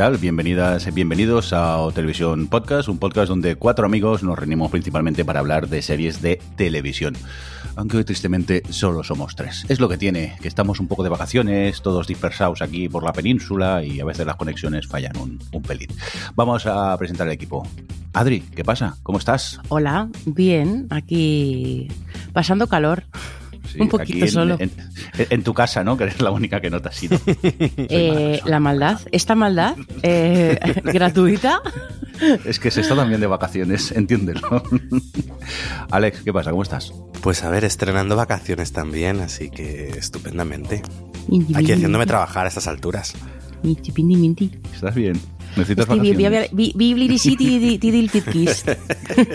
Tal? Bienvenidas, bienvenidos a Televisión Podcast, un podcast donde cuatro amigos nos reunimos principalmente para hablar de series de televisión. Aunque hoy tristemente solo somos tres. Es lo que tiene, que estamos un poco de vacaciones, todos dispersados aquí por la península y a veces las conexiones fallan un, un pelín. Vamos a presentar el equipo. Adri, ¿qué pasa? ¿Cómo estás? Hola, bien, aquí pasando calor. Sí, Un poquito aquí en- solo. En, en tu casa, ¿no? Que eres la única que no te has ido. Eh, la maldad, esta maldad eh, gratuita. Es que se está también de vacaciones, entiéndelo. Alex, ¿qué pasa? ¿Cómo estás? Pues a ver, estrenando vacaciones también, así que estupendamente. Aquí haciéndome trabajar a estas alturas. Minti, pindi, minti. ¿Estás bien? ¿Necesitas vacaciones?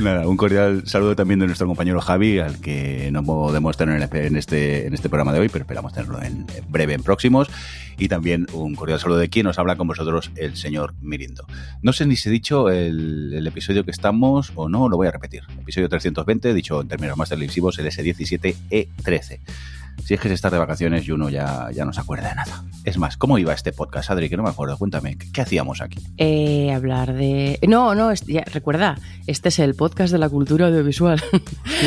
Nada, un cordial saludo también de nuestro compañero Javi, al que no podemos tener en este, en este programa de hoy, pero esperamos tenerlo en, en breve, en próximos. Y también un cordial saludo de quien nos habla con vosotros, el señor Mirindo. No sé ni si he dicho el, el episodio que estamos o no, lo voy a repetir. Episodio 320, dicho en términos más televisivos, el S17E13. Si es que se está de vacaciones y uno ya, ya no se acuerda de nada. Es más, ¿cómo iba este podcast, Adri? Que no me acuerdo. Cuéntame, ¿qué, qué hacíamos aquí? Eh, hablar de... No, no, es- ya, recuerda, este es el podcast de la cultura audiovisual.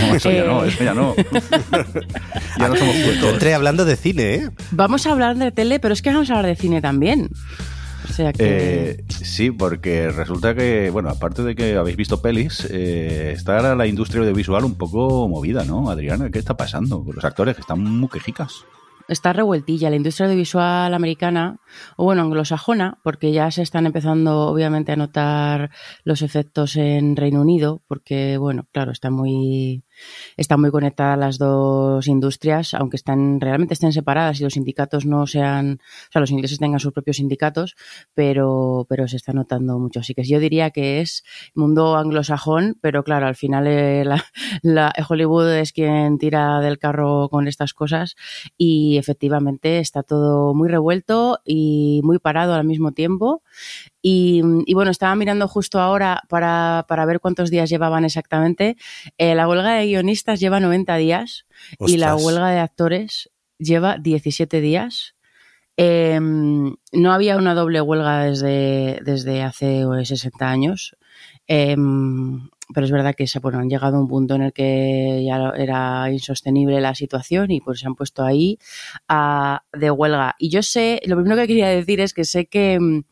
No, eso ya no, Eh. eso ya no. ya no somos cultos. entré hablando de cine, ¿eh? Vamos a hablar de tele, pero es que vamos a hablar de cine también. O sea que... Eh, sí, porque resulta que, bueno, aparte de que habéis visto pelis, eh, está la industria audiovisual un poco movida, ¿no, Adriana? ¿Qué está pasando? Los actores que están muy quejicas. está revueltilla la industria audiovisual americana, o bueno, anglosajona, porque ya se están empezando obviamente a notar los efectos en Reino Unido, porque bueno, claro, están muy, están muy conectadas las dos industrias, aunque están, realmente estén separadas y los sindicatos no sean, o sea, los ingleses tengan sus propios sindicatos, pero, pero se está notando mucho. Así que yo diría que es mundo anglosajón, pero claro, al final eh, la, la- Hollywood es quien tira del carro con estas cosas y efectivamente está todo muy revuelto y muy parado al mismo tiempo. Y, y bueno, estaba mirando justo ahora para, para ver cuántos días llevaban exactamente. Eh, la huelga de guionistas lleva 90 días y la huelga de actores lleva 17 días. Eh, no había una doble huelga desde, desde hace eh, 60 años. Eh, pero es verdad que se, bueno, han llegado a un punto en el que ya era insostenible la situación y pues se han puesto ahí a- de huelga. Y yo sé, lo primero que quería decir es que sé que, mm,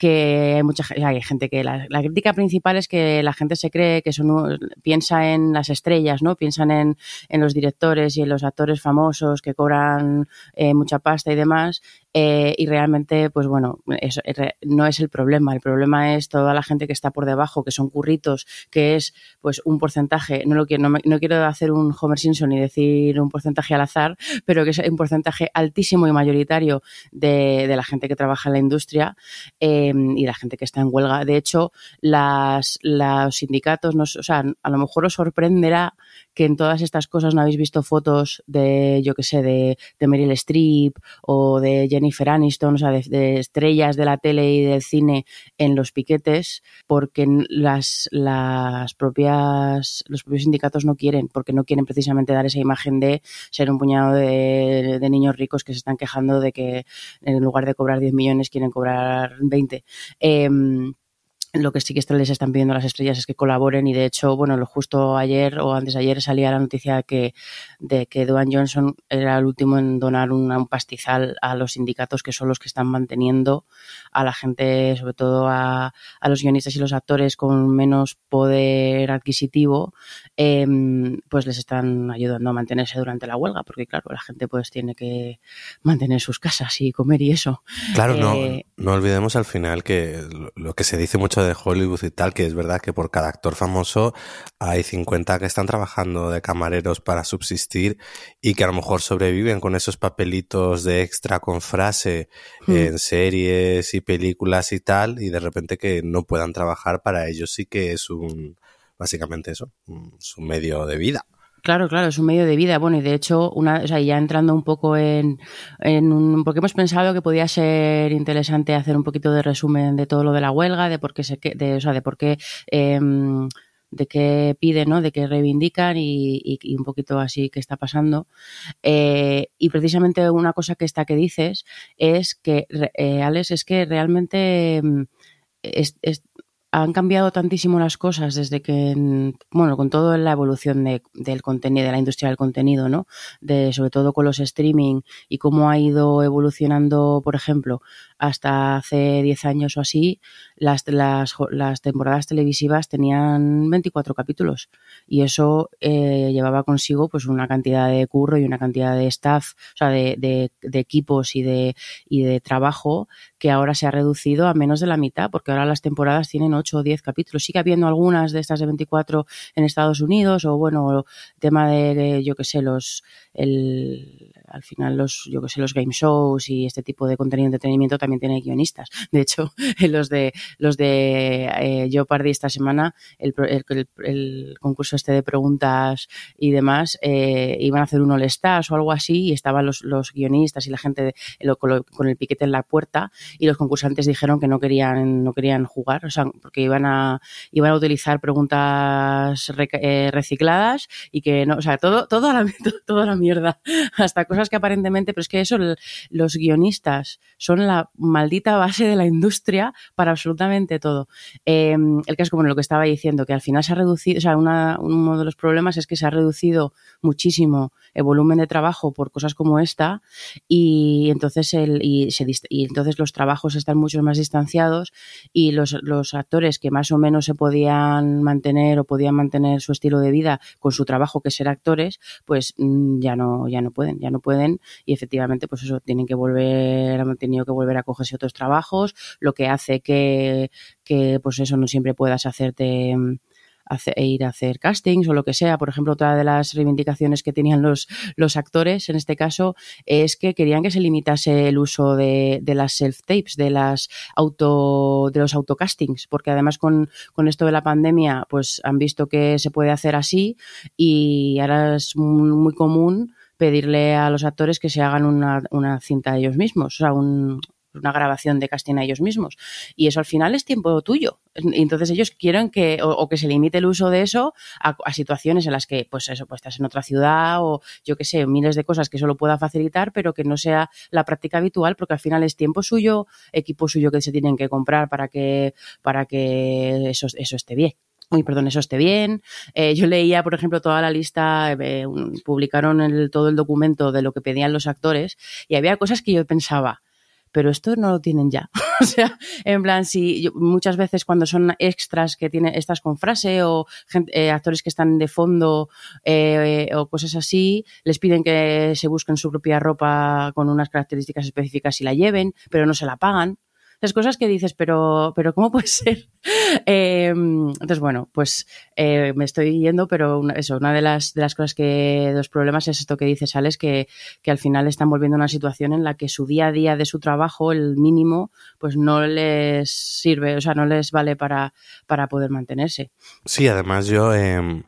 que hay mucha hay gente que la, la crítica principal es que la gente se cree que son piensa en las estrellas, ¿no? Piensan en, en los directores y en los actores famosos que cobran eh, mucha pasta y demás. eh, y realmente, pues bueno, eso no es el problema. El problema es toda la gente que está por debajo, que son curritos, que es pues un porcentaje, no lo quiero, no, no quiero hacer un Homer Simpson y decir un porcentaje al azar, pero que es un porcentaje altísimo y mayoritario de, de la gente que trabaja en la industria eh, y la gente que está en huelga. De hecho, los sindicatos, nos, o sea, a lo mejor os sorprenderá que en todas estas cosas no habéis visto fotos de, yo qué sé, de, de Meryl Streep o de Jennifer Aniston, o sea, de, de estrellas de la tele y del cine en los piquetes, porque las, las propias, los propios sindicatos no quieren, porque no quieren precisamente dar esa imagen de ser un puñado de, de niños ricos que se están quejando de que en lugar de cobrar 10 millones quieren cobrar 20. Em, lo que sí que les están pidiendo a las estrellas es que colaboren y de hecho, bueno, lo justo ayer o antes de ayer salía la noticia de que, de que Dwayne Johnson era el último en donar una- un pastizal a los sindicatos que son los que están manteniendo a la gente, sobre todo a, a los guionistas y los actores con menos poder adquisitivo, em, pues les están ayudando a mantenerse durante la huelga, porque claro, la gente pues tiene que mantener sus casas y comer y eso. Claro, no, Eh, no olvidemos al final que lo que se dice mucho mucho de Hollywood y tal, que es verdad que por cada actor famoso hay 50 que están trabajando de camareros para subsistir y que a lo mejor sobreviven con esos papelitos de extra con frase hmm. en series y películas y tal, y de repente que no puedan trabajar para ellos sí que es un, básicamente eso, su medio de vida. Claro, claro, es un medio de vida. Bueno, y de hecho, una, o sea, ya entrando un poco en, en un, porque hemos pensado que podía ser interesante hacer un poquito de resumen de todo lo de la huelga, de por qué se, de, o sea, de por qué, em, de qué piden, ¿no? De qué reivindican y, y, un poquito así qué está pasando. Eh, y precisamente una cosa que está que dices es que, eh, Alex, es que realmente em, es, han cambiado tantísimo las cosas desde que, bueno, con toda la evolución de, del contenido, de la industria del contenido, ¿no? De, sobre todo con los streaming y cómo ha ido evolucionando, por ejemplo, hasta hace 10 años o así, las, las, las temporadas televisivas tenían 24 capítulos y eso eh, llevaba consigo pues una cantidad de curro y una cantidad de staff, o sea, de, de, de equipos y de, y de trabajo que ahora se ha reducido a menos de la mitad, porque ahora las temporadas tienen 8 o 10 capítulos. Sigue habiendo algunas de estas de 24 en Estados Unidos, o bueno, tema de, yo que sé, los, el, al final los, yo que sé, los game shows y este tipo de contenido de entretenimiento también tiene guionistas. De hecho, los de, los de eh, Jeopardy esta semana, el, el, concurso este de preguntas y demás, eh, iban a hacer un all o algo así y estaban los, los guionistas y la gente con el piquete en la puerta y los concursantes dijeron que no querían, no querían jugar, o sea, porque iban a, iban a utilizar preguntas eh, recicladas y que no, o sea, todo, toda la, toda la mierda, hasta cosas que aparentemente, pero es que eso, los guionistas son la maldita base de la industria para absolutamente todo. Em, el caso, como lo que estaba diciendo, que al final se ha reducido, o sea, uno de los problemas es que se ha reducido muchísimo el volumen de trabajo por cosas como esta y entonces el, y, se, y entonces los trabajos están mucho más distanciados y los, los actores que más o menos se podían mantener o podían mantener su estilo de vida con su trabajo que ser actores, pues mm, ya no, ya no pueden, ya no pueden y efectivamente pues eso tienen que volver, han tenido que volver a cogerse otros trabajos, lo que hace que, que pues eso no siempre puedas hacerte e ir a hacer castings o lo que sea. Por ejemplo, otra de las reivindicaciones que tenían los, los actores en este caso es que querían que se limitase el uso de, de las self-tapes, de las auto, de los autocastings, porque además con, con esto de la pandemia, pues han visto que se puede hacer así y ahora es muy común pedirle a los actores que se hagan una, una cinta ellos mismos, o sea, un, una grabación de casting a ellos mismos. Y eso al final es tiempo tuyo. Entonces ellos quieren que, o, que se limite el uso de eso a, situaciones en las que, pues eso, pues estás en otra ciudad o yo qué sé, miles de cosas que eso lo pueda facilitar, pero que no sea la práctica habitual, porque al final es tiempo suyo, equipo suyo que se tienen que comprar para que, para que eso, eso esté bien. Uy, perdón, eso esté bien. Eh, yo leía, por ejemplo, toda la lista, eh, publicaron todo el documento de lo que pedían los actores y había cosas que yo pensaba, pero esto no lo tienen ya. o sea, en plan, si muchas veces cuando son extras que tienen estas con frase o eh, actores que están de fondo o cosas así, les piden que se busquen su propia ropa con unas características específicas y la lleven, pero no se la pagan. Las cosas que dices, pero, pero ¿cómo puede ser? Eh, entonces, bueno, pues eh, me estoy yendo, pero eso, una de las, de las cosas que, de los problemas es esto que dices, Alex, que, que al final están volviendo a una situación en la que su día a día de su trabajo, el mínimo, pues no les sirve, o sea, no les vale para, para poder mantenerse. Sí, además yo... Eh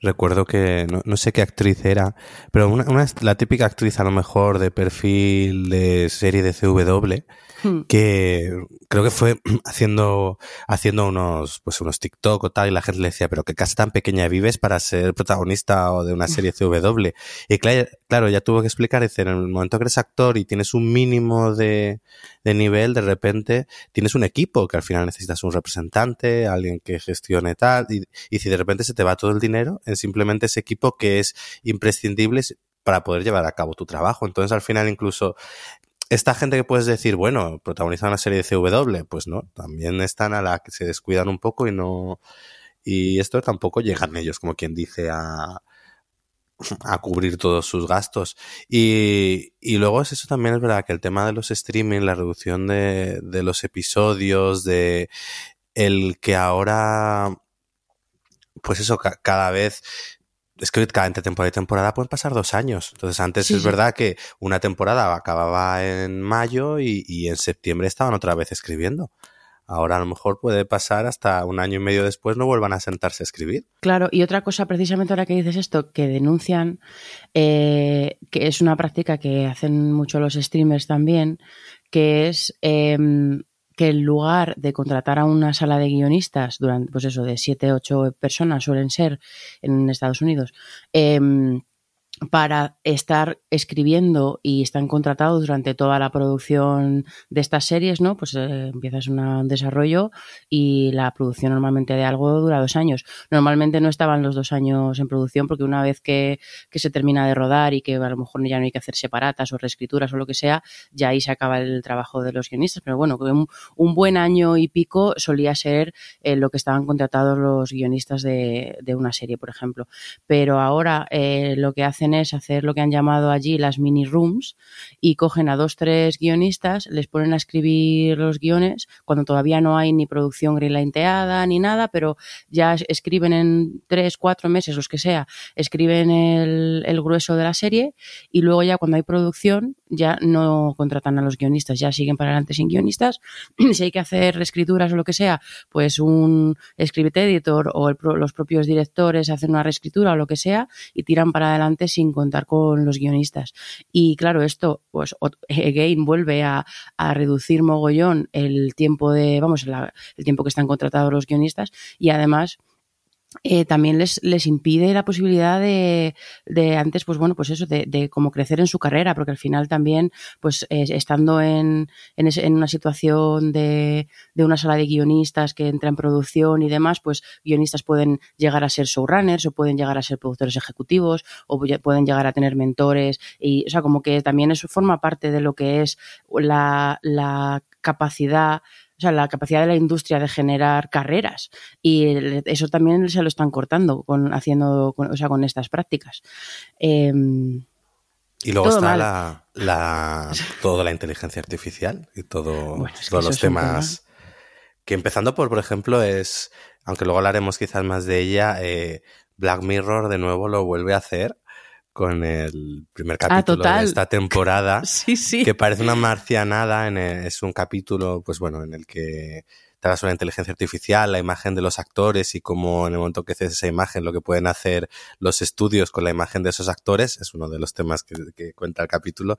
recuerdo que no, no, sé qué actriz era, pero una, una, la típica actriz a lo mejor de perfil de serie de CW, hmm. que creo que fue haciendo, haciendo unos, pues unos TikTok o tal, y la gente le decía, pero qué casa tan pequeña vives para ser protagonista o de una serie CW. Y claro, claro ya tuvo que explicar, decir, en el momento que eres actor y tienes un mínimo de, de nivel, de repente tienes un equipo que al final necesitas un representante, alguien que gestione tal, y, y si de repente se te va todo el dinero, en simplemente ese equipo que es imprescindible para poder llevar a cabo tu trabajo. Entonces, al final, incluso esta gente que puedes decir, bueno, protagoniza una serie de CW, pues no, también están a la que se descuidan un poco y no. Y esto tampoco llegan ellos, como quien dice, a, a cubrir todos sus gastos. Y, y luego es eso también es verdad que el tema de los streaming, la reducción de, de los episodios, de el que ahora, pues eso, cada vez es que cada entre temporada y temporada pueden pasar dos años. Entonces, antes es verdad que una temporada acababa en mayo y, en septiembre estaban otra vez escribiendo. Ahora a lo mejor puede pasar hasta un año y medio después no vuelvan a sentarse a escribir. Claro, y otra cosa, precisamente ahora que dices esto, que denuncian, eh, que es una práctica que hacen mucho los streamers también, que es em, que en lugar de contratar a una sala de guionistas durante, pues eso, de siete, ocho personas suelen ser en Estados Unidos, em, para estar escribiendo y están contratados durante toda la producción de estas series, ¿no? Pues eh, empiezas un desarrollo y la producción normalmente de algo dura dos años. Normalmente no estaban los dos años en producción porque una vez que, se termina de rodar y que a lo mejor ya no hay que hacer separatas o reescrituras o lo que sea, ya ahí se acaba el trabajo de los guionistas. Pero bueno, un, buen año y pico solía ser eh, lo que estaban contratados los guionistas de, una serie, por ejemplo. Pero ahora eh, lo que hacen es hacer lo que han llamado allí las mini rooms y cogen a dos, tres guionistas, les ponen a escribir los guiones cuando todavía no hay ni producción greenlighteada ni nada, pero ya escriben en tres, cuatro meses, los que sea, escriben el, el grueso de la serie y luego ya cuando hay producción ya no contratan a los guionistas, ya siguen para adelante sin guionistas. si hay que hacer reescrituras o lo que sea, pues un script editor o los propios directores hacen una reescritura o lo que sea y tiran para adelante sin contar con los guionistas. Y claro, esto, pues, again, vuelve a, reducir mogollón el tiempo de, vamos, el tiempo que están contratados los guionistas y además eh, también les, les impide la posibilidad de, de, antes, pues bueno, pues eso, de, como crecer en su carrera, porque al final también, pues estando en, en, en, una situación de, de una sala de guionistas que entra en producción y demás, pues guionistas pueden llegar a ser showrunners o pueden llegar a ser productores ejecutivos o pueden llegar a tener mentores y, o sea, como que también eso forma parte de lo que es la, la capacidad o sea, la capacidad de la industria de generar carreras. Y eso también se lo están cortando con haciendo, o sea, con estas prácticas. Em, y luego está la, la, toda la inteligencia artificial y todo, todos los temas. Que empezando por, por ejemplo, es, aunque luego hablaremos quizás más de ella, eh, Black Mirror de nuevo lo vuelve a hacer con el primer ah, capítulo de esta temporada. sí, sí. Que parece una marcianada. En es un capítulo, pues bueno, en el que trata sobre la inteligencia artificial, la imagen de los actores y cómo en el momento que haces esa imagen lo que pueden hacer los estudios con la imagen de esos actores. Es uno de los temas que, cuenta el capítulo.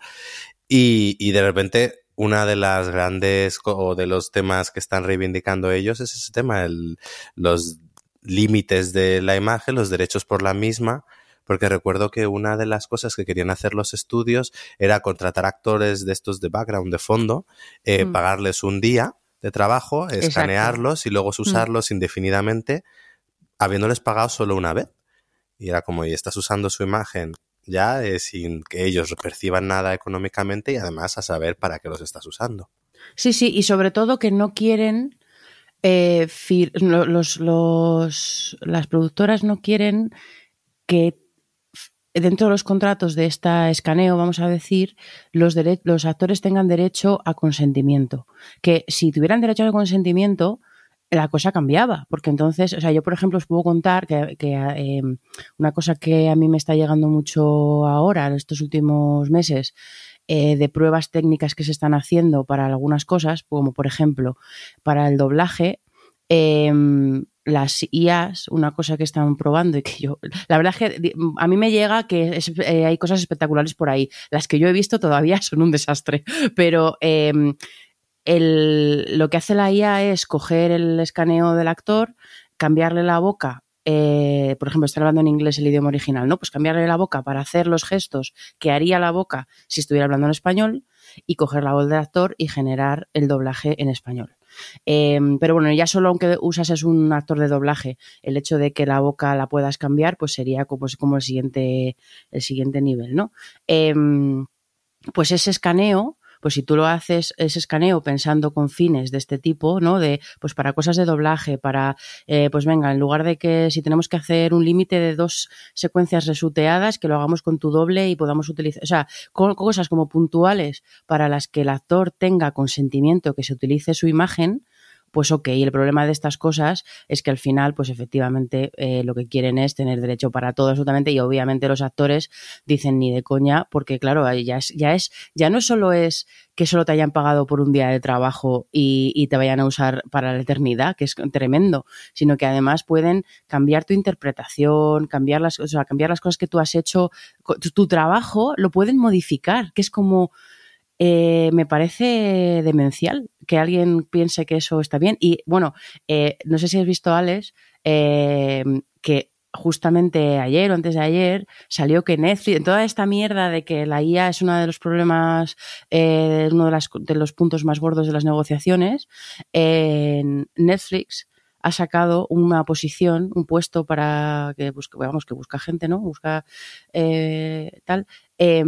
Y, y de repente una de las grandes o de los temas que están reivindicando ellos es ese tema, el, los límites de la imagen, los derechos por la misma porque recuerdo que una de las cosas que querían hacer los estudios era contratar actores de estos de background, de fondo, eh, mm. pagarles un día de trabajo, escanearlos y luego mm. usarlos indefinidamente, habiéndoles pagado solo una vez. Y era como, y estás usando su imagen ya eh, sin que ellos perciban nada económicamente y además a saber para qué los estás usando. Sí, sí, y sobre todo que no quieren, eh, los, los, las productoras no quieren que dentro de los contratos de este escaneo, vamos a decir, los, los actores tengan derecho a consentimiento. Que si tuvieran derecho a consentimiento, la cosa cambiaba, porque entonces, o sea, yo por ejemplo os puedo contar que, em, una cosa que a mí me está llegando mucho ahora, en estos últimos meses, eh, de pruebas técnicas que se están haciendo para algunas cosas, como por ejemplo para el doblaje, em, las IAs, una cosa que están probando y que yo, la verdad es que a mí me llega que eh, hay cosas espectaculares por ahí. Las que yo he visto todavía son un desastre, pero em, lo que hace la IA es coger el escaneo del actor, cambiarle la boca. Eh, por ejemplo, estoy hablando en inglés el idioma original, ¿no? Pues cambiarle la boca para hacer los gestos que haría la boca si estuviera hablando en español y coger la voz del actor y generar el doblaje en español. Em, pero bueno, ya solo aunque usas es un actor de doblaje, el hecho de que la boca la puedas cambiar, pues sería como, pues, como el, siguiente, el siguiente nivel, ¿no? Em, pues ese escaneo pues si tú lo haces, ese escaneo pensando con fines de este tipo, ¿no? De, pues para cosas de doblaje, para, eh, pues venga, en lugar de que si tenemos que hacer un límite de dos secuencias resuteadas, que lo hagamos con tu doble y podamos utilizar, o sea, con, cosas como puntuales para las que el actor tenga consentimiento que se utilice su imagen, pues ok, el problema de estas cosas es que al final, pues efectivamente eh, lo que quieren es tener derecho para todo absolutamente y obviamente los actores dicen ni de coña porque claro, ya es, ya es, ya no solo es que solo te hayan pagado por un día de trabajo y, te vayan a usar para la eternidad, que es tremendo, sino que además pueden cambiar tu interpretación, cambiar las, o cambiar las cosas que tú has hecho, tu, tu trabajo lo pueden modificar, que es como eh, me parece demencial que alguien piense que eso está bien. Y bueno, eh, no sé si has visto, Alex, eh, que justamente ayer o antes de ayer salió que Netflix, en toda esta mierda de que la IA es uno de los problemas, eh, uno de, los puntos más gordos de las negociaciones, Netflix ha sacado una posición, un puesto para que busque, vamos, que busca gente, ¿no? Busca tal, eh,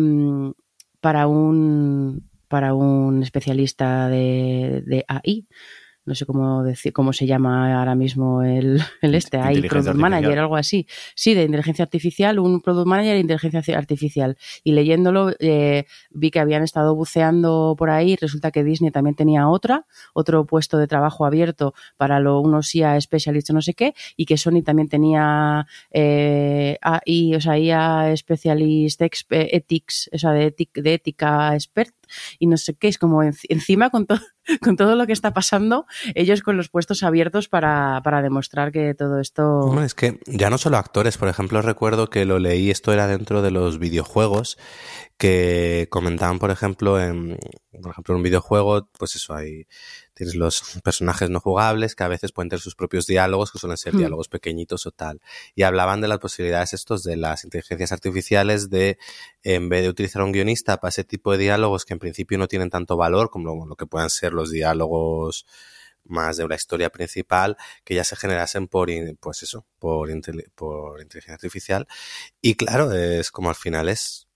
para un para un especialista de, de AI no sé cómo decir, cómo se llama ahora mismo el, el este, hay Product Manager, algo así. Sí, de inteligencia artificial, un Product Manager de inteligencia artificial. Y leyéndolo, eh, vi que habían estado buceando por ahí, resulta que Disney también tenía otra, otro puesto de trabajo abierto para lo, unos IA Specialist no sé qué, y que Sony también tenía eh, AI, o sea, IA Specialist Ethics, o sea, de, etic, de ética expert, y no sé qué, es como encima con, to con todo lo que está pasando, ellos con los puestos abiertos para, para demostrar que todo esto... Bueno, es que ya no solo actores, por ejemplo, recuerdo que lo leí, esto era dentro de los videojuegos, que comentaban, por ejemplo, en, por ejemplo, en un videojuego, pues eso, hay, tienes los personajes no jugables que a veces pueden tener sus propios diálogos, que suelen ser mm. diálogos pequeñitos o tal. Y hablaban de las posibilidades estos de las inteligencias artificiales de, en vez de utilizar un guionista para ese tipo de diálogos que en principio no tienen tanto valor como lo que puedan ser los diálogos más de una historia principal que ya se generasen por, pues eso, por, por inteligencia artificial. Y claro, es como al final es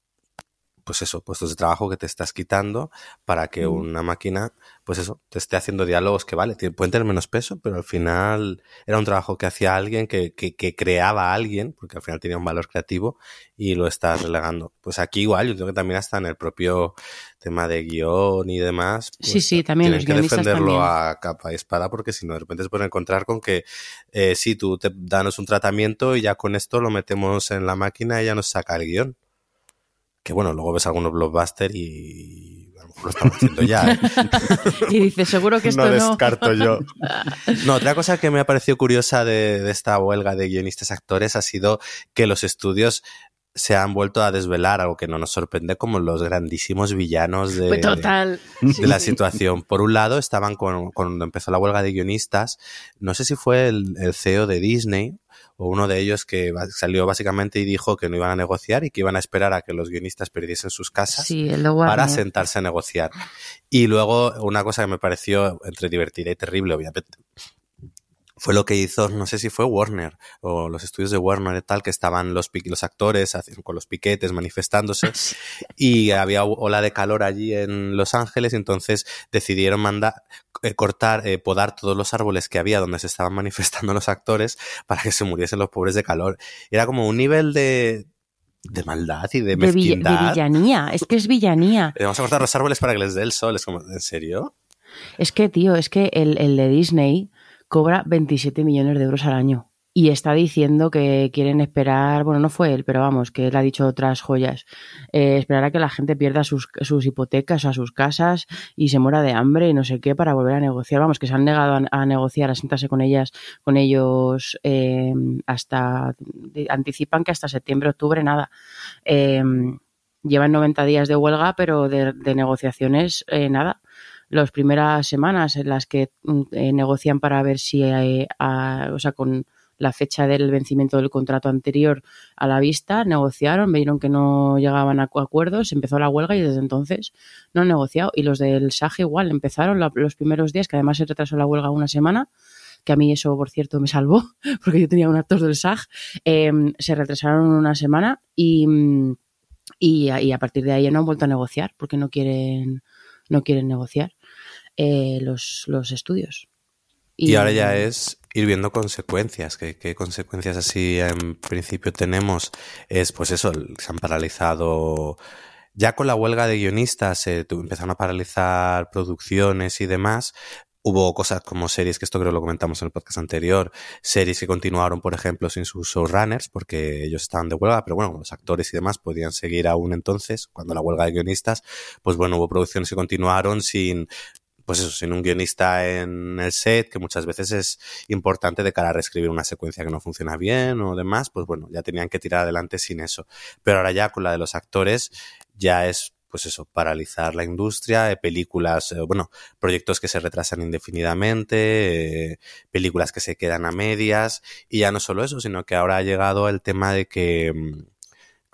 pues eso, puestos de trabajo que te estás quitando para que una máquina, pues eso, te esté haciendo diálogos que vale, pueden tener menos peso, pero al final era un trabajo que hacía alguien, que, que, que creaba a alguien, porque al final tenía un valor creativo y lo estás relegando. Pues aquí igual, yo creo que también hasta en el propio tema de guion y demás. Pues sí, sí, también tienen que defenderlo también. a capa y espada porque si no, de repente se pueden encontrar con que eh, sí, tú te danos un tratamiento y ya con esto lo metemos en la máquina y ya nos saca el guion que bueno, luego ves algunos blockbusters y a lo mejor lo estamos haciendo ya. ¿eh? y dices, seguro que esto no. no descarto yo. No, otra cosa que me ha parecido curiosa de, de esta huelga de guionistas actores ha sido que los estudios se han vuelto a desvelar, algo que no nos sorprende, como los grandísimos villanos de, Total. de, sí. la situación. Por un lado, estaban con, cuando empezó la huelga de guionistas, no sé si fue el, el CEO de Disney, o uno de ellos que salió básicamente y dijo que no iban a negociar y que iban a esperar a que los guionistas perdiesen sus casas sí, para sentarse a negociar. Y luego una cosa que me pareció entre divertida y terrible, obviamente, fue lo que hizo, no sé si fue Warner o los estudios de Warner y tal, que estaban los, los actores con los piquetes manifestándose y había ola de calor allí en Los Ángeles, y entonces decidieron mandar, eh, cortar, eh, podar todos los árboles que había donde se estaban manifestando los actores para que se muriesen los pobres de calor. Era como un nivel de, de maldad y de mezquindad. De, de, villanía, es que es villanía. Vamos a cortar los árboles para que les dé el sol, es como, ¿en serio? Es que, tío, es que el, el de Disney cobra 27 millones de euros al año. Y está diciendo que quieren esperar, bueno, no fue él, pero vamos, que él ha dicho otras joyas, eh, esperar a que la gente pierda sus, sus hipotecas a sus casas y se muera de hambre y no sé qué para volver a negociar. Vamos, que se han negado a, negociar, a sentarse con ellas, con ellos eh, hasta, anticipan que hasta septiembre, octubre, nada. Eh, llevan 90 días de huelga, pero de, negociaciones, eh, nada las primeras semanas en las que eh, negocian para ver si, a, o sea, con la fecha del vencimiento del contrato anterior a la vista, negociaron, vieron que no llegaban a acuerdos, empezó la huelga y desde entonces no han negociado. Y los del SAG igual, empezaron los primeros días, que además se retrasó la huelga una semana, que a mí eso, por cierto, me salvó, porque yo tenía un actor del SAG, eh, se retrasaron una semana y, y, y, a partir de ahí no han vuelto a negociar, porque no quieren, no quieren negociar eh, los, los estudios. Y, y, ahora ya es ir viendo consecuencias. ¿Qué, ¿Qué, consecuencias así en principio tenemos? Es pues eso, se han paralizado. Ya con la huelga de guionistas empezaron a paralizar producciones y demás, Hubo cosas como series, que esto creo lo comentamos en el podcast anterior, series que continuaron, por ejemplo, sin sus showrunners, porque ellos estaban de huelga, pero bueno, los actores y demás podían seguir aún entonces, cuando la huelga de guionistas, pues bueno, hubo producciones que continuaron sin pues eso, sin un guionista en el set, que muchas veces es importante de cara a reescribir una secuencia que no funciona bien o demás, pues bueno, ya tenían que tirar adelante sin eso. Pero ahora ya con la de los actores, ya es pues eso, paralizar la industria, eh, películas, eh, bueno, proyectos que se retrasan indefinidamente, eh, películas que se quedan a medias, y ya no solo eso, sino que ahora ha llegado el tema de que mm,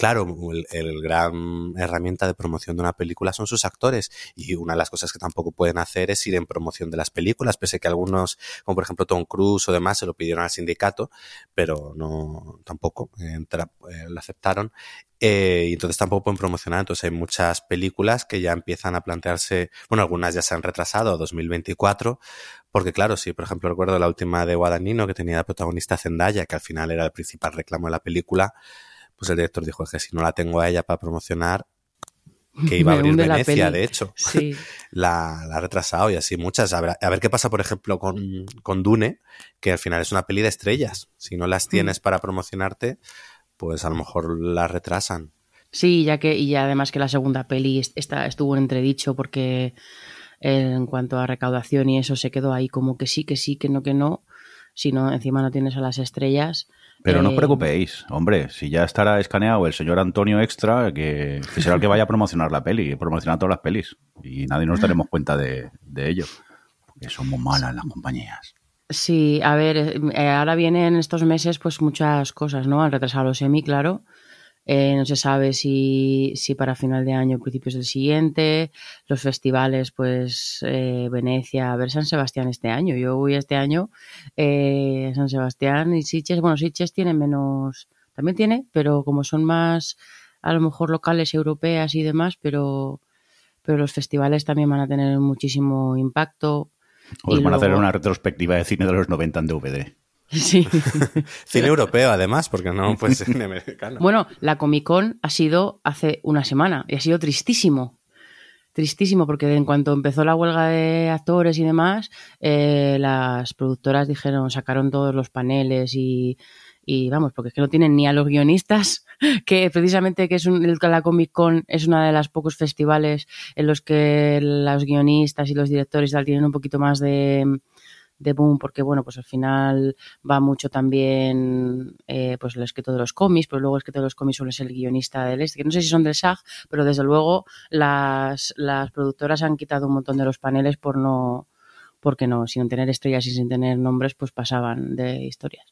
claro, el, gran herramienta de promoción de una película son sus actores y una de las cosas que tampoco pueden hacer es ir en promoción de las películas, pese a que algunos, como por ejemplo Tom Cruise o demás, se lo pidieron al sindicato, pero no, tampoco eh, lo aceptaron. Eh, y entonces tampoco pueden promocionar. Entonces hay muchas películas que ya empiezan a plantearse, bueno, algunas ya se han retrasado a 2024, porque claro, sí, por ejemplo, recuerdo la última de Guadagnino que tenía de protagonista Zendaya, que al final era el principal reclamo de la película, pues el director dijo que si no la tengo a ella para promocionar, que iba a abrir Venecia, de hecho. Sí. la, ha retrasado y así muchas. A ver, a ver, qué pasa, por ejemplo, con, con Dune, que al final es una peli de estrellas. Si no las tienes para promocionarte, pues a lo mejor la retrasan. Sí, ya que, y además que la segunda peli está, estuvo en entredicho porque en cuanto a recaudación y eso se quedó ahí como que sí, que sí, que no, que no. Si no, encima no tienes a las estrellas, pero no os eh, preocupéis, hombre, si ya estará escaneado el señor Antonio Extra, que, será el que vaya a promocionar la peli, promocionar todas las pelis. Y nadie nos daremos cuenta de, ello. Porque somos malas las compañías. Sí, a ver, eh, ahora vienen estos meses pues muchas cosas, ¿no? Han retrasado los semi, claro. Eh, no se sabe si, si, para final de año o principios del siguiente. Los festivales, pues eh, Venecia, a ver San Sebastián este año. Yo voy este año eh, San Sebastián y Sitges. Bueno, Sitges tiene menos, también tiene, pero como son más a lo mejor locales, europeas y demás, pero, pero los festivales también van a tener muchísimo impacto. Os van a hacer una retrospectiva de cine de los 90 en DVD. Sí. Cine europeo, además, porque no puede ser cine americano. Bueno, la Comic Con ha sido hace una semana y ha sido tristísimo. Tristísimo, porque en cuanto empezó la huelga de actores y demás, eh, las productoras dijeron, sacaron todos los paneles y, y vamos, porque es que no tienen ni a los guionistas, que precisamente que es un, la Comic Con es una de las pocos festivales en los que los guionistas y los directores tal tienen un poquito más de, de boom porque bueno pues al final va mucho también eh, pues el escrito de los cómics pero luego el escrito de los cómics suele ser el guionista del este que no sé si son del SAG pero desde luego las, las productoras han quitado un montón de los paneles por no porque no sin tener estrellas y sin tener nombres pues pasaban de historias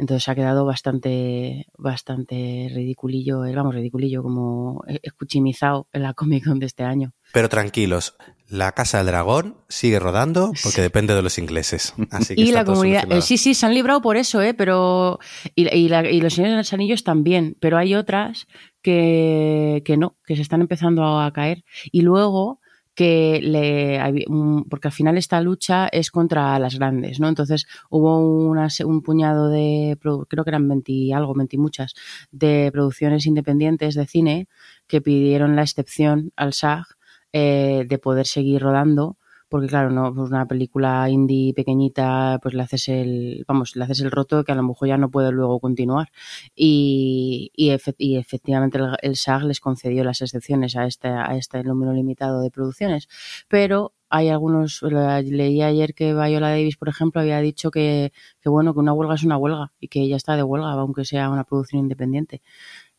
entonces ha quedado bastante, bastante ridiculillo, eh, vamos, ridiculillo, como escuchimizado en la Comic Con de este año. Pero tranquilos, la Casa del Dragón sigue rodando porque depende de los ingleses. Así que y la comunidad, eh, sí, sí, se han librado por eso, ¿eh? Pero, y, y, los Señores de los Anillos también, pero hay otras que, que no, que se están empezando a caer. Y luego que le porque al final esta lucha es contra las grandes, ¿no? Entonces hubo un puñado de creo que eran 20 algo, 20 muchas de producciones independientes de cine que pidieron la excepción al SAG eh, de poder seguir rodando porque claro, no, pues una película indie pequeñita, pues le haces el, vamos, le haces el roto que a lo mejor ya no puede luego continuar. Y, y, efectivamente el, SAG les concedió las excepciones a este, a este número limitado de producciones. Pero hay algunos, leí ayer que Viola Davis, por ejemplo, había dicho que, que bueno, que una huelga es una huelga y que ella está de huelga, aunque sea una producción independiente.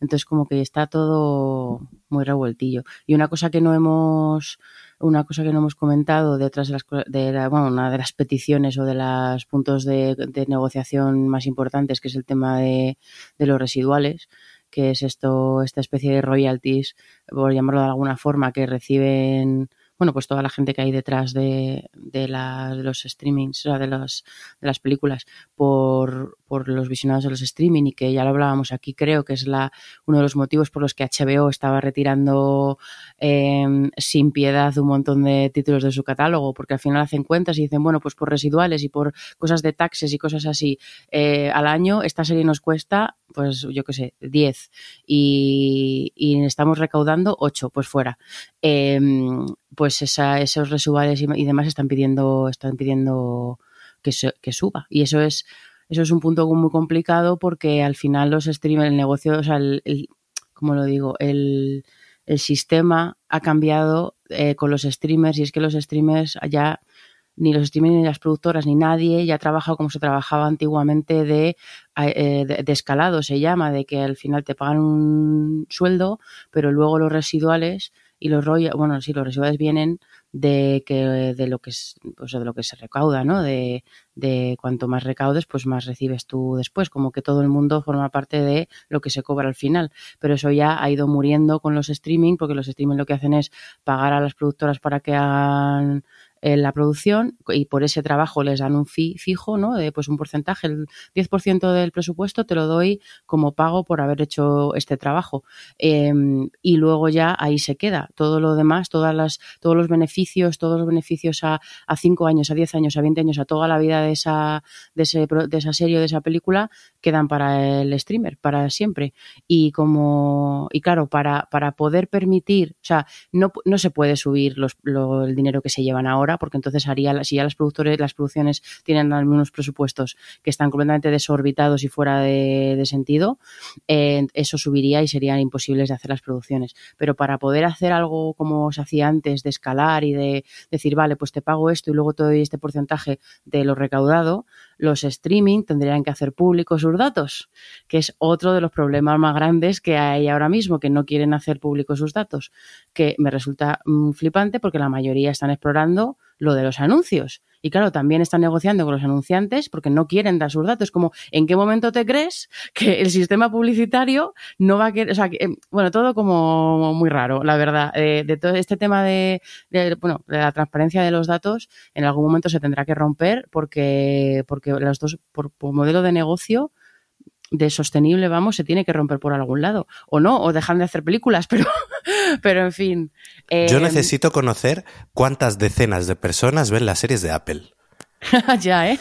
Entonces como que está todo muy revueltillo. Y una cosa que no hemos una cosa que no hemos comentado detrás de las de la, bueno, una de las peticiones o de los puntos de, negociación más importantes, que es el tema de, de los residuales, que es esto, esta especie de royalties, por llamarlo de alguna forma, que reciben bueno, pues toda la gente que hay detrás de, de, la, de los streamings, o sea, de, los, de las películas, por, los visionados de los streaming y que ya lo hablábamos aquí, creo que es la, uno de los motivos por los que HBO estaba retirando em, sin piedad un montón de títulos de su catálogo, porque al final hacen cuentas y dicen, bueno, pues por residuales y por cosas de taxes y cosas así, eh, al año esta serie nos cuesta, pues yo qué sé, 10 y, y estamos recaudando 8, pues fuera. Em, pues esa, esos residuales y, demás están pidiendo, están pidiendo que, que suba. Y eso es eso es un punto muy complicado porque al final los streamers, el negocio, o sea, el, el como lo digo, el, el, sistema ha cambiado eh, con los streamers y es que los streamers ya ni los streamers ni las productoras ni nadie ya trabaja como se trabajaba antiguamente de, eh, de, de, escalado se llama de que al final te pagan un sueldo pero luego los residuales y los royalties, bueno sí los residuales vienen de que de lo que es o sea, de lo que se recauda no de, de cuanto más recaudes pues más recibes tú después como que todo el mundo forma parte de lo que se cobra al final. Pero eso ya ha ido muriendo con los streaming porque los streaming lo que hacen es pagar a las productoras para que hagan en la producción y por ese trabajo les dan un fee fijo, ¿no? De pues un porcentaje, el 10% del presupuesto te lo doy como pago por haber hecho este trabajo. Eh, y luego ya ahí se queda. Todo lo demás, todas las, todos los beneficios, todos los beneficios a, a 5 años, a 10 años, a 20 años, a toda la vida de esa, de, ese, de esa serie o de esa película, quedan para el streamer, para siempre. Y como, y claro, para, para poder permitir, o sea, no, no se puede subir los, lo, el dinero que se llevan ahora porque entonces haría, si ya las productores, las producciones tienen algunos presupuestos que están completamente desorbitados y fuera de, sentido, eh, eso subiría y serían imposibles de hacer las producciones. Pero para poder hacer algo como se hacía antes, de escalar y de decir, vale, pues te pago esto y luego te doy este porcentaje de lo recaudado, los streaming tendrían que hacer públicos sus datos, que es otro de los problemas más grandes que hay ahora mismo, que no quieren hacer públicos sus datos, que me resulta mmm, flipante porque la mayoría están explorando lo de los anuncios. Y claro, también están negociando con los anunciantes porque no quieren dar sus datos. Como, ¿en qué momento te crees que el sistema publicitario no va a querer, o sea, que, bueno, todo como muy raro, la verdad. Eh, de todo este tema de, bueno, de la transparencia de los datos, en algún momento se tendrá que romper porque, porque los dos, por modelo de negocio, de sostenible, vamos, se tiene que romper por algún lado. O no, o dejan de hacer películas, pero, pero en fin. Eh, Yo necesito conocer cuántas decenas de personas ven las series de Apple. ya, ¿eh?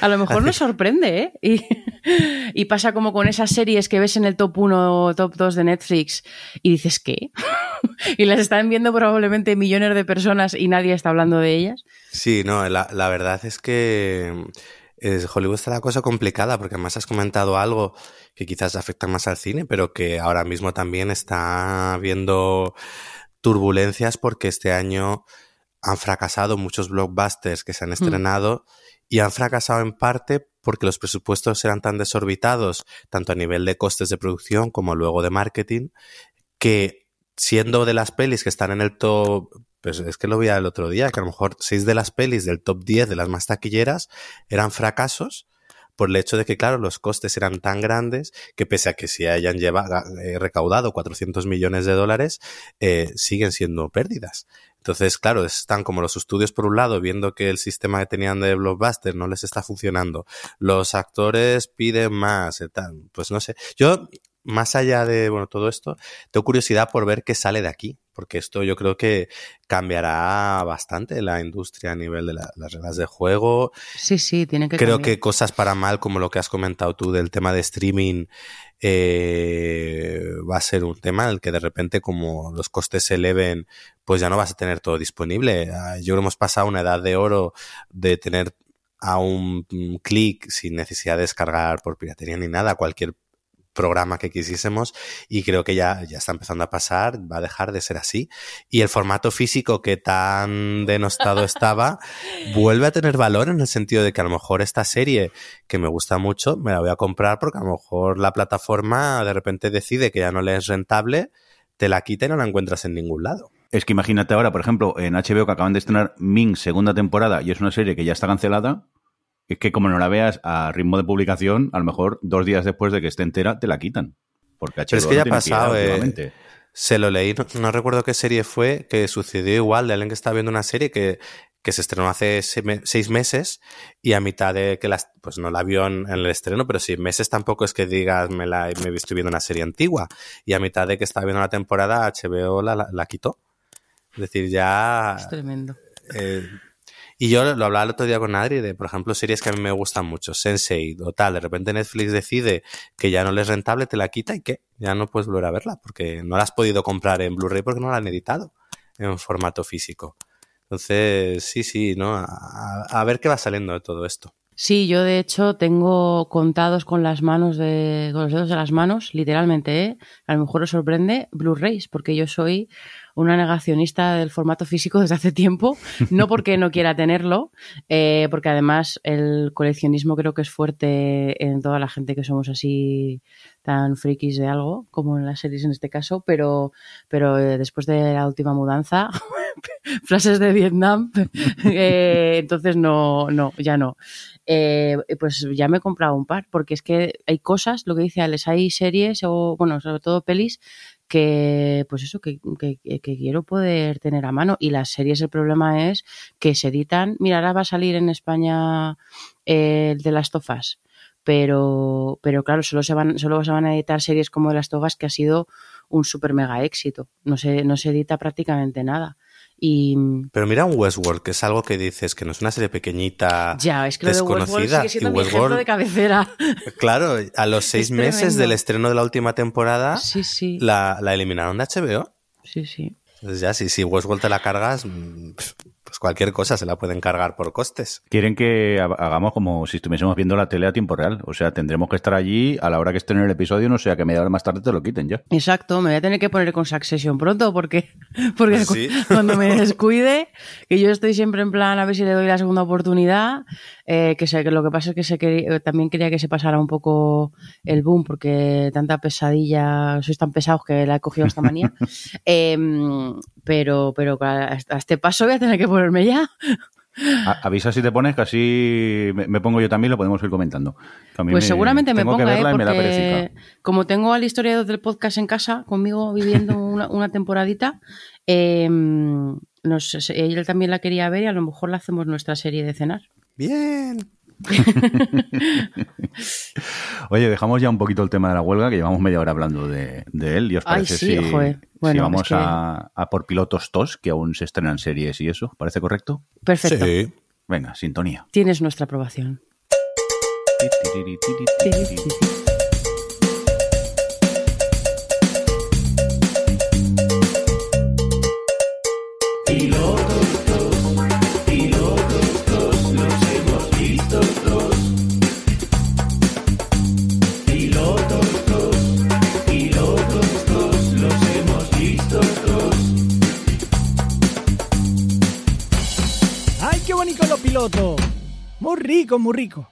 A lo mejor nos sorprende, ¿eh? Y, y, pasa como con esas series que ves en el top 1 o top 2 de Netflix y dices, ¿qué? y las están viendo probablemente millones de personas y nadie está hablando de ellas. Sí, no, la, la verdad es que es, Hollywood está la cosa complicada porque además has comentado algo que quizás afecta más al cine, pero que ahora mismo también está viendo turbulencias porque este año han fracasado muchos blockbusters que se han estrenado mm. y han fracasado en parte porque los presupuestos eran tan desorbitados, tanto a nivel de costes de producción como luego de marketing, que siendo de las pelis que están en el top, pues es que lo vi el otro día, que a lo mejor seis de las pelis del top 10 de las más taquilleras eran fracasos por el hecho de que, claro, los costes eran tan grandes que pese a que se hayan llevado, eh, recaudado 400 millones de dólares, eh, siguen siendo pérdidas. Entonces, claro, están como los estudios por un lado viendo que el sistema que tenían de blockbuster no les está funcionando. Los actores piden más, eh, pues no sé. Yo, más allá de, bueno, todo esto, tengo curiosidad por ver qué sale de aquí porque esto yo creo que cambiará bastante la industria a nivel de la, las reglas de juego. Sí, sí, tiene que Creo cambiar. que cosas para mal, como lo que has comentado tú del tema de streaming, eh, va a ser un tema en el que de repente como los costes se eleven, pues ya no vas a tener todo disponible. Ah, yo creo que hemos pasado una edad de oro de tener a un clic sin necesidad de descargar por piratería ni nada cualquier programa que quisiésemos y creo que ya, ya está empezando a pasar, va a dejar de ser así. Y el formato físico que tan denostado estaba vuelve a tener valor en el sentido de que a lo mejor esta serie que me gusta mucho me la voy a comprar porque a lo mejor la plataforma de repente decide que ya no le es rentable, te la quita y no la encuentras en ningún lado. Es que imagínate ahora, por ejemplo, en HBO que acaban de estrenar Ming segunda temporada y es una serie que ya está cancelada, es que como no la veas a ritmo de publicación, a lo mejor dos días después de que esté entera te la quitan. Porque HBO Pero es que no ya ha pasado, eh, se lo leí, no, no, recuerdo qué serie fue, que sucedió igual de alguien que estaba viendo una serie que, que se estrenó hace seis meses y a mitad de que las, pues no la vio en, el estreno, pero seis meses tampoco es que digas me la me estoy viendo una serie antigua y a mitad de que estaba viendo la temporada HBO la, la, quitó. Es decir, ya... Es tremendo. Eh, y yo lo hablaba el otro día con Adri de, por ejemplo, series que a mí me gustan mucho, Sensei o tal. De repente Netflix decide que ya no le es rentable, te la quita y ¿qué? Ya no puedes volver a verla porque no la has podido comprar en Blu-ray porque no la han editado en formato físico. Entonces, sí, sí, ¿no? A, ver qué va saliendo de todo esto. Sí, yo de hecho tengo contados con las manos de, con los dedos de las manos, literalmente, ¿eh? A lo mejor os sorprende Blu-rays, porque yo soy una negacionista del formato físico desde hace tiempo, no porque no quiera tenerlo, eh, porque además el coleccionismo creo que es fuerte en toda la gente que somos así tan frikis de algo, como en las series en este caso, pero, pero eh, después de la última mudanza, frases de Vietnam, eh, entonces no, no, ya no. pues ya me he comprado un par, porque es que hay cosas, lo que dice Alex, hay series o, bueno, sobre todo pelis que, pues eso, que, quiero poder tener a mano. Y las series, el problema es que se editan. Mira, ahora va a salir en España el de las tofas. Pero, pero claro, solo se van, solo se van a editar series como de las tofas que ha sido un super mega éxito. No se, no se edita prácticamente nada. Pero mira un Westworld, que es algo que dices que no es una serie pequeñita ya, es que desconocida. sigue siendo Westworld, de cabecera. Claro, a los seis meses del estreno de la última temporada, sí, sí. La, la eliminaron de HBO. Sí, sí. Entonces ya, si, si Westworld te la cargas, mm, pues cualquier cosa se la pueden cargar por costes. Quieren que hagamos como si estuviésemos viendo la tele a tiempo real. O sea, tendremos que estar allí a la hora que estén en el episodio, no sea que media hora más tarde te lo quiten ya. Exacto, me voy a tener que poner con Succession pronto porque, porque cuando me descuide, que yo estoy siempre en plan a ver si le doy la segunda oportunidad, eh, que, sé, que lo que pasa es que se eh, también quería que se pasara un poco el boom porque tanta pesadilla, sois tan pesados que la he cogido esta manía. Em, pero, pero a este paso voy a tener que poner ya. avisa si te pones, que así me, pongo yo también, lo podemos ir comentando. Pues seguramente me ponga, ¿eh? porque como tengo al historiador del podcast en casa, conmigo viviendo una, temporadita, eh, él también la quería ver y a lo mejor la hacemos nuestra serie de cenar. Bien. Oye, dejamos ya un poquito el tema de la huelga, que llevamos media hora hablando de, él. ¿Y os parece si, vamos a, por pilotos TOS, que aún se estrenan series y eso? ¿Parece correcto? Perfecto. Venga, sintonía. Tienes nuestra aprobación. Muy rico, muy rico.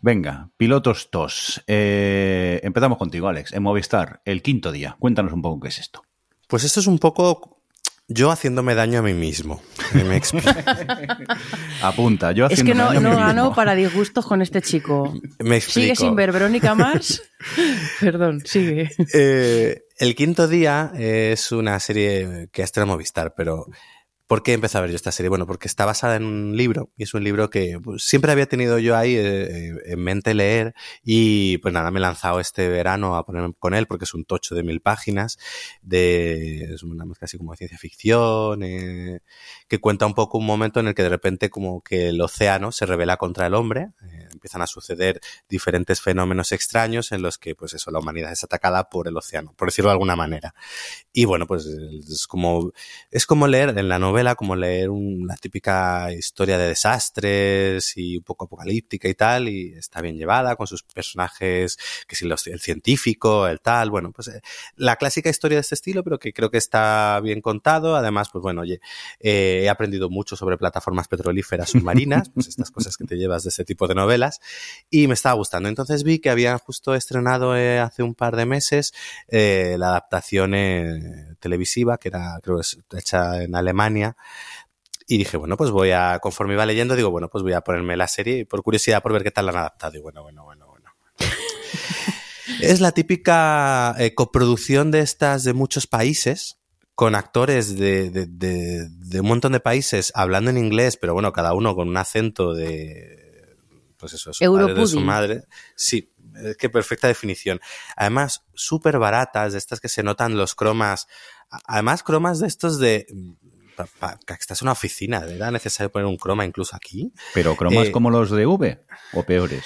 Venga, pilotos TOS. Eh, empezamos contigo, Alex. En Movistar, el quinto día. Cuéntanos un poco qué es esto. Pues esto es un poco yo haciéndome daño a mí mismo. Me Apunta, yo Es que no, no gano para disgustos con este chico. Me explico. ¿Sigue sin ver Verónica Mars? Perdón, sigue. Eh, el quinto día es una serie que ha Movistar, pero ¿Por qué empecé a ver yo esta serie? Bueno, porque está basada en un libro y es un libro que pues, siempre había tenido yo ahí eh, en mente leer y pues nada, me he lanzado este verano a ponerme con él porque es un tocho de mil páginas, de, es una mezcla así como de ciencia ficción, eh, que cuenta un poco un momento en el que de repente como que el océano se revela contra el hombre, eh, empiezan a suceder diferentes fenómenos extraños en los que pues eso, la humanidad es atacada por el océano, por decirlo de alguna manera. Y bueno, pues es como, es como leer en la novela como leer una típica historia de desastres y un poco apocalíptica y tal, y está bien llevada con sus personajes, que si los, el científico, el tal, bueno, pues eh, la clásica historia de este estilo, pero que creo que está bien contado. Además, pues bueno, oye, eh, he aprendido mucho sobre plataformas petrolíferas submarinas, pues estas cosas que te llevas de este tipo de novelas, y me estaba gustando. Entonces vi que habían justo estrenado eh, hace un par de meses la adaptación televisiva, que era, creo que hecha en Alemania, y dije, bueno, pues voy a, conforme iba leyendo, digo, bueno, pues voy a ponerme la serie por curiosidad por ver qué tal la han adaptado. Y bueno, bueno, bueno, bueno. es la típica eh, coproducción de estas de muchos países con actores de, de, un montón de países hablando en inglés, pero bueno, cada uno con un acento de, pues eso, su padre, de su madre. Sí, es que perfecta definición. Además, súper baratas, de estas que se notan los cromas. Además, cromas de estos de que estás en una oficina, ¿era necesario poner un croma incluso aquí? ¿Pero cromas eh, como los de V o peores?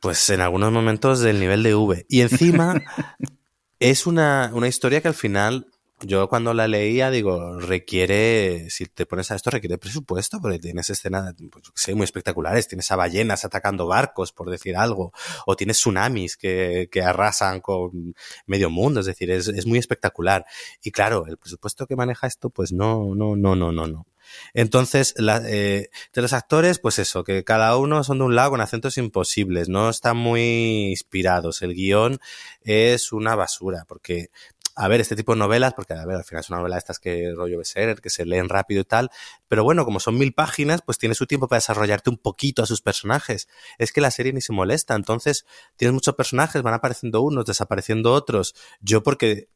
Pues en algunos momentos del nivel de V. Y encima es una, una historia que al final yo cuando la leía digo, requiere, si te pones a esto, requiere presupuesto, porque tienes escenas, pues, muy espectaculares, tienes a ballenas atacando barcos, por decir algo, o tienes tsunamis que, que arrasan con medio mundo, es decir, es, es muy espectacular. Y claro, el presupuesto que maneja esto, pues no, no, no, no, no, no. Entonces, la, eh, de los actores, pues eso, que cada uno son de un lado con acentos imposibles, no están muy inspirados. El guion es una basura, porque a ver este tipo de novelas, porque a ver, al final es una novela estas que rollo bestseller, que se leen rápido y tal, pero bueno, como son mil páginas, pues tienes su tiempo para desarrollarte un poquito a sus personajes. Es que la serie ni se molesta, entonces tienes muchos personajes, van apareciendo unos, desapareciendo otros. Yo porque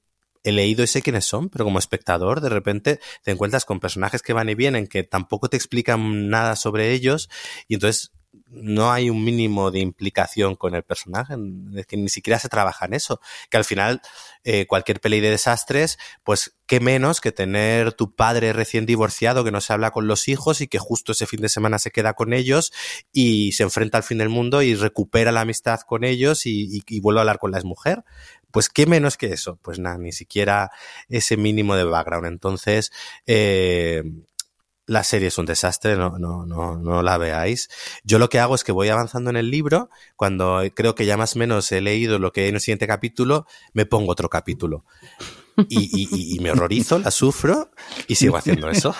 he leído y sé quiénes son, pero como espectador de repente te encuentras con personajes que van y vienen, que tampoco te explican nada sobre ellos, y entonces no hay un mínimo de implicación con el personaje, es que ni siquiera se trabaja en eso, que al final eh, cualquier peli de desastres, pues qué menos que tener tu padre recién divorciado que no se habla con los hijos y que justo ese fin de semana se queda con ellos y se enfrenta al fin del mundo y recupera la amistad con ellos y, vuelve a hablar con la mujer. Pues qué menos que eso, pues nada, ni siquiera ese mínimo de background. Entonces, eh, la serie es un desastre, no, no, no, no la veáis. Yo lo que hago es que voy avanzando en el libro, cuando creo que ya más o menos he leído lo que hay en el siguiente capítulo, me pongo otro capítulo. Y, y, y me horrorizo, la sufro y sigo haciendo eso.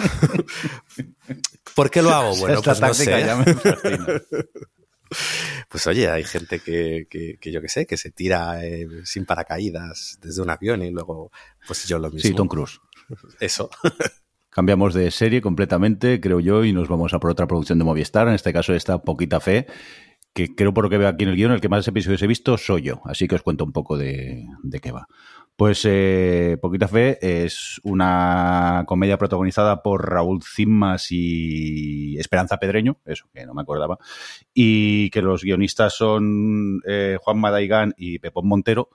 ¿Por qué lo hago? Bueno, Esta pues no sé. ya me. Pues oye, hay gente que, que, que yo que sé, que se tira eh, sin paracaídas desde un avión y luego, pues yo lo mismo. Sí, Tom Cruise. Eso. Cambiamos de serie completamente, creo yo, y nos vamos a por otra producción de Movistar, en este caso esta Poquita Fe, que creo por lo que veo aquí en el guion, el que más episodios he visto soy yo, así que os cuento un poco de, qué va. Pues eh, Poquita Fe es una comedia protagonizada por Raúl Cimas y Esperanza Pedreño, eso que no me acordaba, y que los guionistas son eh, Juan Madaigán y Pepón Montero,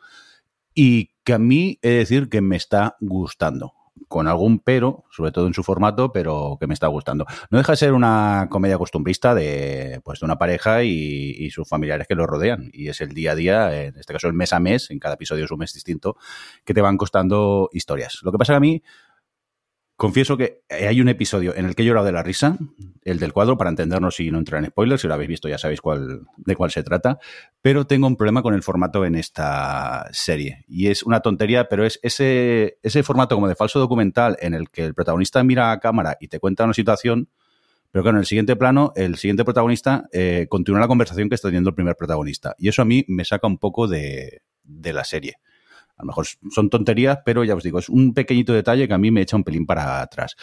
y que a mí he de decir que me está gustando con algún pero, sobre todo en su formato, pero que me está gustando. No deja de ser una comedia costumbrista de, pues, de una pareja y, y, sus familiares que lo rodean. Y es el día a día, en este caso el mes a mes, en cada episodio es un mes distinto, que te van costando historias. Lo que pasa que a mí, confieso que hay un episodio en el que he llorado de la risa, el del cuadro, para entendernos y no entrar en spoilers, si lo habéis visto ya sabéis cuál, de cuál se trata, pero tengo un problema con el formato en esta serie. Y es una tontería, pero es ese, ese formato como de falso documental en el que el protagonista mira a cámara y te cuenta una situación, pero claro, en el siguiente plano, el siguiente protagonista eh, continúa la conversación que está teniendo el primer protagonista. Y eso a mí me saca un poco de, de la serie. A lo mejor son tonterías, pero ya os digo, es un pequeñito detalle que a mí me echa un pelín para atrás.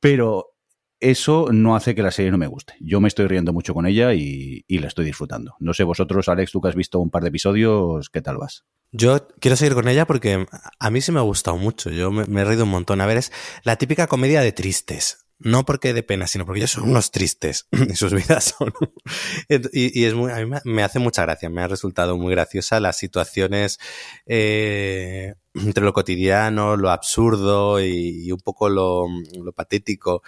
Pero eso no hace que la serie no me guste. Yo me estoy riendo mucho con ella y, la estoy disfrutando. No sé, vosotros, Alex, tú que has visto un par de episodios, ¿qué tal vas? Yo quiero seguir con ella porque a mí sí me ha gustado mucho. Yo me, me he reído un montón. A ver, es la típica comedia de tristes no porque de pena, sino porque ellos son unos tristes y sus vidas son. y, es muy, a mí me hace mucha gracia, me ha resultado muy graciosa las situaciones eh, entre lo cotidiano, lo absurdo y, y un poco lo, lo, patético.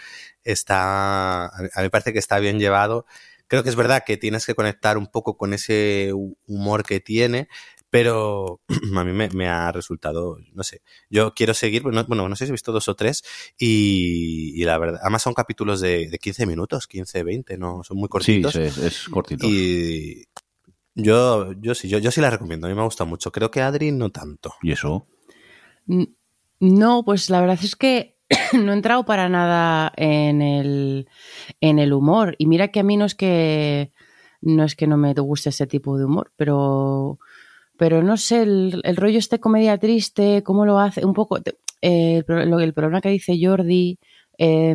Está, a mí me parece que está bien llevado. Creo que es verdad que tienes que conectar un poco con ese humor que tiene, pero a mí me, me, ha resultado, no sé, yo quiero seguir, bueno, no sé si he visto dos o tres y, y la verdad, además son capítulos de, de, 15 minutos, 15, 20, no, son muy cortitos. Sí, es, es cortito. Y yo, yo sí, yo, yo sí la recomiendo, a mí me ha gustado mucho, creo que Adri no tanto. ¿Y eso? No, pues la verdad es que no he entrado para nada en el, en el humor y mira que a mí no es que no es que no me guste ese tipo de humor, pero pero no sé, el, el, rollo este comedia triste, cómo lo hace, un poco, eh, el, el, problema que dice Jordi, eh,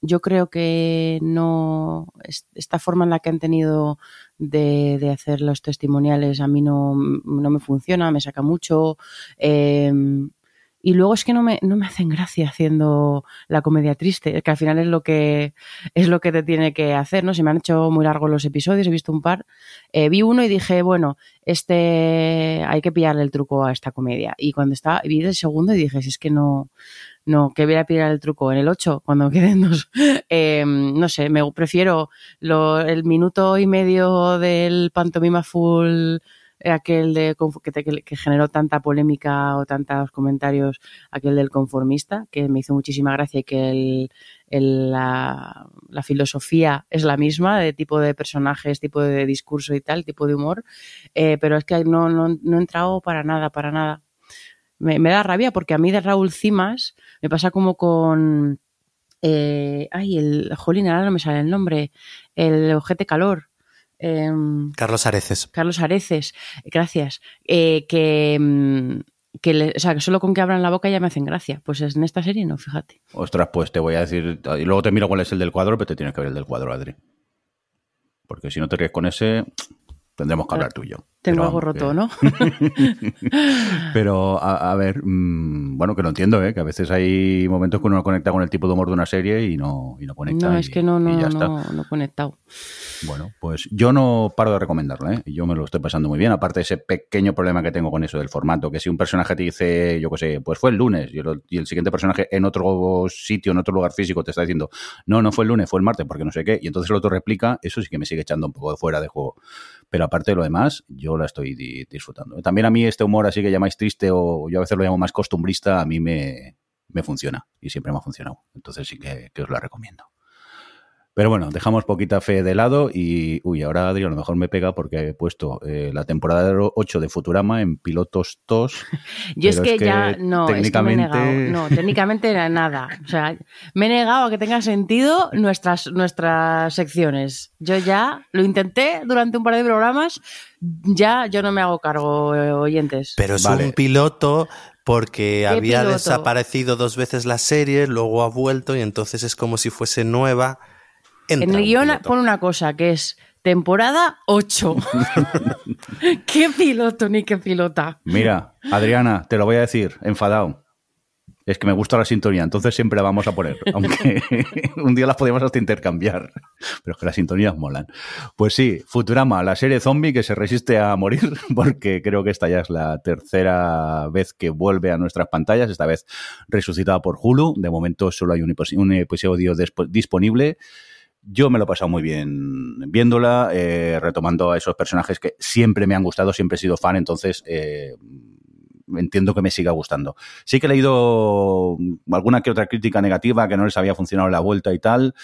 yo creo que no, esta forma en la que han tenido de, de hacer los testimoniales a mí no, no, me funciona, me saca mucho. Eh, y luego es que no me, no me hacen gracia haciendo la comedia triste, que al final es lo que es lo que te tiene que hacer, ¿no? Se me han hecho muy largos los episodios, he visto un par. Eh, vi uno y dije, bueno, este hay que pillarle el truco a esta comedia. Y cuando estaba, vi el segundo y dije, si es que no, no, que voy a pillar el truco en el 8 cuando queden dos. Eh, no sé, me prefiero lo, el minuto y medio del pantomima full aquel de que, generó tanta polémica o tantos comentarios, aquel del conformista, que me hizo muchísima gracia y que el, la, filosofía es la misma, de tipo de personajes, tipo de discurso y tal, tipo de humor, eh, pero es que no, no, no he entrado para nada, para nada. Me, me, da rabia porque a mí de Raúl Cimas me pasa como con... Eh, ay, el Jolín, ahora no me sale el nombre. El Ojete Calor. Eh, Carlos Areces. Carlos Areces, gracias. Eh, que, mm, que, le, o sea, que solo con que abran la boca ya me hacen gracia. Pues en esta serie no, fíjate. Ostras, pues te voy a decir, y luego te miro cuál es el del cuadro, pero te tienes que ver el del cuadro, Adri. Porque si no te ríes con ese, tendremos que hablar tú y yo. Tengo algo roto, que... ¿no? Pero, a, a, ver, mmm, bueno, que lo entiendo, ¿eh? que a veces hay momentos que uno no conecta con el tipo de humor de una serie y no, y no conecta. No, y, es que no, no, no, no conectado. Bueno, pues yo no paro de recomendarlo, ¿eh? Yo me lo estoy pasando muy bien, aparte de ese pequeño problema que tengo con eso del formato, que si un personaje te dice, yo qué sé, pues fue el lunes, y el, y el, siguiente personaje en otro sitio, en otro lugar físico, te está diciendo, no, no fue el lunes, fue el martes, porque no sé qué, y entonces el otro replica, eso sí que me sigue echando un poco de fuera de juego. Pero aparte de lo demás, yo la estoy di disfrutando. También a mí este humor así que llamáis triste o yo a veces lo llamo más costumbrista, a mí me, me funciona y siempre me ha funcionado. Entonces sí que, que os la recomiendo. Pero bueno, dejamos poquita fe de lado y, uy, ahora Adri a lo mejor me pega porque he puesto eh, la temporada 8 de Futurama en pilotos tos. Yo es que, es que, ya, no, técnicamente... Es que me he negado. No, técnicamente era nada. O sea, me he negado a que tenga sentido nuestras, nuestras secciones. Yo ya lo intenté durante un par de programas, ya yo no me hago cargo, eh, oyentes. Pero es vale. un piloto porque había piloto? desaparecido dos veces la serie, luego ha vuelto y entonces es como si fuese nueva. Entra en el guion pone una cosa que es temporada 8. ¿Qué piloto ni qué pilota? Mira, Adriana, te lo voy a decir, enfadado. Es que me gusta la sintonía, entonces siempre la vamos a poner. Aunque un día las podíamos hasta intercambiar. Pero es que las sintonías molan. Pues sí, Futurama, la serie zombie que se resiste a morir, porque creo que esta ya es la tercera vez que vuelve a nuestras pantallas, esta vez resucitada por Hulu. De momento solo hay un episodio disponible. Yo me lo he pasado muy bien viéndola, eh, retomando a esos personajes que siempre me han gustado, siempre he sido fan, entonces eh, entiendo que me siga gustando. Sí que he leído alguna que otra crítica negativa que no les había funcionado la vuelta y tal.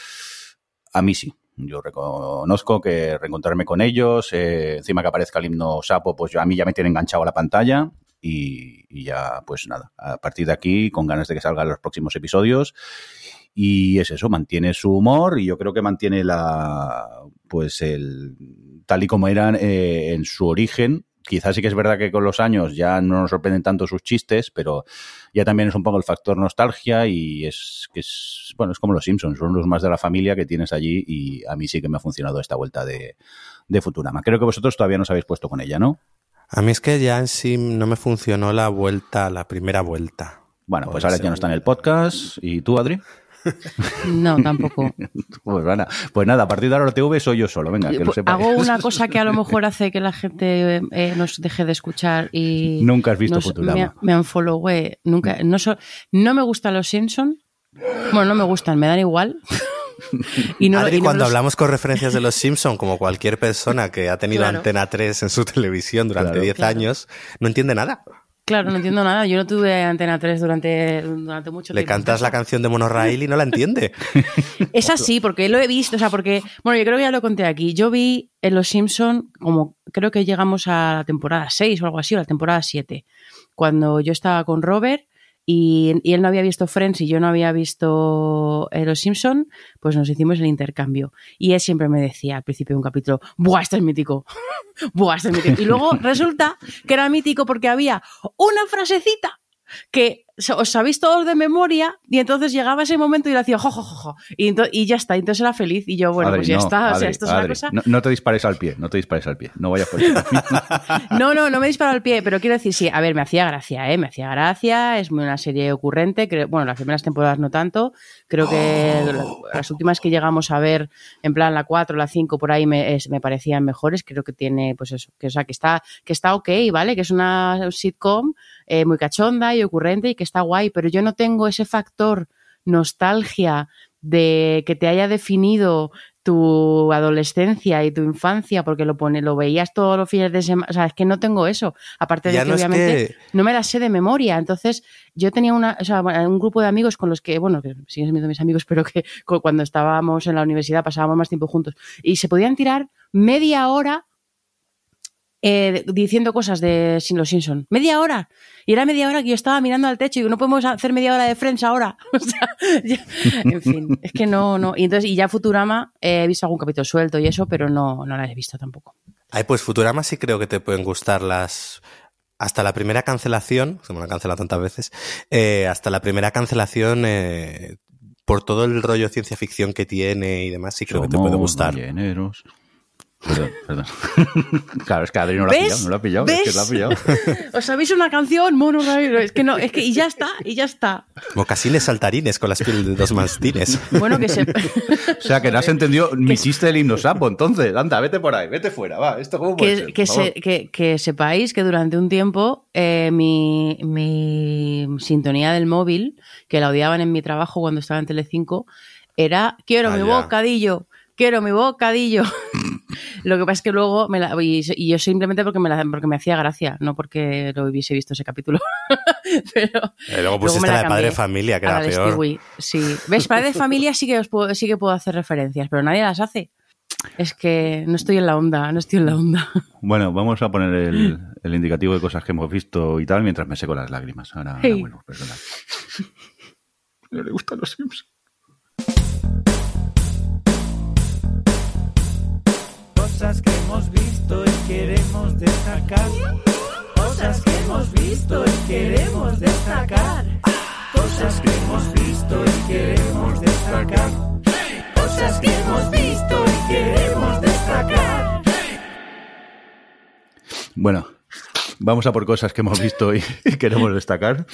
A mí sí. Yo reconozco que reencontrarme con ellos, eh, encima que aparezca el himno sapo, pues yo, a mí ya me tiene enganchado a la pantalla y, y ya, pues nada, a partir de aquí, con ganas de que salgan los próximos episodios y es eso, mantiene su humor y yo creo que mantiene la, pues el, tal y como eran eh, en su origen. Quizás sí que es verdad que con los años ya no nos sorprenden tanto sus chistes, pero ya también es un poco el factor nostalgia y es que es, bueno, es como los Simpsons, son los más de la familia que tienes allí y a mí sí que me ha funcionado esta vuelta de, de Futurama. Creo que vosotros todavía no os habéis puesto con ella, ¿no? A mí es que ya en sí no me funcionó la vuelta, la primera vuelta. Bueno, pues ahora ya no está en el podcast. ¿Y tú, Adri? No, tampoco. Pues, bueno, pues, nada, a partir de ahora TV soy yo solo, venga, que lo sepa. Hago una cosa que a lo mejor hace que la gente eh, nos deje de escuchar y... Nunca has visto nos, Futurama. Me, me unfollowé, nunca. No, so, no me gustan los Simpsons. Bueno, no me gustan, me dan igual. y no, Adri, y no cuando los... hablamos con referencias de los Simpson, como cualquier persona que ha tenido claro. Antena 3 en su televisión durante 10 claro, claro. años, no entiende nada. Claro, no entiendo nada. Yo no tuve Antena 3 durante, durante mucho Le tiempo. Le cantas la canción de Monorail y no la entiende. es así, porque lo he visto, o sea, porque, bueno, yo creo que ya lo conté aquí. Yo vi en Los Simpson como creo que llegamos a la temporada 6 o algo así, o la temporada 7, cuando yo estaba con Robert y, él no había visto Friends y yo no había visto eh, Los Simpson, pues nos hicimos el intercambio. Y él siempre me decía al principio de un capítulo, ¡buah, este es mítico! ¡buah, este es mítico! Y luego resulta que era mítico porque había una frasecita que os sabéis todos de memoria y entonces llegaba ese momento y le hacía jo, jo, jo, jo, y, ya está, entonces era feliz y yo, bueno, Adri, pues ya no, está, o sea, Adri, esto es una cosa... No, no te dispares al pie, no te dispares al pie. No vayas por ahí. No, no, no me he disparado el pie, pero quiero decir, sí, a ver, me hacía gracia, ¿eh? Me hacía gracia, es una serie ocurrente, creo, bueno, las primeras temporadas no tanto, creo que la- las últimas que llegamos a ver, en plan la 4, la 5, por ahí me, es- me parecían mejores, creo que tiene, pues eso, que, o sea, que está, que está ok, ¿vale? Que es una sitcom eh, muy cachonda y ocurrente y que está guay, pero yo no tengo ese factor nostalgia de que te haya definido tu adolescencia y tu infancia porque lo pone, lo veías todos los fines de semana, o sea, es que no tengo eso, aparte de que no es obviamente que- no me las sé de memoria, entonces yo tenía una, o sea, un grupo de amigos con los que, bueno, que siguen siendo mis amigos, pero que cu- cuando estábamos en la universidad pasábamos más tiempo juntos y se podían tirar media hora eh, diciendo cosas de Sin los Simpson. Media hora. Y era media hora que yo estaba mirando al techo y digo, no podemos hacer media hora de Friends ahora. O sea, ya- en fin, es que no, no. Y entonces, y ya Futurama, eh, he visto algún capítulo suelto y eso, pero no, no la he visto tampoco. Ay, pues Futurama sí creo que te pueden gustar las. Hasta la primera cancelación, se me la han cancelado tantas veces, eh, hasta la primera cancelación, eh, por todo el rollo ciencia ficción que tiene y demás, sí creo que te puede gustar. balleneros. Perdón, perdón. claro, es que Adri no lo ha ¿Ves? pillado, no lo ha pillado, es que ¿Ves? lo ha pillado. ¿Os sabéis una canción? Mono Rayo? Es que no, es que y ya está, y ya está. Mocasines saltarines con las pieles de dos mastines. Bueno, que se. O sea, que no has entendido mi chiste del himno sapo, entonces. Anda, vete por ahí, vete fuera, va. ¿Esto cómo puede que, ser? que, Por favor. se- que- que sepáis que durante un tiempo eh, mi, mi sintonía del móvil, que la odiaban en mi trabajo cuando estaba en Telecinco, era quiero mi Vaya. bocadillo, quiero mi bocadillo. Lo que pasa es que luego me la, y, y yo simplemente porque me, la- porque me hacía gracia, no porque lo hubiese visto ese capítulo. Pero Eh, luego pusiste me la de padre de familia, que era peor. Stewie. Sí. ¿Ves? Padre de familia sí que, os puedo, sí que puedo hacer referencias, pero nadie las hace. Es que no estoy en la onda, no estoy en la onda. Bueno, vamos a poner el, el indicativo de cosas que hemos visto y tal mientras me seco las lágrimas. Ahora, ahora Hey. vuelvo, perdona. No le gustan los Sims. Cosas que hemos visto y queremos destacar. Cosas que hemos visto y queremos destacar. Cosas que hemos visto y queremos destacar. Cosas que hemos visto y queremos destacar. Bueno, vamos a por cosas que hemos visto y queremos destacar.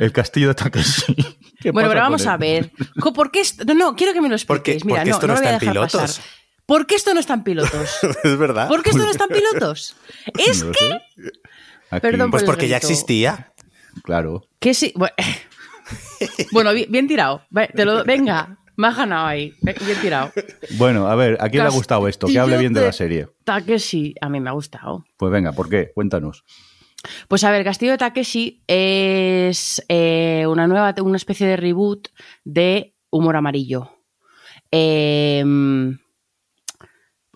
El castillo de Takeshi. ¿Qué Bueno, pero vamos a ver. ¿Por qué esto? No, no, quiero que me lo Porque- expliquéis. Mira, porque no, esto no no lo voy a está en dejar pilotos. pasar. ¿Por qué esto no está en pilotos? es verdad. ¿Por qué esto no está en pilotos? Es No que... Aquí, Perdón Pues por porque ya existía. Claro. Que sí. Bueno, bien, tirado. Ve- te lo- venga, me has ganado ahí. Bien tirado. Bueno, a ver, ¿a quién le ha gustado esto? Que hable bien de la serie. Takeshi, a mí me ha gustado. Pues venga, ¿por qué? Cuéntanos. Pues a ver, Castillo de Takeshi es eh, una nueva, una especie de reboot de humor amarillo. Em,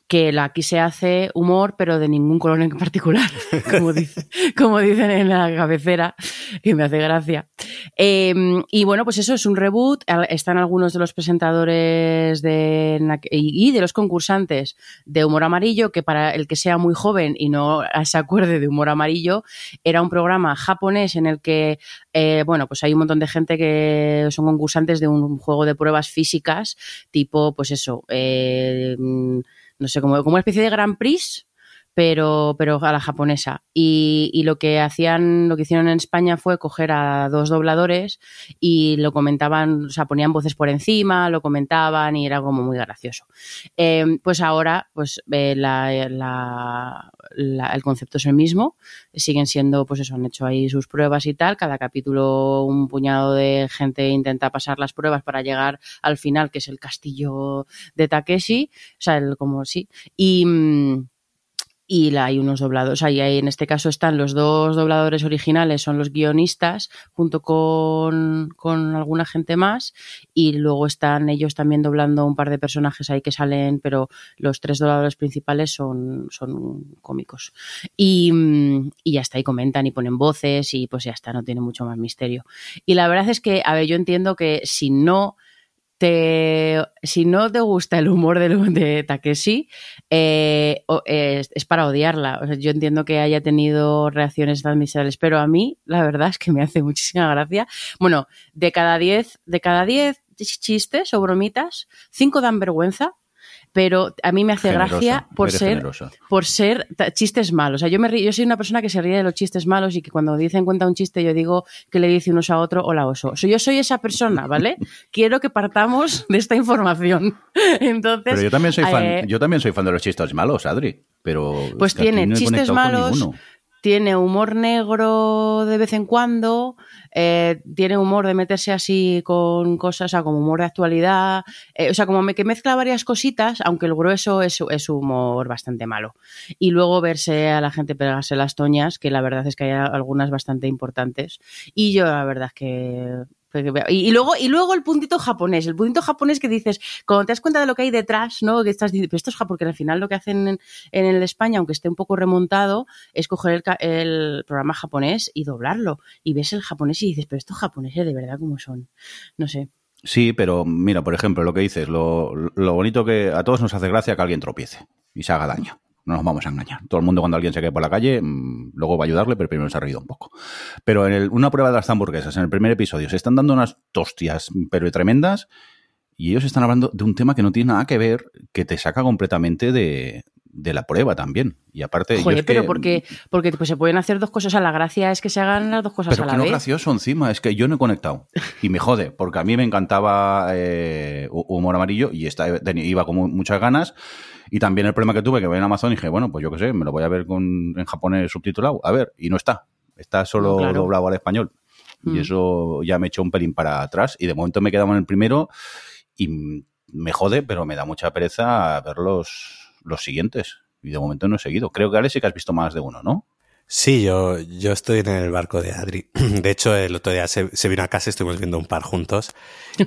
que la, aquí se hace humor, pero de ningún color en particular, como, dice- como dicen en la cabecera, que me hace gracia. Em, y bueno, pues eso es un reboot. Están algunos de los presentadores y de los concursantes de humor amarillo, que para el que sea muy joven y no se acuerde de humor amarillo, era un programa japonés en el que, eh, bueno, pues hay un montón de gente que son concursantes de un juego de pruebas físicas, tipo, pues eso, eh, no sé, como, como una especie de Grand Prix, pero, pero a la japonesa. Y, y lo que hacían, lo que hicieron en España fue coger a dos dobladores y lo comentaban, o sea, ponían voces por encima, lo comentaban y era como muy gracioso. Eh, pues ahora, pues eh, la- la- el concepto es el mismo, siguen siendo, pues eso, han hecho ahí sus pruebas y tal, cada capítulo un puñado de gente intenta pasar las pruebas para llegar al final, que es el castillo de Takeshi, o sea, el, como sí, y... y la, hay unos doblados, ahí hay, en este caso están los dos dobladores originales, son los guionistas, junto con, con alguna gente más, y luego están ellos también doblando un par de personajes ahí que salen, pero los tres dobladores principales son, son cómicos. Y, y ya está, y comentan y ponen voces, y pues ya está, no tiene mucho más misterio. Y la verdad es que, a ver, yo entiendo que si no te, si no te gusta el humor de, de Takeshi, eh, es, es para odiarla. O sea, yo entiendo que haya tenido reacciones tan miserables, pero a mí, la verdad es que me hace muchísima gracia. Bueno, de cada 10, de cada 10 chistes o bromitas, 5 dan vergüenza, pero a mí me hace Generosa, gracia por ser generosa. por ser chistes malos. O sea, yo, me río- yo soy una persona que se ríe de los chistes malos y que cuando dicen cuenta un chiste yo digo que le dice unos a otro hola oso. O sea, yo soy esa persona, ¿vale? Quiero que partamos de esta información. Entonces, Pero yo también soy fan, eh, yo también soy fan de los chistes malos, Adri. Pero Pues es que aquí tiene no he chistes malos. Tiene humor negro de vez en cuando, eh, tiene humor de meterse así con cosas, o sea, como humor de actualidad, eh, o sea, como que mezcla varias cositas, aunque el grueso es, es humor bastante malo. Y luego verse a la gente pegarse las toñas, que la verdad es que hay algunas bastante importantes. Y yo la verdad es que... Y, luego, y luego el puntito japonés, el puntito japonés que dices, cuando te das cuenta de lo que hay detrás, ¿no? Que estás diciendo, esto es porque al final lo que hacen en, en el España, aunque esté un poco remontado, es coger el, el programa japonés y doblarlo. Y ves el japonés y dices, pero estos japoneses de verdad cómo son. No sé. Sí, pero mira, por ejemplo, lo que dices, lo, lo bonito que a todos nos hace gracia que alguien tropiece y se haga daño. No nos vamos a engañar. Todo el mundo cuando alguien se cae por la calle, mm, luego va a ayudarle, pero primero se ha reído un poco. Pero en una prueba de las hamburguesas, en el primer episodio, se están dando unas tostias, pero tremendas, y ellos están hablando de un tema que no tiene nada que ver, que te saca completamente de, de la prueba también. Y aparte, Joder, que- pero porque, porque pues, se pueden hacer dos cosas. Sea, la gracia es que se hagan las dos cosas Pero a que la no vez. gracioso encima, es que yo no he conectado. Y me jode, porque a mí me encantaba eh, hu- humor amarillo y esta, tenía- iba con mu- muchas ganas. Y también el problema que tuve, que voy en Amazon y dije, bueno, pues yo qué sé, me lo voy a ver con, en japonés subtitulado. A ver, y no está. Está solo No, claro. doblado al español. Y Mm. eso ya me echó un pelín para atrás. Y de momento me quedaba en el primero y me jode, pero me da mucha pereza ver los, siguientes. Y de momento no he seguido. Creo que Alex sí que has visto más de uno, ¿no? Sí, yo, yo estoy en el barco de Adri. De hecho, el otro día se, se vino a casa y estuvimos viendo un par juntos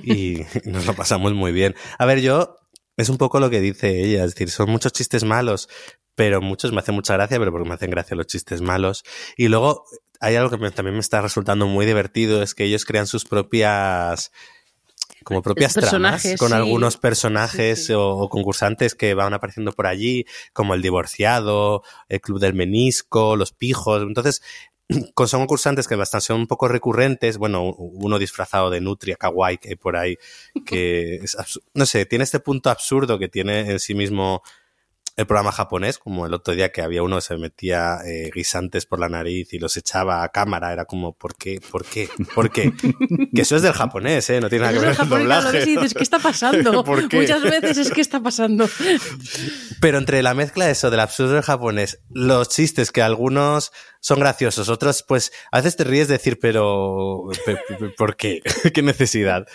y nos lo pasamos muy bien. A ver, yo, es un poco lo que dice ella, es decir, son muchos chistes malos, pero muchos me hacen mucha gracia, pero porque me hacen gracia los chistes malos. Y luego hay algo que me- también me está resultando muy divertido, es que ellos crean sus propias como propias tramas con sí. algunos personajes Sí, sí. O, o concursantes que van apareciendo por allí, como el divorciado, el club del menisco, los pijos. Entonces, con- son concursantes que bastante son un poco recurrentes. Bueno, uno disfrazado de Nutria Kawaii que hay por ahí, que es no sé, tiene este punto absurdo que tiene en sí mismo el programa japonés, como el otro día que había uno que se metía eh, guisantes por la nariz y los echaba a cámara, era como, ¿por qué? ¿Por qué? ¿Por qué? que eso es del japonés, ¿eh? No tiene nada que ver con el japonés, doblaje. y dices, ¿qué está pasando? ¿Por qué? Muchas veces es que está pasando. Pero entre la mezcla de eso, del absurdo del japonés, los chistes que algunos son graciosos, otros pues a veces te ríes de decir, pero pe- pe- ¿por qué? ¿Qué necesidad?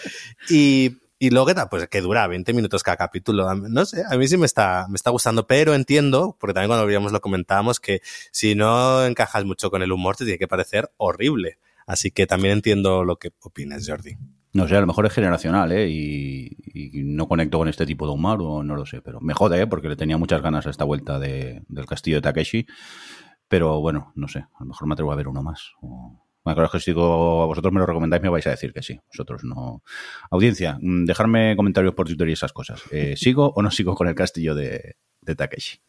Y, y luego que pues que dura 20 minutos cada capítulo. No sé, a mí sí me está, me está gustando, pero entiendo, porque también cuando veíamos lo comentábamos, que si no encajas mucho con el humor te tiene que parecer horrible. Así que también entiendo lo que opinas, Jordi. No sé, a lo mejor es generacional, ¿eh? Y, no conecto con este tipo de humor o no lo sé, pero me jode, ¿eh? Porque le tenía muchas ganas a esta vuelta de, del castillo de Takeshi. Pero bueno, no sé, a lo mejor me atrevo a ver uno más. Claro, es que si digo, a vosotros me lo recomendáis, me vais a decir que sí. Vosotros no. Audiencia, mm, dejarme comentarios por Twitter y esas cosas. Eh, ¿Sigo o no sigo con el castillo de, de Takeshi?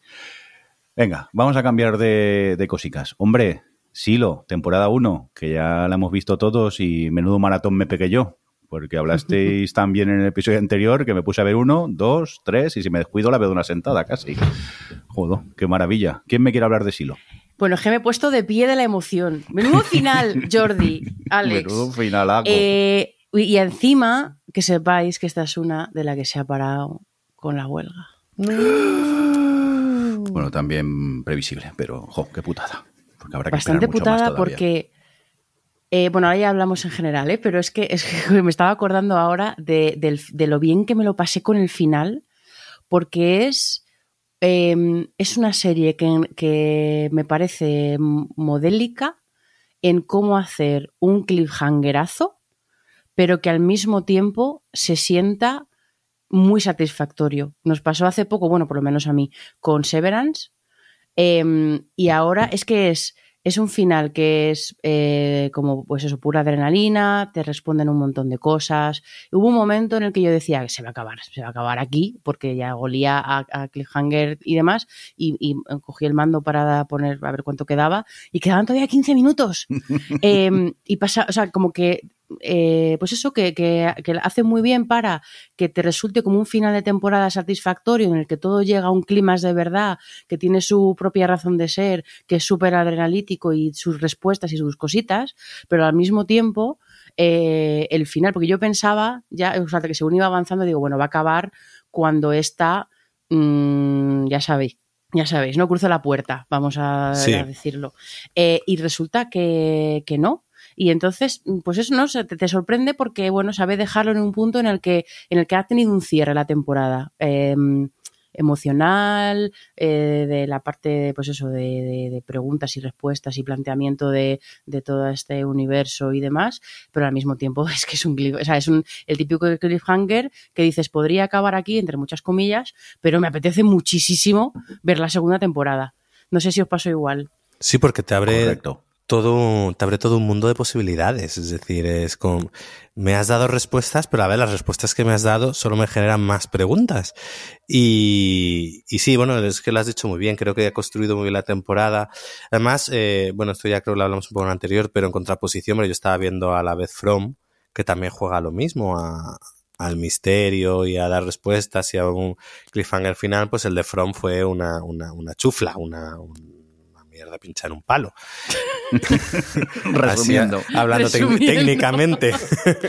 Venga, vamos a cambiar de, de cositas. Hombre, Silo, temporada 1, que ya la hemos visto todos y menudo maratón me pegué yo. Porque hablasteis también en el episodio anterior que me puse a ver uno, dos, tres y si me descuido la veo de una sentada casi. Joder, qué maravilla. ¿Quién me quiere hablar de Silo? Bueno, es que me he puesto de pie de la emoción. Menudo final, Jordi, Alex. Menudo finalaco. Eh, y encima, que sepáis que esta es una de la que se ha parado con la huelga. Bueno, también previsible, pero jo, qué putada. Porque habrá que Bastante mucho putada porque. eh, bueno, ahora ya hablamos en general, ¿eh? pero es que, es que me estaba acordando ahora de, de lo bien que me lo pasé con el final, porque es, eh, es una serie que, que me parece modélica en cómo hacer un cliffhangerazo, pero que al mismo tiempo se sienta muy satisfactorio. Nos pasó hace poco, bueno, por lo menos a mí, con Severance, eh, y ahora es que es es un final que es eh, como, pues eso, pura adrenalina, te responden un montón de cosas. Hubo un momento en el que yo decía que se va a acabar, se va a acabar aquí, porque ya golía a, a Cliffhanger y demás, y, y, cogí el mando para poner, a ver cuánto quedaba, y quedaban todavía 15 minutos. eh, y pasa, o sea, como que eh, pues eso, que, que, que, hace muy bien para que te resulte como un final de temporada satisfactorio en el que todo llega a un clima de verdad, que tiene su propia razón de ser, que es súper adrenalítico y sus respuestas y sus cositas, pero al mismo tiempo eh, el final, porque yo pensaba, ya, o sea, que según iba avanzando, digo, bueno, va a acabar cuando está, mmm, ya sabéis, ya sabéis, no cruza la puerta, vamos a, sí. a decirlo. Eh, y resulta que, que no, y entonces, pues eso no te, te, sorprende porque, bueno, sabe dejarlo en un punto en el que, en el que ha tenido un cierre la temporada. Eh, emocional, eh, de la parte, pues eso, de, de, de, preguntas y respuestas y planteamiento de, de, todo este universo y demás, pero al mismo tiempo es que es un, o sea, es un el típico cliffhanger que dices, podría acabar aquí, entre muchas comillas, pero me apetece muchísimo ver la segunda temporada. No sé si os pasó igual. Sí, porque te abre Correcto todo, te abre todo un mundo de posibilidades. Es decir, es como, me has dado respuestas, pero a ver, las respuestas que me has dado solo me generan más preguntas. Y, y sí, bueno, es que lo has dicho muy bien. Creo que ha construido muy bien la temporada. Además, eh, bueno, esto ya creo que lo hablamos un poco en anterior, pero en contraposición, pero yo estaba viendo a la vez From, que también juega lo mismo, a, al misterio y a dar respuestas y a un cliffhanger final, pues el de From fue una, una, una chufla, una, un, mierda pinchar un palo. Resumiendo. Así, hablando Resumiendo. técnicamente.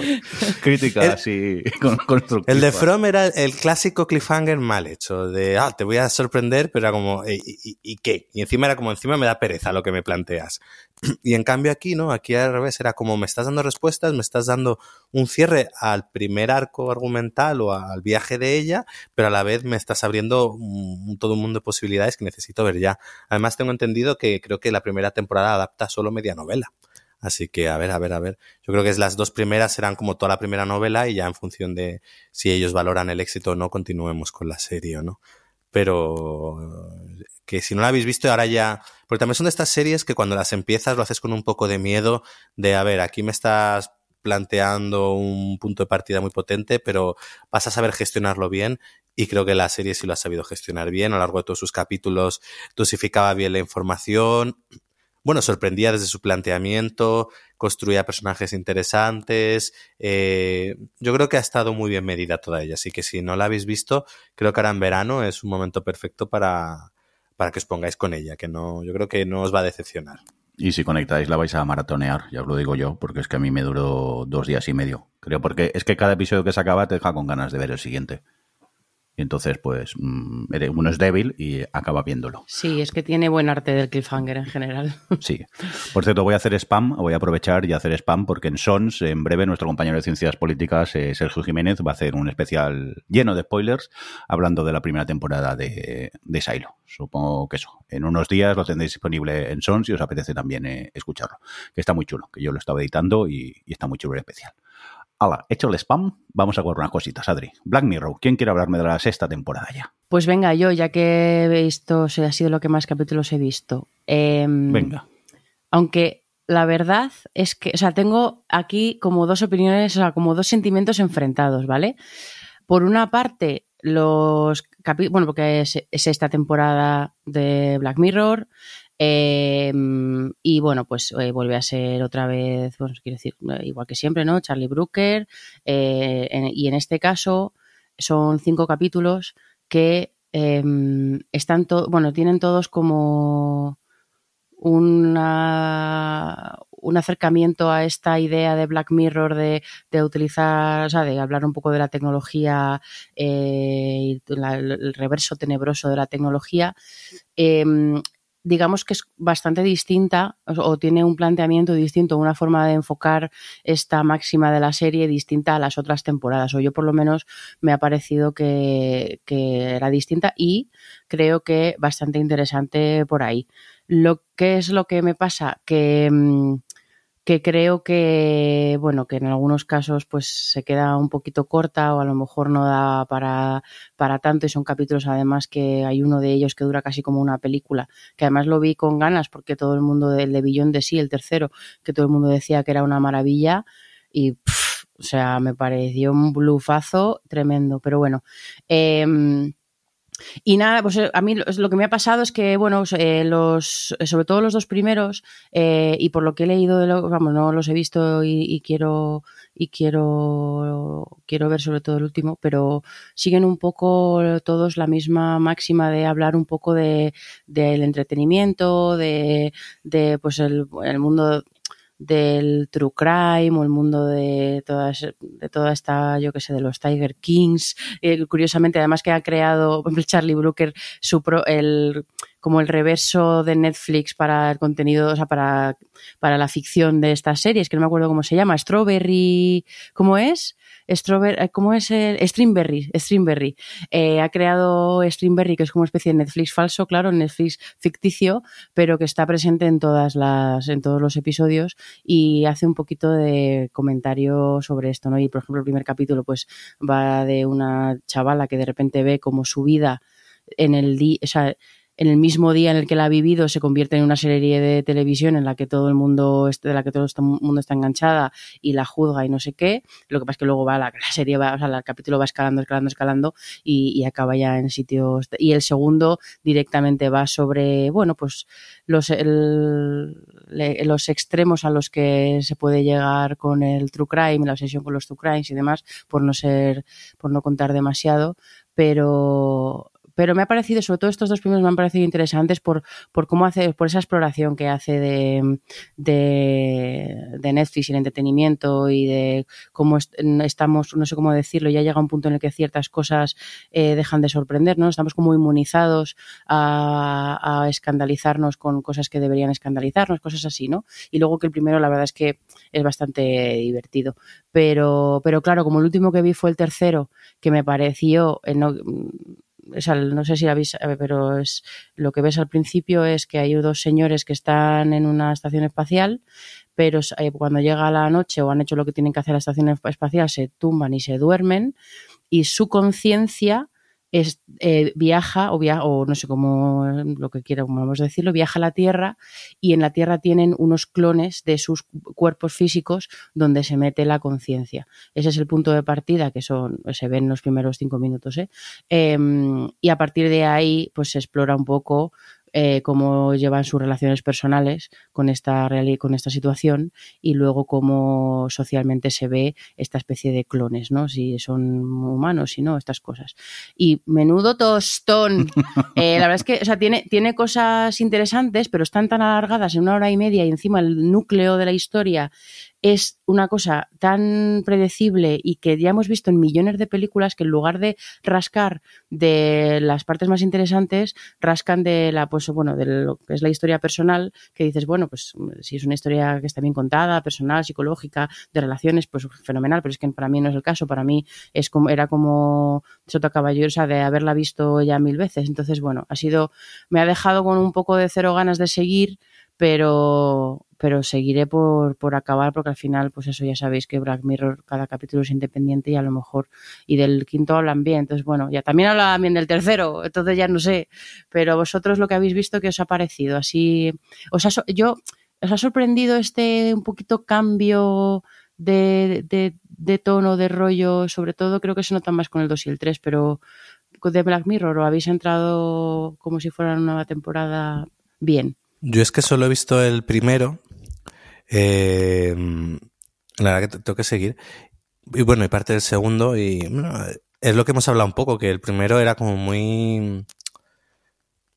Crítica así constructiva. El de From era el clásico cliffhanger mal hecho, de, ah, te voy a sorprender, pero era como, ¿y, y, y qué? Y encima era como, encima me da pereza lo que me planteas. Y en cambio aquí, ¿no? Aquí al revés, era como me estás dando respuestas, me estás dando un cierre al primer arco argumental o al viaje de ella, pero a la vez me estás abriendo todo un mundo de posibilidades que necesito ver ya. Además tengo entendido que creo que la primera temporada adapta solo media novela. Así que, a ver, a ver, a ver. Yo creo que las dos primeras serán como toda la primera novela y ya en función de si ellos valoran el éxito o no, continuemos con la serie o no. Pero que si no la habéis visto ahora ya, porque también son de estas series que cuando las empiezas lo haces con un poco de miedo de, a ver, aquí me estás planteando un punto de partida muy potente, pero vas a saber gestionarlo bien y creo que la serie sí lo ha sabido gestionar bien. A lo largo de todos sus capítulos dosificaba bien la información. Bueno, sorprendía desde su planteamiento, construía personajes interesantes. Eh, yo creo que ha estado muy bien medida toda ella. Así que si no la habéis visto, creo que ahora en verano es un momento perfecto para, para que os pongáis con ella, que no, yo creo que no os va a decepcionar. Y si conectáis la vais a maratonear, ya os lo digo yo, porque es que a mí me duró dos días y medio. Creo, porque es que cada episodio que se acaba te deja con ganas de ver el siguiente. Y entonces, pues, uno es débil y acaba viéndolo. Sí, es que tiene buen arte del cliffhanger en general. Sí. Por cierto, voy a hacer spam, voy a aprovechar y hacer spam, porque en Sons, en breve, nuestro compañero de Ciencias Políticas, eh, Sergio Jiménez, va a hacer un especial lleno de spoilers, hablando de la primera temporada de, de Silo. Supongo que eso. En unos días lo tendréis disponible en Sons y os apetece también eh, escucharlo. Que está muy chulo, que yo lo estaba editando y, y está muy chulo el especial. Hala, hecho el spam, vamos a jugar unas cositas, Adri. Black Mirror, ¿quién quiere hablarme de la sexta temporada ya? Pues venga, yo, ya que he visto, o sea, ha sido lo que más capítulos he visto. Eh, venga. Aunque la verdad es que, o sea, tengo aquí como dos opiniones, o sea, como dos sentimientos enfrentados, ¿vale? Por una parte, los capítulos, bueno, porque es, es esta temporada de Black Mirror, eh, y bueno, pues eh, vuelve a ser otra vez, bueno, quiero decir, igual que siempre, ¿no? Charlie Brooker. Eh, y en este caso son cinco capítulos que están, to bueno, tienen todos como una, un acercamiento a esta idea de Black Mirror de, de utilizar, o sea, de hablar un poco de la tecnología, eh, la, el reverso tenebroso de la tecnología. Eh, digamos que es bastante distinta o, tiene un planteamiento distinto, una forma de enfocar esta máxima de la serie distinta a las otras temporadas. O yo por lo menos me ha parecido que, que era distinta y creo que bastante interesante por ahí. Lo que es lo que me pasa, que, que creo que, bueno, que en algunos casos pues se queda un poquito corta o a lo mejor no da para, para tanto y son capítulos además que hay uno de ellos que dura casi como una película, que además lo vi con ganas porque todo el mundo del de Billón de sí, el tercero, que todo el mundo decía que era una maravilla y, o sea, me pareció un blufazo tremendo, pero bueno. Eh, y nada, pues eh, a mí lo que me ha pasado es que, bueno, eh, los, sobre todo los dos primeros, eh, y por lo que he leído, de lo, vamos, no los he visto y, y, quiero y quiero quiero ver sobre todo el último, pero siguen un poco todos la misma máxima de hablar un poco de del entretenimiento, de, de pues el, el mundo del true crime o el mundo de todas de toda esta yo que sé de los Tiger Kings eh, curiosamente además que ha creado Charlie Brooker su pro, el como el reverso de Netflix para el contenido, o sea, para, para la ficción de estas series, que no me acuerdo cómo se llama, Strawberry, ¿cómo es? Strawberry, eh, ¿cómo es el? Streamberry, Streamberry. Eh, ha creado Streamberry, que es como una especie de Netflix falso, claro, Netflix ficticio, pero que está presente en todas las, en todos los episodios y hace un poquito de comentario sobre esto, ¿no? Y por ejemplo, el primer capítulo, pues, va de una chavala que de repente ve como su vida en el día, o sea, en el mismo día en el que la ha vivido se convierte en una serie de televisión en la que todo el mundo de la que todo el mundo está enganchada y la juzga y no sé qué. Lo que pasa es que luego va la, serie va o sea el capítulo va escalando escalando escalando y, acaba ya en sitios y el segundo directamente va sobre bueno pues los los extremos a los que se puede llegar con el true crime la obsesión con los true crimes y demás por no ser por no contar demasiado pero pero me ha parecido, sobre todo estos dos primeros me han parecido interesantes por, por cómo hace, por esa exploración que hace de, de, Netflix y el entretenimiento y de cómo estamos, no sé cómo decirlo, ya llega un punto en el que ciertas cosas eh, dejan de sorprendernos, estamos como inmunizados a, a, escandalizarnos con cosas que deberían escandalizarnos, cosas así, ¿no? Y luego que el primero, la verdad es que es bastante divertido. Pero, pero claro, como el último que vi fue el tercero, que me pareció, eh, no, no sé si la veis, pero es lo que ves al principio es que hay dos señores que están en una estación espacial, pero eh, cuando llega la noche o han hecho lo que tienen que hacer la estación espacial, se tumban y se duermen y su conciencia es, eh, viaja o, via o no sé cómo lo que quiera, vamos a decirlo, viaja a la Tierra y en la Tierra tienen unos clones de sus cuerpos físicos donde se mete la conciencia. Ese es el punto de partida que son se ven los primeros cinco minutos, ¿eh? Eh, y a partir de ahí pues se explora un poco eh, cómo llevan sus relaciones personales con esta, con esta situación y luego cómo socialmente se ve esta especie de clones, ¿no? Si son humanos, si no, estas cosas. Y menudo tostón. Eh, la verdad es que, o sea, tiene, tiene cosas interesantes, pero están tan alargadas en una hora y media y encima el núcleo de la historia es una cosa tan predecible y que ya hemos visto en millones de películas que en lugar de rascar de las partes más interesantes, rascan de la, pues bueno, de lo que es la historia personal, que dices, bueno, pues si es una historia que está bien contada, personal, psicológica, de relaciones, pues fenomenal, pero es que para mí no es el caso, para mí es como, era como Sota Caballero, o sea, de haberla visto ya mil veces. Entonces, bueno, ha sido, me ha dejado con un poco de cero ganas de seguir, pero pero seguiré por, por acabar porque al final, pues eso ya sabéis que Black Mirror cada capítulo es independiente y a lo mejor, y del quinto hablan bien, entonces bueno, ya también hablan bien del tercero, entonces ya no sé, pero vosotros lo que habéis visto, ¿qué os ha parecido? Así, os ha, yo, ¿os ha sorprendido este un poquito cambio de, de, de tono, de rollo? Sobre todo creo que se nota más con el 2 y el 3, pero de Black Mirror, ¿o habéis entrado como si fuera una nueva temporada bien? Yo es que solo he visto el primero eh, la verdad que tengo que seguir. Y bueno, y parte del segundo, y bueno, es lo que hemos hablado un poco, que el primero era como muy...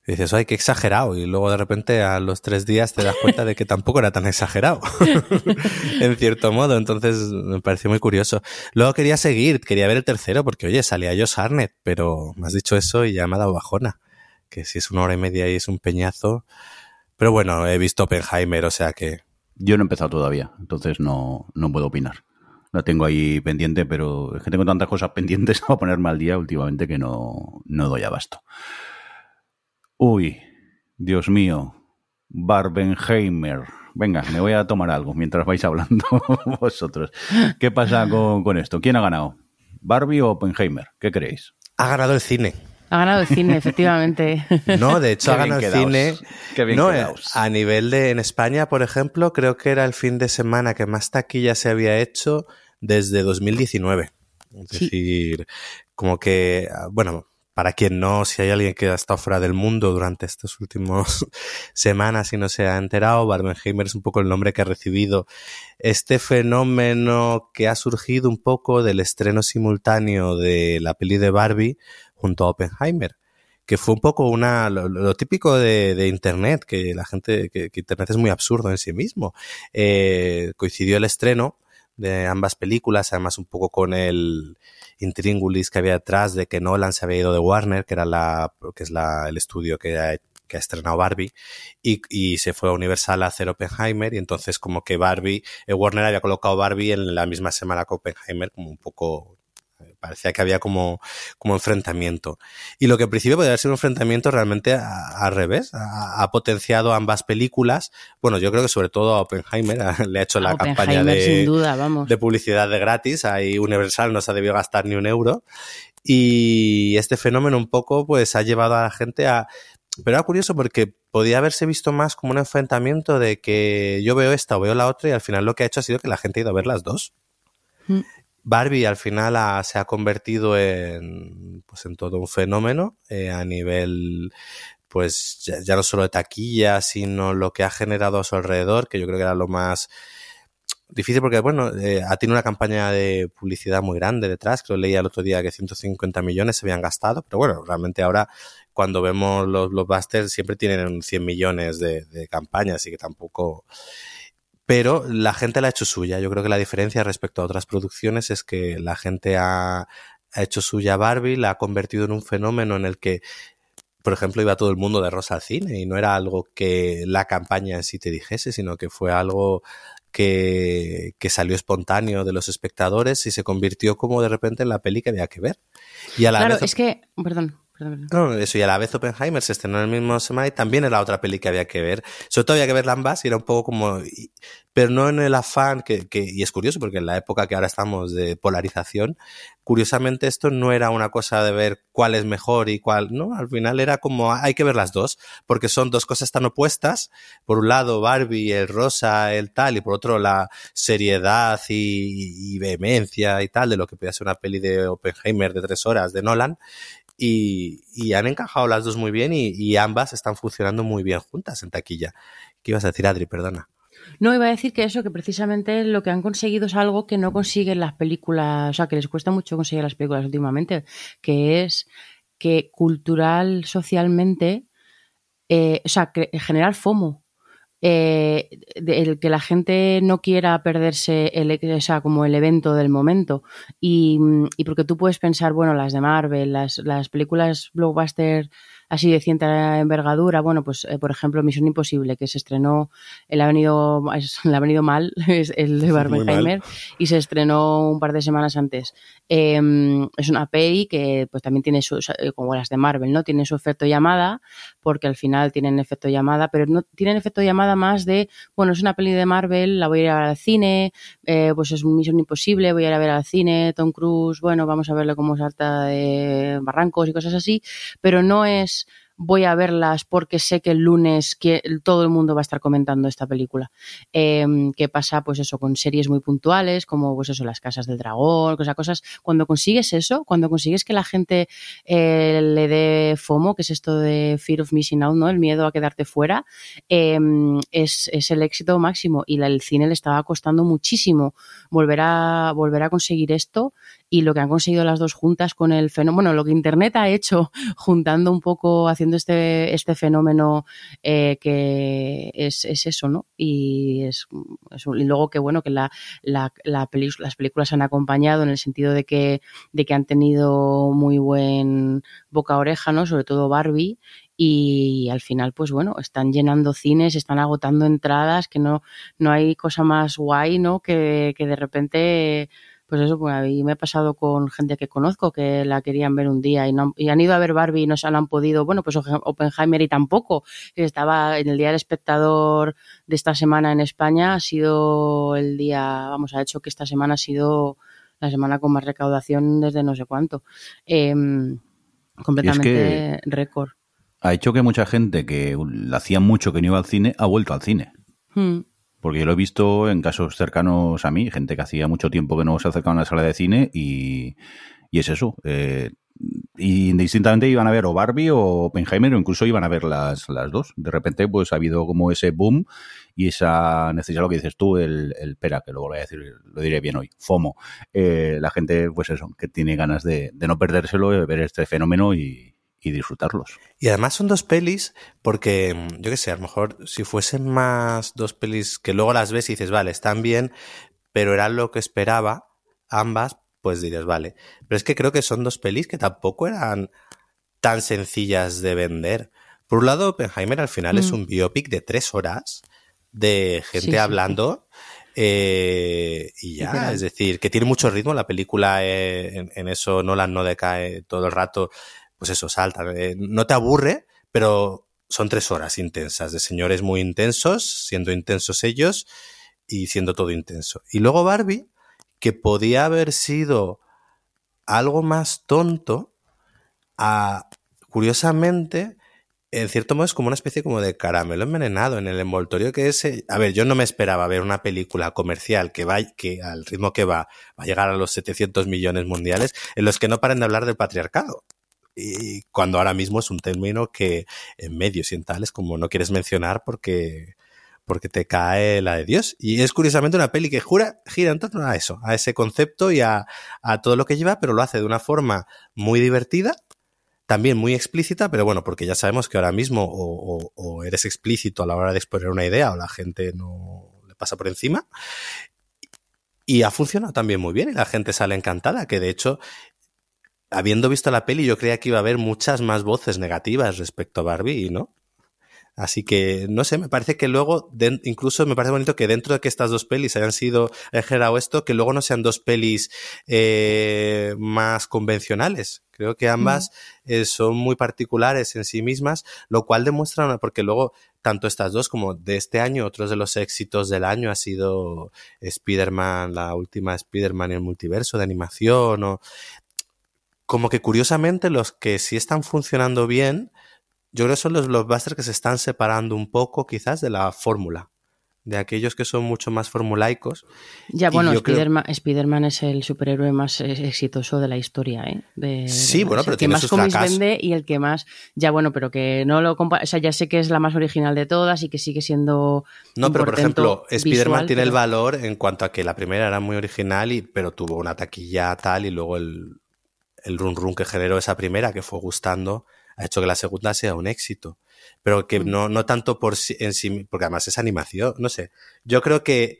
Dices, ay, qué exagerado. Y luego de repente a los tres días te das cuenta de que tampoco era tan exagerado. en cierto modo. Entonces me pareció muy curioso. Luego quería seguir, quería ver el tercero, porque oye, salía yo Sarnet, pero me has dicho eso y ya me ha dado bajona. Que si es una hora y media y es un peñazo. Pero bueno, he visto Oppenheimer, o sea que yo no he empezado todavía, entonces no, no puedo opinar. La tengo ahí pendiente, pero es que tengo tantas cosas pendientes a ponerme al día últimamente que no, no doy abasto. Uy, Dios mío, Barbenheimer. Venga, me voy a tomar algo mientras vais hablando vosotros. ¿Qué pasa con, con esto? ¿Quién ha ganado? ¿Barbie o Oppenheimer? ¿Qué creéis? Ha ganado el cine. Ha ganado el cine, efectivamente. No, de hecho Qué ha ganado el cine. Qué bien no, quedaos. a nivel de en España, por ejemplo, creo que era el fin de semana que más taquilla se había hecho desde 2019. Es Sí. decir, como que, ah, bueno, para quien no, si hay alguien que ha estado fuera del mundo durante estas últimas semanas y no se ha enterado, Barbenheimer es un poco el nombre que ha recibido este fenómeno que ha surgido un poco del estreno simultáneo de la peli de Barbie junto a Oppenheimer que fue un poco una lo, típico de, internet que la gente que, que, internet es muy absurdo en sí mismo. Eh, coincidió el estreno de ambas películas además un poco con el intríngulis que había detrás de que Nolan se había ido de Warner que era la que es la, el estudio que ha, que estrenado Barbie y, y, se fue a Universal a hacer Oppenheimer y entonces como que Barbie eh, Warner había colocado Barbie en la misma semana que Oppenheimer como un poco parecía que había como, como enfrentamiento. Y lo que en principio podría ser un enfrentamiento realmente al revés. Ha, ha, potenciado ambas películas. Bueno, yo creo que sobre todo a Oppenheimer le ha hecho la campaña de, duda, de publicidad de gratis. Ahí Universal no se ha debido gastar ni un euro. Y este fenómeno un poco pues ha llevado a la gente a... Pero era curioso porque podía haberse visto más como un enfrentamiento de que yo veo esta o veo la otra y al final lo que ha hecho ha sido que la gente ha ido a ver las dos. Mm. Barbie al final se ha convertido en, pues en todo un fenómeno eh, a nivel, pues ya, no solo de taquilla, sino lo que ha generado a su alrededor, que yo creo que era lo más difícil porque, bueno, eh, ha tenido una campaña de publicidad muy grande detrás, que lo leía el otro día que 150 millones se habían gastado, pero bueno, realmente ahora cuando vemos los blockbusters siempre tienen 100 millones de, de campañas, así que tampoco pero la gente la ha hecho suya. Yo creo que la diferencia respecto a otras producciones es que la gente ha, ha, hecho suya Barbie, la ha convertido en un fenómeno en el que, por ejemplo, iba todo el mundo de rosa al cine y no era algo que la campaña en sí te dijese, sino que fue algo que, que salió espontáneo de los espectadores y se convirtió como de repente en la peli que había que ver. Y a la claro, vez... es que, perdón. No, eso, y a la vez Oppenheimer se estrenó en el mismo semana y también era otra peli que había que ver. Sobre todo había que ver ambas y era un poco como. Pero no en el afán, que, que, y es curioso porque en la época que ahora estamos de polarización, curiosamente esto no era una cosa de ver cuál es mejor y cuál. No, al final era como hay que ver las dos, porque son dos cosas tan opuestas. Por un lado, Barbie, el rosa, el tal, y por otro, la seriedad y, y vehemencia y tal de lo que podía ser una peli de Oppenheimer de tres horas de Nolan. Y, y, han encajado las dos muy bien y, ambas están funcionando muy bien juntas en taquilla. ¿Qué ibas a decir, Adri? Perdona. No, iba a decir que eso, que precisamente lo que han conseguido es algo que no consiguen las películas, o sea, que les cuesta mucho conseguir las películas últimamente, que es que cultural, socialmente, eh, o sea, generar FOMO. Eh, el que la gente no quiera perderse el, o sea, como el evento del momento y, y, porque tú puedes pensar, bueno, las de Marvel, las, las películas blockbuster así de cierta envergadura, bueno, pues eh, por ejemplo Misión Imposible, que se estrenó, el ha venido, le ha venido mal, es el de Barbenheimer, y se estrenó un par de semanas antes. Eh, es una peli que pues también tiene su, como las de Marvel, ¿no? Tiene su efecto llamada, porque al final tienen efecto llamada, pero no tienen efecto llamada más de, bueno, es una peli de Marvel, la voy a ir a ver al cine, eh, pues es Misión Imposible, voy a ir a ver al cine, Tom Cruise, bueno, vamos a verle cómo salta de barrancos y cosas así, pero no es voy a verlas porque sé que el lunes que todo el mundo va a estar comentando esta película. Eh, ¿Qué pasa? Pues eso, con series muy puntuales, como pues eso, las casas del dragón, cosas. Cuando consigues eso, cuando consigues que la gente eh, le dé FOMO, que es esto de Fear of Missing Out, ¿no? El miedo a quedarte fuera, eh, es, es, el éxito máximo. Y la, el cine le estaba costando muchísimo volver a, volver a conseguir esto y lo que han conseguido las dos juntas con el fenómeno, bueno, lo que Internet ha hecho juntando un poco, haciendo este, este fenómeno eh, que es, es, eso, ¿no? Y, es, es, y luego que bueno, que la, la, la las películas han acompañado en el sentido de que, de que han tenido muy buen boca-oreja, ¿no? Sobre todo Barbie, y al final, pues bueno, están llenando cines, están agotando entradas, que no, no hay cosa más guay, ¿no? Que, que de repente pues eso, pues ahí me ha pasado con gente que conozco que la querían ver un día y, no, y han ido a ver Barbie y no se han podido, bueno, pues Oppenheimer y tampoco. Estaba en el día del espectador de esta semana en España, ha sido el día, vamos, ha hecho que esta semana ha sido la semana con más recaudación desde no sé cuánto. Eh, completamente récord. Ha hecho que mucha gente que hacía mucho que no iba al cine ha vuelto al cine. Hmm. Porque yo lo he visto en casos cercanos a mí, gente que hacía mucho tiempo que no se acercaba a una sala de cine y, y es eso. Eh, y indistintamente iban a ver o Barbie o Oppenheimer o incluso iban a ver las, las dos. De repente pues ha habido como ese boom y esa necesidad, lo que dices tú, el, el pera, que lo voy a decir, lo diré bien hoy, FOMO. Eh, la gente pues eso, que tiene ganas de, de no perdérselo, de ver este fenómeno y, y disfrutarlos. Y además son dos pelis porque, yo qué sé, a lo mejor si fuesen más dos pelis que luego las ves y dices, vale, están bien, pero era lo que esperaba, ambas, pues dices, vale. Pero es que creo que son dos pelis que tampoco eran tan sencillas de vender. Por un lado, Oppenheimer al final es Mm. un biopic de tres horas de gente Sí, sí, hablando eh, y ya, Literal. es decir, que tiene mucho ritmo la película, eh, en, en eso Nolan no decae todo el rato, pues eso, salta, eh, no te aburre, pero son tres horas intensas, de señores muy intensos, siendo intensos ellos y siendo todo intenso. Y luego Barbie, que podía haber sido algo más tonto, a, curiosamente, en cierto modo es como una especie como de caramelo envenenado en el envoltorio que es... eh, A ver, yo no me esperaba ver una película comercial que va, que al ritmo que va, va a llegar a los 700 millones mundiales, en los que no paren de hablar del patriarcado. Y cuando ahora mismo es un término que en medios y en tales como no quieres mencionar porque, porque te cae la de Dios. Y es curiosamente una peli que jura, gira en torno a eso, a ese concepto y a, a todo lo que lleva, pero lo hace de una forma muy divertida, también muy explícita, pero bueno, porque ya sabemos que ahora mismo o, o- o eres explícito a la hora de exponer una idea o la gente no le pasa por encima. Y ha funcionado también muy bien y la gente sale encantada, que de hecho, habiendo visto la peli, yo creía que iba a haber muchas más voces negativas respecto a Barbie y no. Así que, no sé, me parece que luego, incluso me parece bonito que dentro de que estas dos pelis hayan sido, hayan generado esto, que luego no sean dos pelis eh, más convencionales. Creo que ambas eh, son muy particulares en sí mismas, lo cual demuestra, una- porque luego tanto estas dos como de este año, otros de los éxitos del año ha sido Spider-Man, la última Spider-Man en el multiverso de animación, o como que curiosamente los que sí están funcionando bien, yo creo que son los blockbusters que se están separando un poco quizás de la fórmula, de aquellos que son mucho más formulaicos. Ya, Y bueno, creo- Spiderman, Spiderman es el superhéroe más eh, exitoso de la historia, ¿eh? De- Sí, de- bueno, pero el que más sus cómics fracasos. vende y el que más, ya bueno, pero que no lo compa- o sea, ya sé que es la más original de todas y que sigue siendo No, pero por ejemplo, Spider-Man tiene el valor en cuanto a que la primera era muy original, y, pero tuvo una taquilla tal y luego el, el run run que generó esa primera, que fue gustando, ha hecho que la segunda sea un éxito. Pero que Mm. no, no tanto por sí- en sí, porque además es animación, no sé. Yo creo que,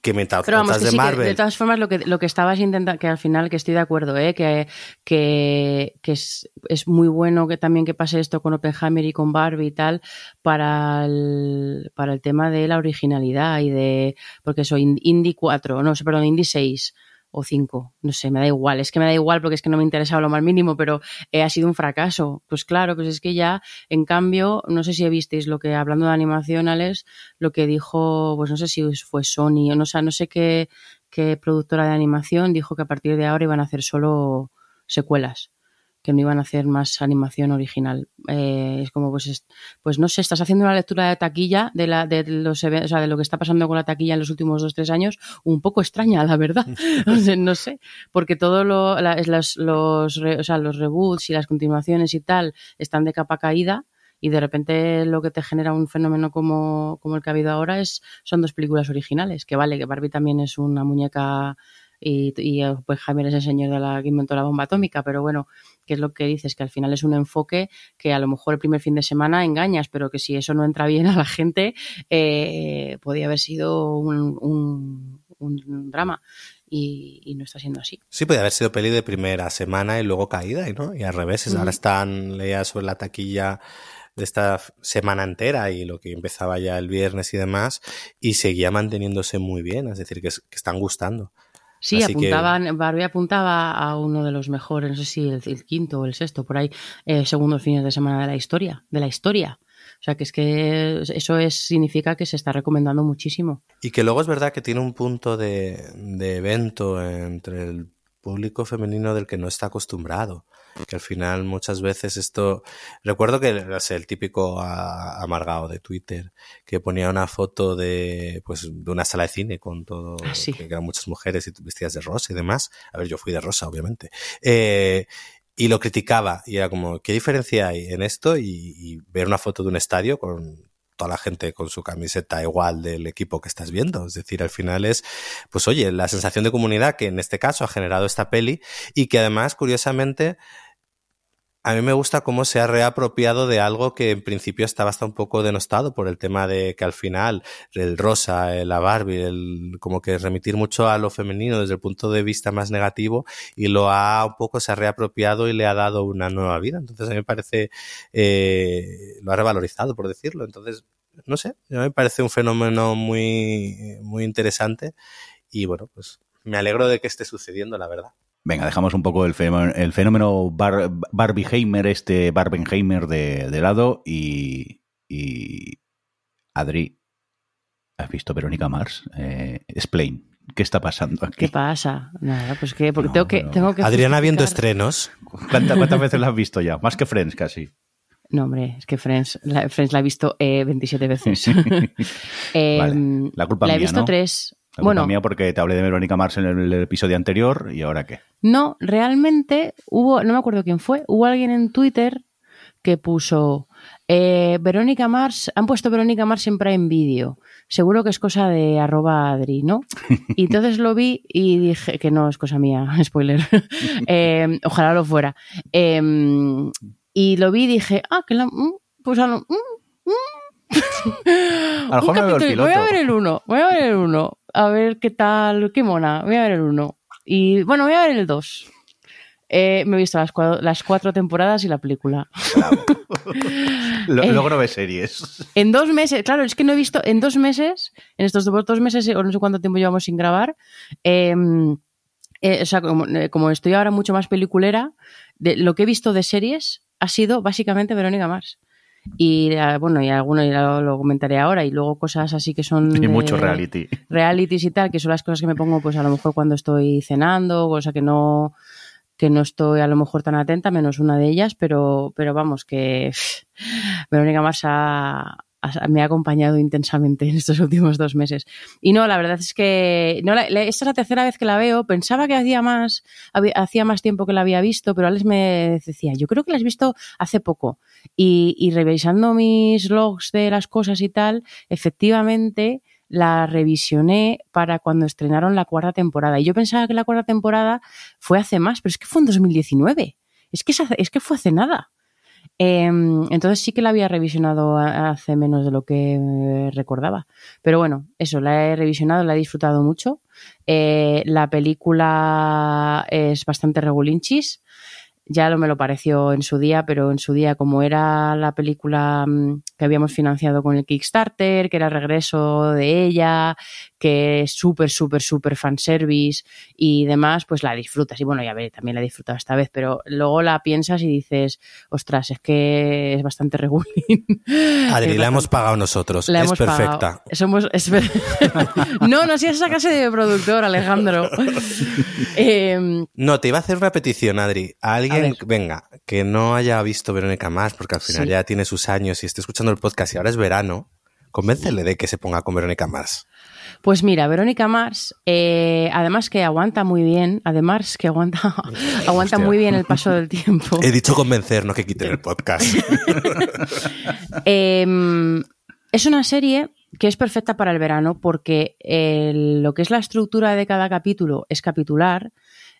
que mientras Pero vamos, otras que de sí, que Marvel. de todas formas lo que, lo que estabas intentando, que al final que estoy de acuerdo, ¿eh? que, que, que es, es muy bueno que también que pase esto con Oppenheimer y con Barbie y tal para el, para el tema de la originalidad y de, porque soy Indie 4, no sé, perdón, Indie 6 o 5, no sé, me da igual, es que me da igual porque es que no me interesaba lo más mínimo, pero eh, ha sido un fracaso. Pues claro, pues es que ya, en cambio, no sé si visteis lo que, hablando de animación, Alex, lo que dijo, pues no sé si fue Sony o no, o no sé qué, qué productora de animación dijo que a partir de ahora iban a hacer solo secuelas, que no iban a hacer más animación original. Eh, es como, pues, es- pues no sé, estás haciendo una lectura de taquilla de, la, de, los, o sea, de lo que está pasando con la taquilla en los últimos dos, tres años, un poco extraña, la verdad. O sea, no sé, porque todo lo, la- las- los, re- o sea, los reboots y las continuaciones y tal están de capa caída y de repente lo que te genera un fenómeno como, como el que ha habido ahora es son dos películas originales, que vale, que Barbie también es una muñeca y, y pues Jaime es el señor de la que inventó la bomba atómica, pero bueno, que es lo que dices, que al final es un enfoque que a lo mejor el primer fin de semana engañas, pero que si eso no entra bien a la gente, eh, podía haber sido un, un- un drama y, y no está siendo así. Sí, podía haber sido peli de primera semana y luego caída, y ¿no? Y al revés, ahora están, leía sobre la taquilla de esta semana entera y lo que empezaba ya el viernes y demás, y seguía manteniéndose muy bien, es decir, que están gustando. Sí, Así que- apuntaban, Barbie apuntaba a uno de los mejores, no sé si el, el quinto o el sexto, por ahí, eh, segundos fines de semana de la historia, de la historia. O sea que es que eso es, significa que se está recomendando muchísimo. Y que luego es verdad que tiene un punto de, de evento entre el público femenino del que no está acostumbrado. Que al final muchas veces esto... Recuerdo que sé, el típico amargado de Twitter que ponía una foto de pues de una sala de cine con todo... Ah, sí. que eran muchas mujeres y vestidas de rosa y demás. A ver, yo fui de rosa, obviamente. Eh, y lo criticaba y era como, ¿qué diferencia hay en esto y, y ver una foto de un estadio con toda la gente con su camiseta igual del equipo que estás viendo? Es decir, al final es, pues oye, la sensación de comunidad que en este caso ha generado esta peli y que además, curiosamente, a mí me gusta cómo se ha reapropiado de algo que en principio estaba hasta un poco denostado por el tema de que al final el rosa, eh, la Barbie, el, como que remitir mucho a lo femenino desde el punto de vista más negativo y lo ha un poco se ha reapropiado y le ha dado una nueva vida. Entonces a mí me parece, eh, lo ha revalorizado por decirlo. Entonces, no sé, a mí me parece un fenómeno muy, muy interesante y bueno, pues me alegro de que esté sucediendo, la verdad. Venga, dejamos un poco el fenómeno, el fenómeno Bar, Barbieheimer, este Barbenheimer de, de lado y, y Adri, ¿has visto Verónica Mars? Eh, explain, ¿qué está pasando aquí? ¿Qué pasa? Nada, pues que porque No, tengo que pero- tengo que Adriana viendo estrenos. ¿Cuántas, cuántas veces la has visto ya? Más que Friends casi. No, hombre, es que Friends la, Friends la he visto eh, 27 veces. Eh, Vale, la culpa la he visto ¿no? tres. La culpa bueno, mía porque te hablé de Verónica Mars en el, el episodio anterior y ahora qué. No, realmente hubo, no me acuerdo quién fue, hubo alguien en Twitter que puso eh, Verónica Mars, han puesto Verónica Mars en Prime Video. Seguro que es cosa de arroba Adri, ¿no? Y entonces lo vi y dije que no es cosa mía, spoiler. Eh, ojalá lo fuera. Eh, y lo vi y dije, ah, que la, mm, pues a lo, mm, A lo mejor me veo el capítulo, voy a piloto. ver el uno, voy a ver el uno, a ver qué tal, qué mona, voy a ver el uno. Y bueno, voy a ver el dos. Eh, me he visto las cuatro, las cuatro temporadas y la película. Lo- Eh. Luego no ves series. En dos meses, claro, es que no he visto, en dos meses, en estos dos, dos meses, o no sé cuánto tiempo llevamos sin grabar, eh, eh, o sea, como, eh, como estoy ahora mucho más peliculera, de, lo que he visto de series ha sido básicamente Verónica Mars. Y eh, bueno, y alguno ya lo, comentaré ahora, y luego cosas así que son. Y mucho reality. realities y tal, que son las cosas que me pongo, pues a lo mejor cuando estoy cenando, cosa que no que no estoy a lo mejor tan atenta, menos una de ellas, pero, pero vamos, que Verónica Mars ha- me ha acompañado intensamente en estos últimos dos meses. Y no, la verdad es que no, la- esta es la tercera vez que la veo. Pensaba que hacía más, hacía más tiempo que la había visto, pero Alex me decía, yo creo que la has visto hace poco. Y, revisando mis logs de las cosas y tal, efectivamente la revisioné para cuando estrenaron la cuarta temporada. Y yo pensaba que la cuarta temporada fue hace más, pero es que fue en 2019. Es que, es es que fue hace nada. Eh, entonces sí que la había revisionado hace menos de lo que eh, recordaba. Pero bueno, eso, la he revisionado, la he disfrutado mucho. Eh, la película es bastante regulinchis. Ya lo me lo pareció en su día, pero en su día, como era la película mm, que habíamos financiado con el Kickstarter, que era el regreso de ella, que es súper, súper, súper fanservice y demás, pues la disfrutas. Y bueno, ya veré, también la he disfrutado esta vez, pero luego la piensas y dices, ostras, es que es bastante regulín. Adri, la hemos pagado nosotros. la es hemos perfecta. pagado. Somos, es no, no seas esa clase de productor, Alejandro. Eh, No, te iba a hacer una petición, Adri. A alguien, venga, que no haya visto Verónica Mars, porque al final Sí. ya tiene sus años y esté escuchando el podcast y ahora es verano, convéncele de que se ponga con Verónica Mars. Pues mira, Verónica Mars, eh, además que aguanta muy bien, además que aguanta, aguanta muy bien el paso del tiempo. He dicho convencer, no que quiten el podcast. Eh, es una serie que es perfecta para el verano porque eh, lo que es la estructura de cada capítulo es capitular.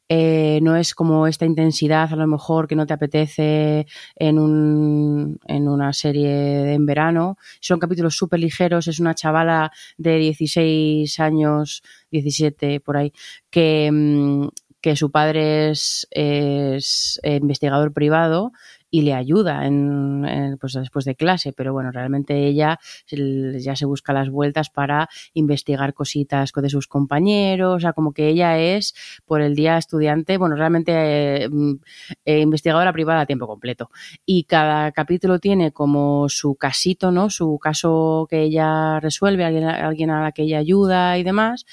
Eh, no es como esta intensidad a lo mejor que no te apetece en, un, en una serie en verano. Son capítulos súper ligeros, es una chavala de 16 años, 17 por ahí, que, mm, que su padre es, es investigador privado y le ayuda en, pues después de clase, pero bueno, realmente ella ya se busca las vueltas para investigar cositas de sus compañeros, o sea, como que ella es por el día estudiante, bueno, realmente eh, eh, investigadora privada a tiempo completo. Y cada capítulo tiene como su casito, ¿no? Su caso que ella resuelve, alguien, alguien a la que ella ayuda y demás.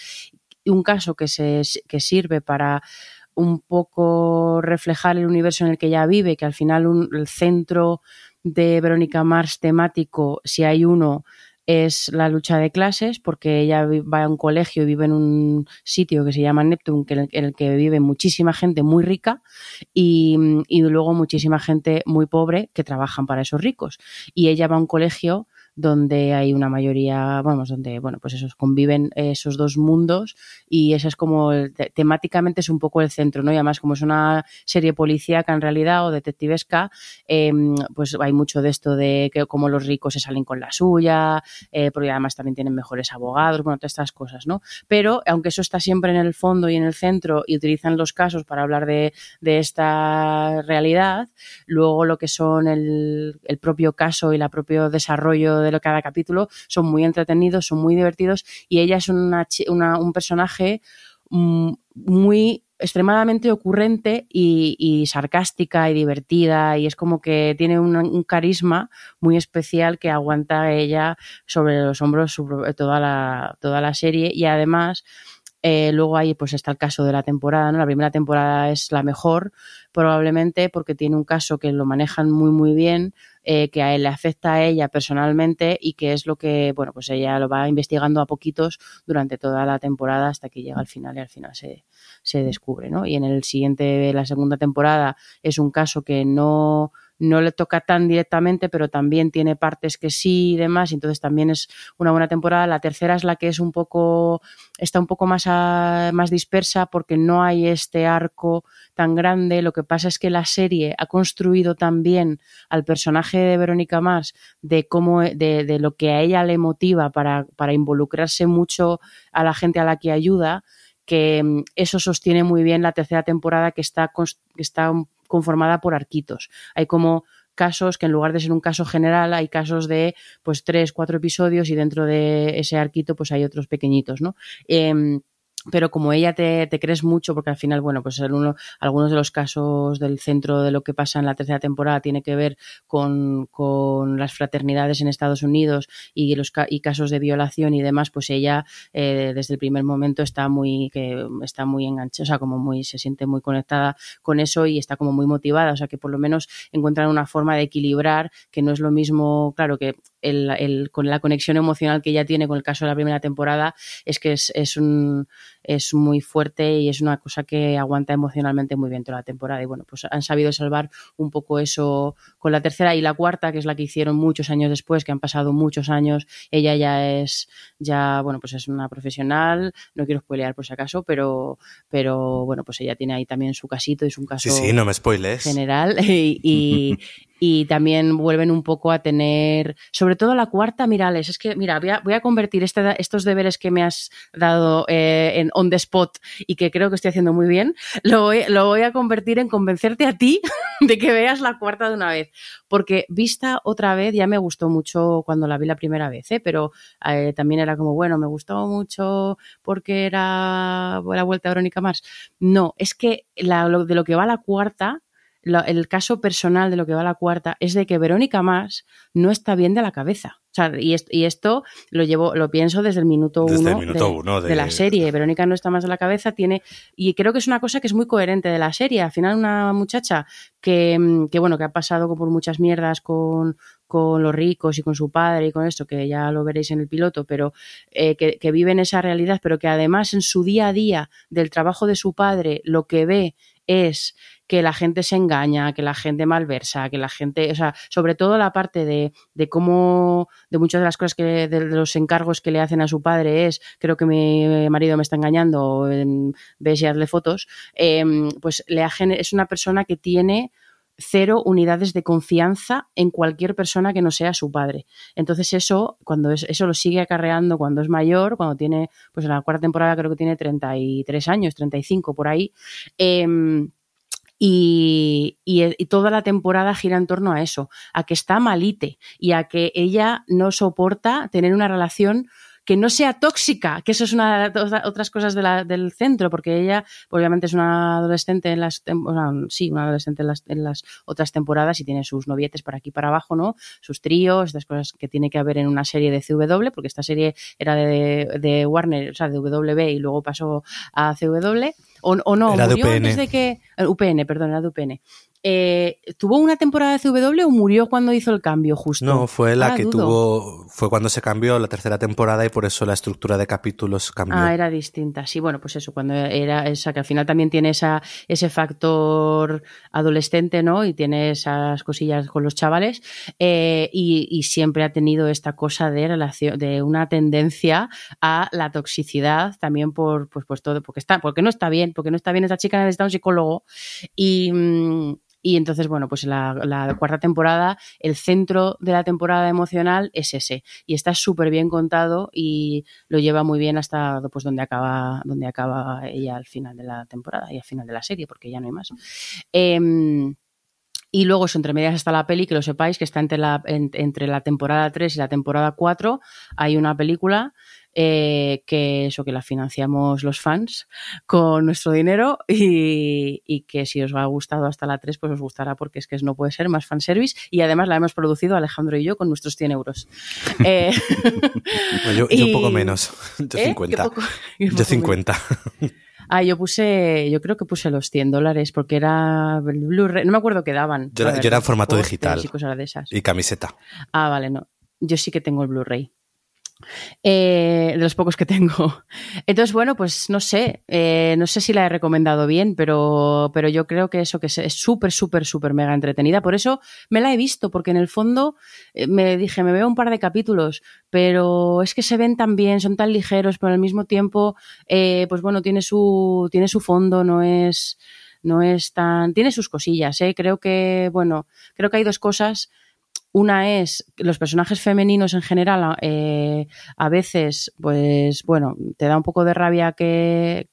Un caso que, se, que sirve para un poco reflejar el universo en el que ella vive, que al final un, el centro de Verónica Mars temático, si hay uno, es la lucha de clases, porque ella va a un colegio y vive en un sitio que se llama Neptune, en el que vive muchísima gente muy rica y, y luego muchísima gente muy pobre que trabajan para esos ricos. Y ella va a un colegio donde hay una mayoría, vamos, donde, bueno, pues esos conviven esos dos mundos y esa es como, temáticamente es un poco el centro, ¿no? Y además como es una serie policíaca en realidad o detectivesca, eh, pues hay mucho de esto de que como los ricos se salen con la suya, eh, porque además también tienen mejores abogados, bueno, todas estas cosas, ¿no? Pero aunque eso está siempre en el fondo y en el centro y utilizan los casos para hablar de, de esta realidad, luego lo que son el, el propio caso y el propio desarrollo de cada capítulo son muy entretenidos, son muy divertidos y ella es una, una, un personaje mm, muy extremadamente ocurrente y, sarcástica y divertida y es como que tiene un, un, carisma muy especial que aguanta ella sobre los hombros toda la, toda la serie y además eh, luego ahí pues está el caso de la temporada, ¿no? La primera temporada es la mejor, probablemente porque tiene un caso que lo manejan muy muy bien, eh, que a él le afecta a ella personalmente y que es lo que, bueno, pues ella lo va investigando a poquitos durante toda la temporada hasta que llega al final y al final se, se descubre, ¿no? Y en el siguiente, la segunda temporada es un caso que no no le toca tan directamente, pero también tiene partes que sí y demás, y entonces también es una buena temporada. La tercera es la que es un poco, está un poco más, más dispersa porque no hay este arco tan grande. Lo que pasa es que la serie ha construido también al personaje de Verónica Mars de cómo, de, de lo que a ella le motiva para, para involucrarse mucho a la gente a la que ayuda que eso sostiene muy bien la tercera temporada que está, que está conformada por arquitos. Hay como casos que en lugar de ser un caso general hay casos de pues tres, cuatro episodios y dentro de ese arquito pues hay otros pequeñitos, ¿no? Eh, pero como ella te, te, crees mucho, porque al final, bueno, pues uno, algunos de los casos del centro de lo que pasa en la tercera temporada tiene que ver con, con las fraternidades en Estados Unidos y los y casos de violación y demás, pues ella eh, desde el primer momento está muy, que está muy enganchada, o sea, como muy, se siente muy conectada con eso y está como muy motivada, o sea, que por lo menos encuentran una forma de equilibrar que no es lo mismo, claro, que el, el, con la conexión emocional que ella tiene con el caso de la primera temporada es que es, es un es muy fuerte y es una cosa que aguanta emocionalmente muy bien toda la temporada. Y bueno, pues han sabido salvar un poco eso con la tercera y la cuarta, que es la que hicieron muchos años después, que han pasado muchos años. Ella ya es, ya, bueno, pues es una profesional, no quiero spoilear por si acaso, pero, pero bueno, pues ella tiene ahí también su casito, es un caso sí, sí, no me spoiles. general y, y, y también vuelven un poco a tener, sobre todo la cuarta, mirales, es que, mira, voy a, convertir este, estos deberes que me has dado eh, en on the spot y que creo que estoy haciendo muy bien, lo voy, a convertir en convencerte a ti de que veas la cuarta de una vez, porque vista otra vez ya me gustó mucho cuando la vi la primera vez, ¿eh? pero eh, también era como, bueno, me gustó mucho porque era la vuelta a Verónica Mars. No, es que de lo que va la cuarta lo, el caso personal de lo que va a la cuarta es de que Verónica Más no está bien de la cabeza. O sea, y, esto, y esto lo llevo, lo pienso desde el minuto, desde uno, el minuto de, uno de... de, la serie. Verónica no está más de la cabeza, tiene, y creo que es una cosa que es muy coherente de la serie. Al final, una muchacha que, que bueno, que ha pasado por muchas mierdas con, con los ricos y con su padre y con esto, que ya lo veréis en el piloto, pero eh, que, que vive en esa realidad, pero que además en su día a día del trabajo de su padre, lo que ve es que la gente se engaña, que la gente malversa, que la gente, o sea, sobre todo la parte de, de cómo, de muchas de las cosas que, de, los encargos que le hacen a su padre es, creo que mi marido me está engañando, ves y hazle fotos, eh, pues le es una persona que tiene cero unidades de confianza en cualquier persona que no sea su padre. Entonces eso, cuando es, eso lo sigue acarreando cuando es mayor, cuando tiene, pues en la cuarta temporada creo que tiene 33 años, 35 por ahí, eh, Y, y, y, toda la temporada gira en torno a eso, a que está malite y a que ella no soporta tener una relación que no sea tóxica, que eso es una de las otras cosas de la, del centro, porque ella obviamente es una adolescente en las, o sea, sí, una adolescente en las, en las, otras temporadas y tiene sus novietes para aquí para abajo, ¿no? Sus tríos, estas cosas que tiene que haber en una serie de CW, porque esta serie era de, de Warner, o sea, de WB y luego pasó a CW. O, o no, Era de murió UPN. antes de que. eh, UPN, perdón, era de UPN. Eh, ¿Tuvo una temporada de CW o murió cuando hizo el cambio justo? No, fue la Ah, que dudo. tuvo, fue cuando se cambió la tercera temporada y por eso la estructura de capítulos cambió. Ah, era distinta. Sí, bueno, pues eso, cuando era esa, que al final también tiene esa, ese factor adolescente, ¿no? Y tiene esas cosillas con los chavales. eh, y, y siempre ha tenido esta cosa de relación, de una tendencia a la toxicidad, también por, pues, pues todo, porque está, porque no está bien, porque no está bien esta chica necesita un psicólogo. Y, mm, y entonces, bueno, pues la, cuarta temporada, el centro de la temporada emocional es ese. Y está súper bien contado y lo lleva muy bien hasta pues, donde, acaba, donde acaba ella al final de la temporada y al final de la serie, porque ya no hay más. Em, y luego, eso, entre medias está la peli, que lo sepáis, que está entre la, en- entre la temporada 3 y la temporada 4. Hay una película eh, que eso que la financiamos los fans con nuestro dinero y, y que si os ha gustado hasta la 3, pues os gustará porque es que no puede ser más fanservice y además la hemos producido Alejandro y yo con nuestros 100 euros. Eh, yo, yo y- poco menos, yo ¿eh? 50. Qué poco- qué Yo poco 50. Ah, yo puse, yo creo que puse los 100 dólares porque era el Blu-ray, no me acuerdo qué daban. Yo era- A ver, yo era en formato digital. Y cosas de esas. Y camiseta. Ah, vale, no. Yo sí que tengo el Blu-ray. Eh, de los pocos que tengo. Entonces, bueno, pues no sé, eh, no sé si la he recomendado bien, pero, pero yo creo que eso que es- súper, súper, súper mega entretenida. Por eso me la he visto, porque en el fondo eh, me dije, me veo un par de capítulos, pero es que se ven tan bien, son tan ligeros, pero al mismo tiempo, pues bueno, tiene su, tiene su fondo, no es, no es tan, tiene sus cosillas. Creo que, bueno, creo que hay dos cosas una es los personajes femeninos en general, eh, a veces, pues bueno, te da un poco de rabia que,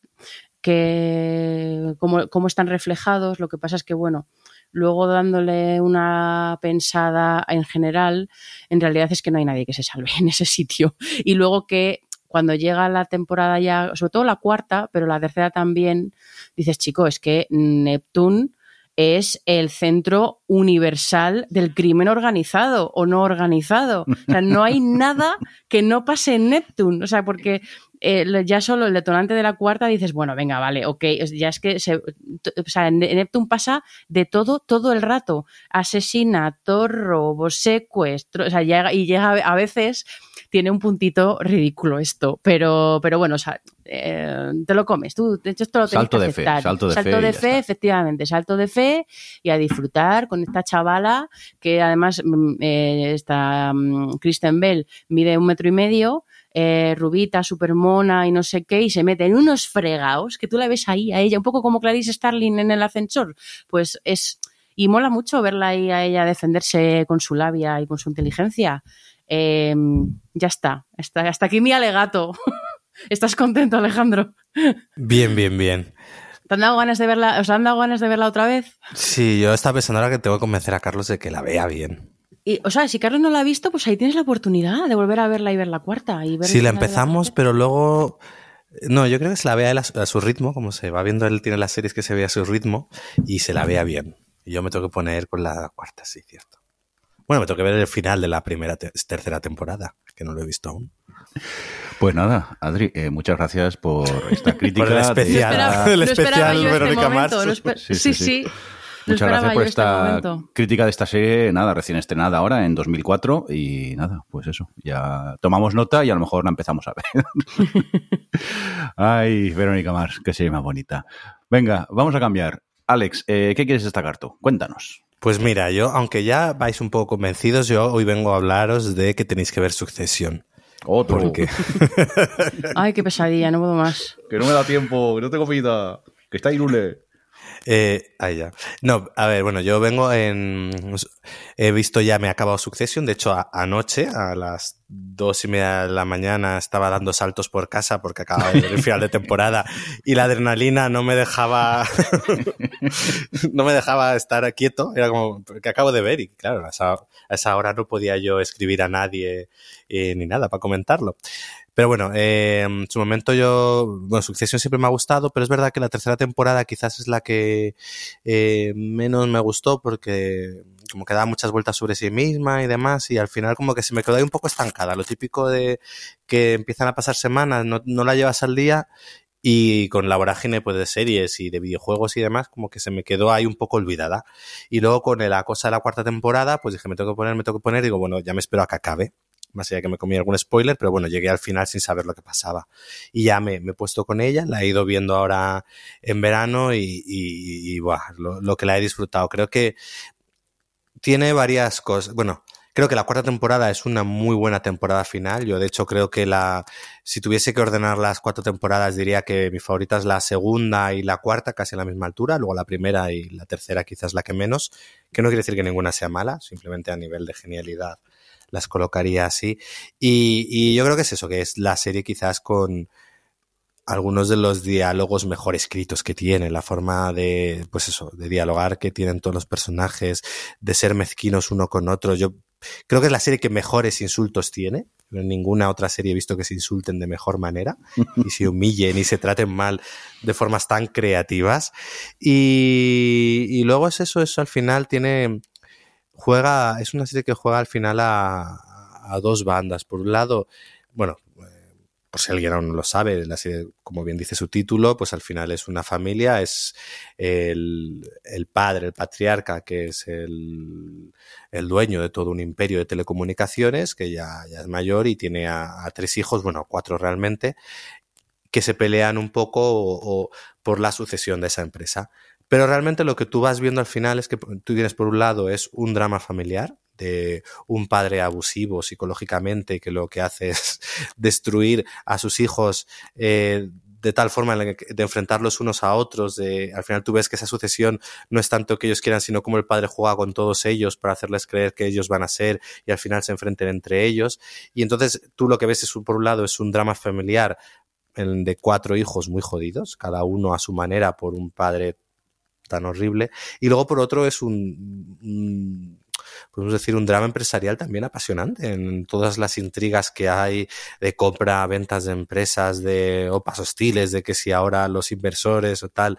que cómo, cómo están reflejados. Lo que pasa es que, bueno, luego dándole una pensada en general, en realidad es que no hay nadie que se salve en ese sitio. Y luego que cuando llega la temporada ya, sobre todo la cuarta, pero la tercera también, dices, chico, es que Neptune es el centro universal del crimen organizado o no organizado. O sea, no hay nada que no pase en Neptune. O sea, porque eh, ya solo el detonante de la cuarta dices, bueno, venga, vale, ok, ya es que se, o sea, en Neptune pasa de todo, todo el rato. Asesinato, robos, secuestro, o sea, llega, y llega a veces tiene un puntito ridículo esto, pero, pero bueno, o sea, eh, te lo comes, tú, de hecho, esto lo tienes Salto que de fe, salto de salto fe de fe efectivamente, salto de fe y a disfrutar con esta chavala que además mm, eh, esta mm, Kristen Bell mide un metro y medio, eh, rubita, super mona y no sé qué, y se mete en unos fregados que tú la ves ahí a ella, un poco como Clarice Starling en el ascensor, pues es... Y mola mucho verla ahí a ella defenderse con su labia y con su inteligencia. Eh, ya está. está. Hasta aquí mi alegato. ¿Estás contento, Alejandro? Bien, bien, bien. ¿Te han dado ganas de verla? ¿Os han dado ganas de verla otra vez? Sí, yo estaba pensando ahora que tengo que convencer a Carlos de que la vea bien. Y, o sea, si Carlos no la ha visto, pues ahí tienes la oportunidad de volver a verla y ver la cuarta. Y ver Sí, la empezamos, pero luego... No, yo creo que se la vea a su, a su ritmo, como se va viendo, él tiene las series que se ve a su ritmo y se la vea bien. Y yo me tengo que poner con la cuarta, sí, cierto. Bueno, me tengo que ver el final de la primera, te- tercera temporada, que no lo he visto aún. Pues nada, Adri, eh, muchas gracias por esta crítica. Por el de especial. No esperaba, El no esperaba especial este Verónica momento, no Sí, sí, sí, sí. Muchas gracias por este esta crítica de esta serie, nada, recién estrenada ahora en 2004 y nada, pues eso, ya tomamos nota y a lo mejor la empezamos a ver. Ay, Verónica Mars, qué serie más bonita. Venga, vamos a cambiar. Alex, eh, ¿qué quieres destacar tú? Cuéntanos. Pues mira, yo, aunque ya vais un poco convencidos, yo hoy vengo a hablaros de que tenéis que ver Sucesión. Otro. Porque Ay, qué pesadilla, no puedo más. Que no me da tiempo, que no tengo vida, que está Irule. Eh, ahí ya. No, a ver, bueno, yo vengo en. He visto ya, me ha acabado Succession. De hecho, anoche, a las dos y media de la mañana, estaba dando saltos por casa porque acababa de ver el final de temporada y la adrenalina no me dejaba. no me dejaba estar quieto. Era como que acabo de ver y, claro, a esa, hora no podía yo escribir a nadie eh, ni nada para comentarlo. Pero bueno, eh, en su momento yo, bueno, Succession siempre me ha gustado, pero es verdad que la tercera temporada quizás es la que eh, menos me gustó porque como que daba muchas vueltas sobre sí misma y demás y al final como que se me quedó ahí un poco estancada. Lo típico de que empiezan a pasar semanas, no, no la llevas al día y con la vorágine pues, de series y de videojuegos y demás, como que se me quedó ahí un poco olvidada. Y luego con la cosa de la cuarta temporada, pues dije, me tengo que poner, me tengo que poner, digo, bueno, ya me espero a que acabe más allá que me comí algún spoiler, pero bueno, llegué al final sin saber lo que pasaba. Y ya me, he puesto con ella, la he ido viendo ahora en verano y, y, y lo, lo, que la he disfrutado. Creo que tiene varias cosas. Bueno, creo que la cuarta temporada es una muy buena temporada final. Yo, de hecho, creo que la, si tuviese que ordenar las cuatro temporadas, diría que mi favorita es la segunda y la cuarta, casi a la misma altura. Luego la primera y la tercera, quizás la que menos. Que no quiere decir que ninguna sea mala, simplemente a nivel de genialidad las colocaría así. Y, y, yo creo que es eso, que es la serie quizás con algunos de los diálogos mejor escritos que tiene, la forma de, pues eso, de dialogar que tienen todos los personajes, de ser mezquinos uno con otro. Yo creo que es la serie que mejores insultos tiene. En ninguna otra serie he visto que se insulten de mejor manera y se humillen y se traten mal de formas tan creativas. Y, y luego es eso, eso al final tiene, juega, es una serie que juega al final a, dos bandas. Por un lado, bueno, por si alguien aún no lo sabe, la serie, como bien dice su título, pues al final es una familia, es el, padre, el patriarca, que es el, el, dueño de todo un imperio de telecomunicaciones, que ya, ya es mayor y tiene a, a, tres hijos, bueno, cuatro realmente, que se pelean un poco o, o por la sucesión de esa empresa. Pero realmente lo que tú vas viendo al final es que tú tienes por un lado es un drama familiar de un padre abusivo psicológicamente que lo que hace es destruir a sus hijos eh, de tal forma de enfrentarlos unos a otros, de, al final tú ves que esa sucesión no es tanto que ellos quieran, sino como el padre juega con todos ellos para hacerles creer que ellos van a ser y al final se enfrenten entre ellos. Y entonces tú lo que ves es, por un lado, es un drama familiar de cuatro hijos muy jodidos, cada uno a su manera por un padre tan horrible. Y luego, por otro, es un, un podemos decir, un drama empresarial también apasionante en todas las intrigas que hay de compra, ventas de empresas, de opas hostiles, de que si ahora los inversores o tal.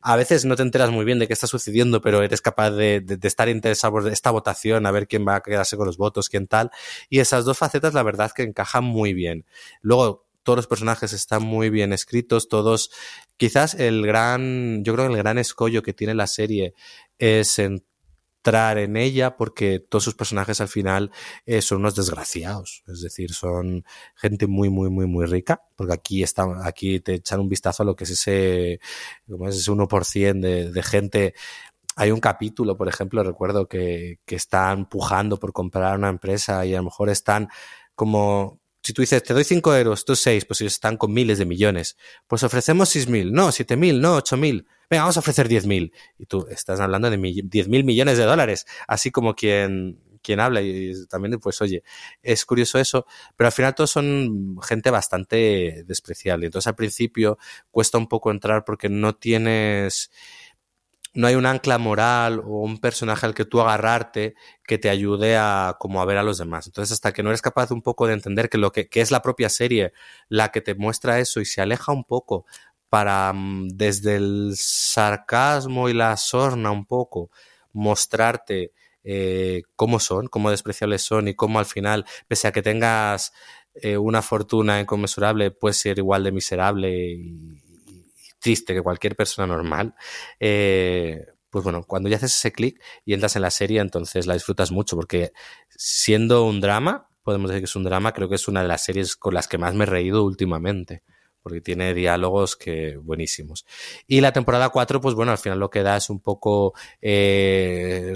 A veces no te enteras muy bien de qué está sucediendo, pero eres capaz de, de, de estar interesado por esta votación, a ver quién va a quedarse con los votos, quién tal. Y esas dos facetas, la verdad, que encajan muy bien. Luego, todos los personajes están muy bien escritos, todos, quizás el gran, yo creo que el gran escollo que tiene la serie es entrar en ella porque todos sus personajes al final eh, son unos desgraciados, es decir, son gente muy, muy, muy, muy rica, porque aquí está, aquí te echan un vistazo a lo que es ese, como es ese 1% de, de gente. Hay un capítulo, por ejemplo, recuerdo que, que están pujando por comprar una empresa y a lo mejor están como si tú dices, te doy 5 euros, tú 6, pues ellos están con miles de millones. Pues ofrecemos 6.000, no, 7.000, no, 8.000. Venga, vamos a ofrecer 10.000. Y tú estás hablando de 10.000 millones de dólares, así como quien, quien habla. Y también, pues oye, es curioso eso, pero al final todos son gente bastante despreciable. Entonces al principio cuesta un poco entrar porque no tienes no hay un ancla moral o un personaje al que tú agarrarte que te ayude a como a ver a los demás. Entonces, hasta que no eres capaz un poco de entender que lo que, que es la propia serie la que te muestra eso y se aleja un poco para mm, desde el sarcasmo y la sorna un poco mostrarte eh, cómo son, cómo despreciables son y cómo al final, pese a que tengas eh, una fortuna inconmensurable, puedes ser igual de miserable y, triste que cualquier persona normal, eh, pues bueno, cuando ya haces ese clic y entras en la serie, entonces la disfrutas mucho, porque siendo un drama, podemos decir que es un drama, creo que es una de las series con las que más me he reído últimamente, porque tiene diálogos que buenísimos. Y la temporada 4, pues bueno, al final lo que da es un poco eh,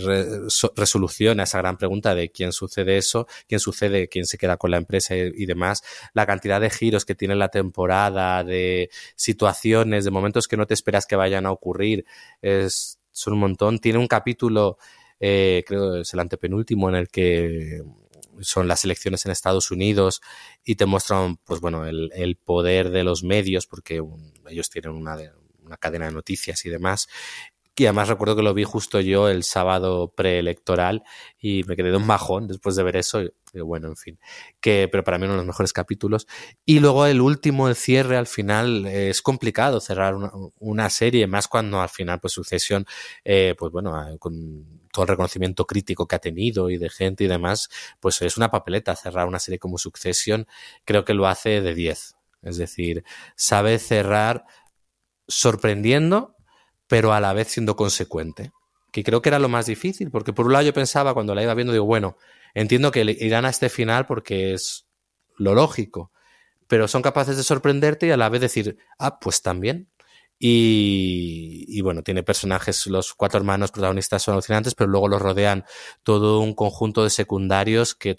resolución a esa gran pregunta de quién sucede eso, quién sucede, quién se queda con la empresa y, demás. La cantidad de giros que tiene la temporada, de situaciones, de momentos que no te esperas que vayan a ocurrir, es, son un montón. Tiene un capítulo, eh, creo es el antepenúltimo, en el que son las elecciones en Estados Unidos y te muestran, pues bueno, el, el poder de los medios, porque ellos tienen una, una cadena de noticias y demás, y además recuerdo que lo vi justo yo el sábado preelectoral y me quedé de un majón después de ver eso. Bueno, en fin, que, pero para mí uno de los mejores capítulos. Y luego el último, el cierre, al final es complicado cerrar una, serie, más cuando al final, pues Sucesión, eh, pues bueno, eh, con todo el reconocimiento crítico que ha tenido y de gente y demás, pues es una papeleta cerrar una serie como Succession. Creo que lo hace de 10. Es decir, sabe cerrar sorprendiendo pero a la vez siendo consecuente. Que creo que era lo más difícil, porque por un lado yo pensaba cuando la iba viendo, digo, bueno, entiendo que irán a este final porque es lo lógico, pero son capaces de sorprenderte y a la vez decir, ah, pues también. Y, bueno, tiene personajes, los cuatro hermanos protagonistas son alucinantes, pero luego los rodean todo un conjunto de secundarios que,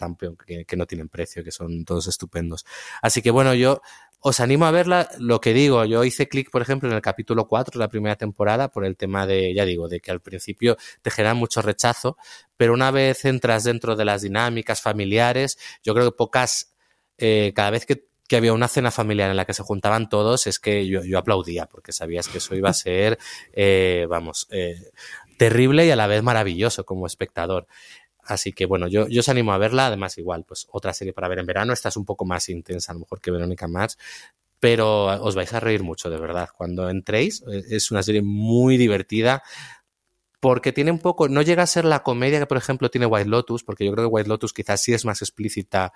que, que no tienen precio, que son todos estupendos. Así que bueno, yo os animo a verla. Lo que digo, yo hice clic, por ejemplo, en el capítulo 4 de la primera temporada por el tema de, ya digo, de que al principio te genera mucho rechazo, pero una vez entras dentro de las dinámicas familiares, yo creo que pocas, eh, cada vez que, había una cena familiar en la que se juntaban todos, es que yo, yo aplaudía, porque sabías que eso iba a ser, eh, vamos, eh, terrible y a la vez maravilloso como espectador. Así que bueno, yo, os animo a verla. Además, igual, pues otra serie para ver en verano. Esta es un poco más intensa, a lo mejor que Verónica Mars. Pero os vais a reír mucho, de verdad. Cuando entréis, eh, es una serie muy divertida. Porque tiene un poco, no llega a ser la comedia que, por ejemplo, tiene White Lotus, porque yo creo que White Lotus quizás sí es más explícita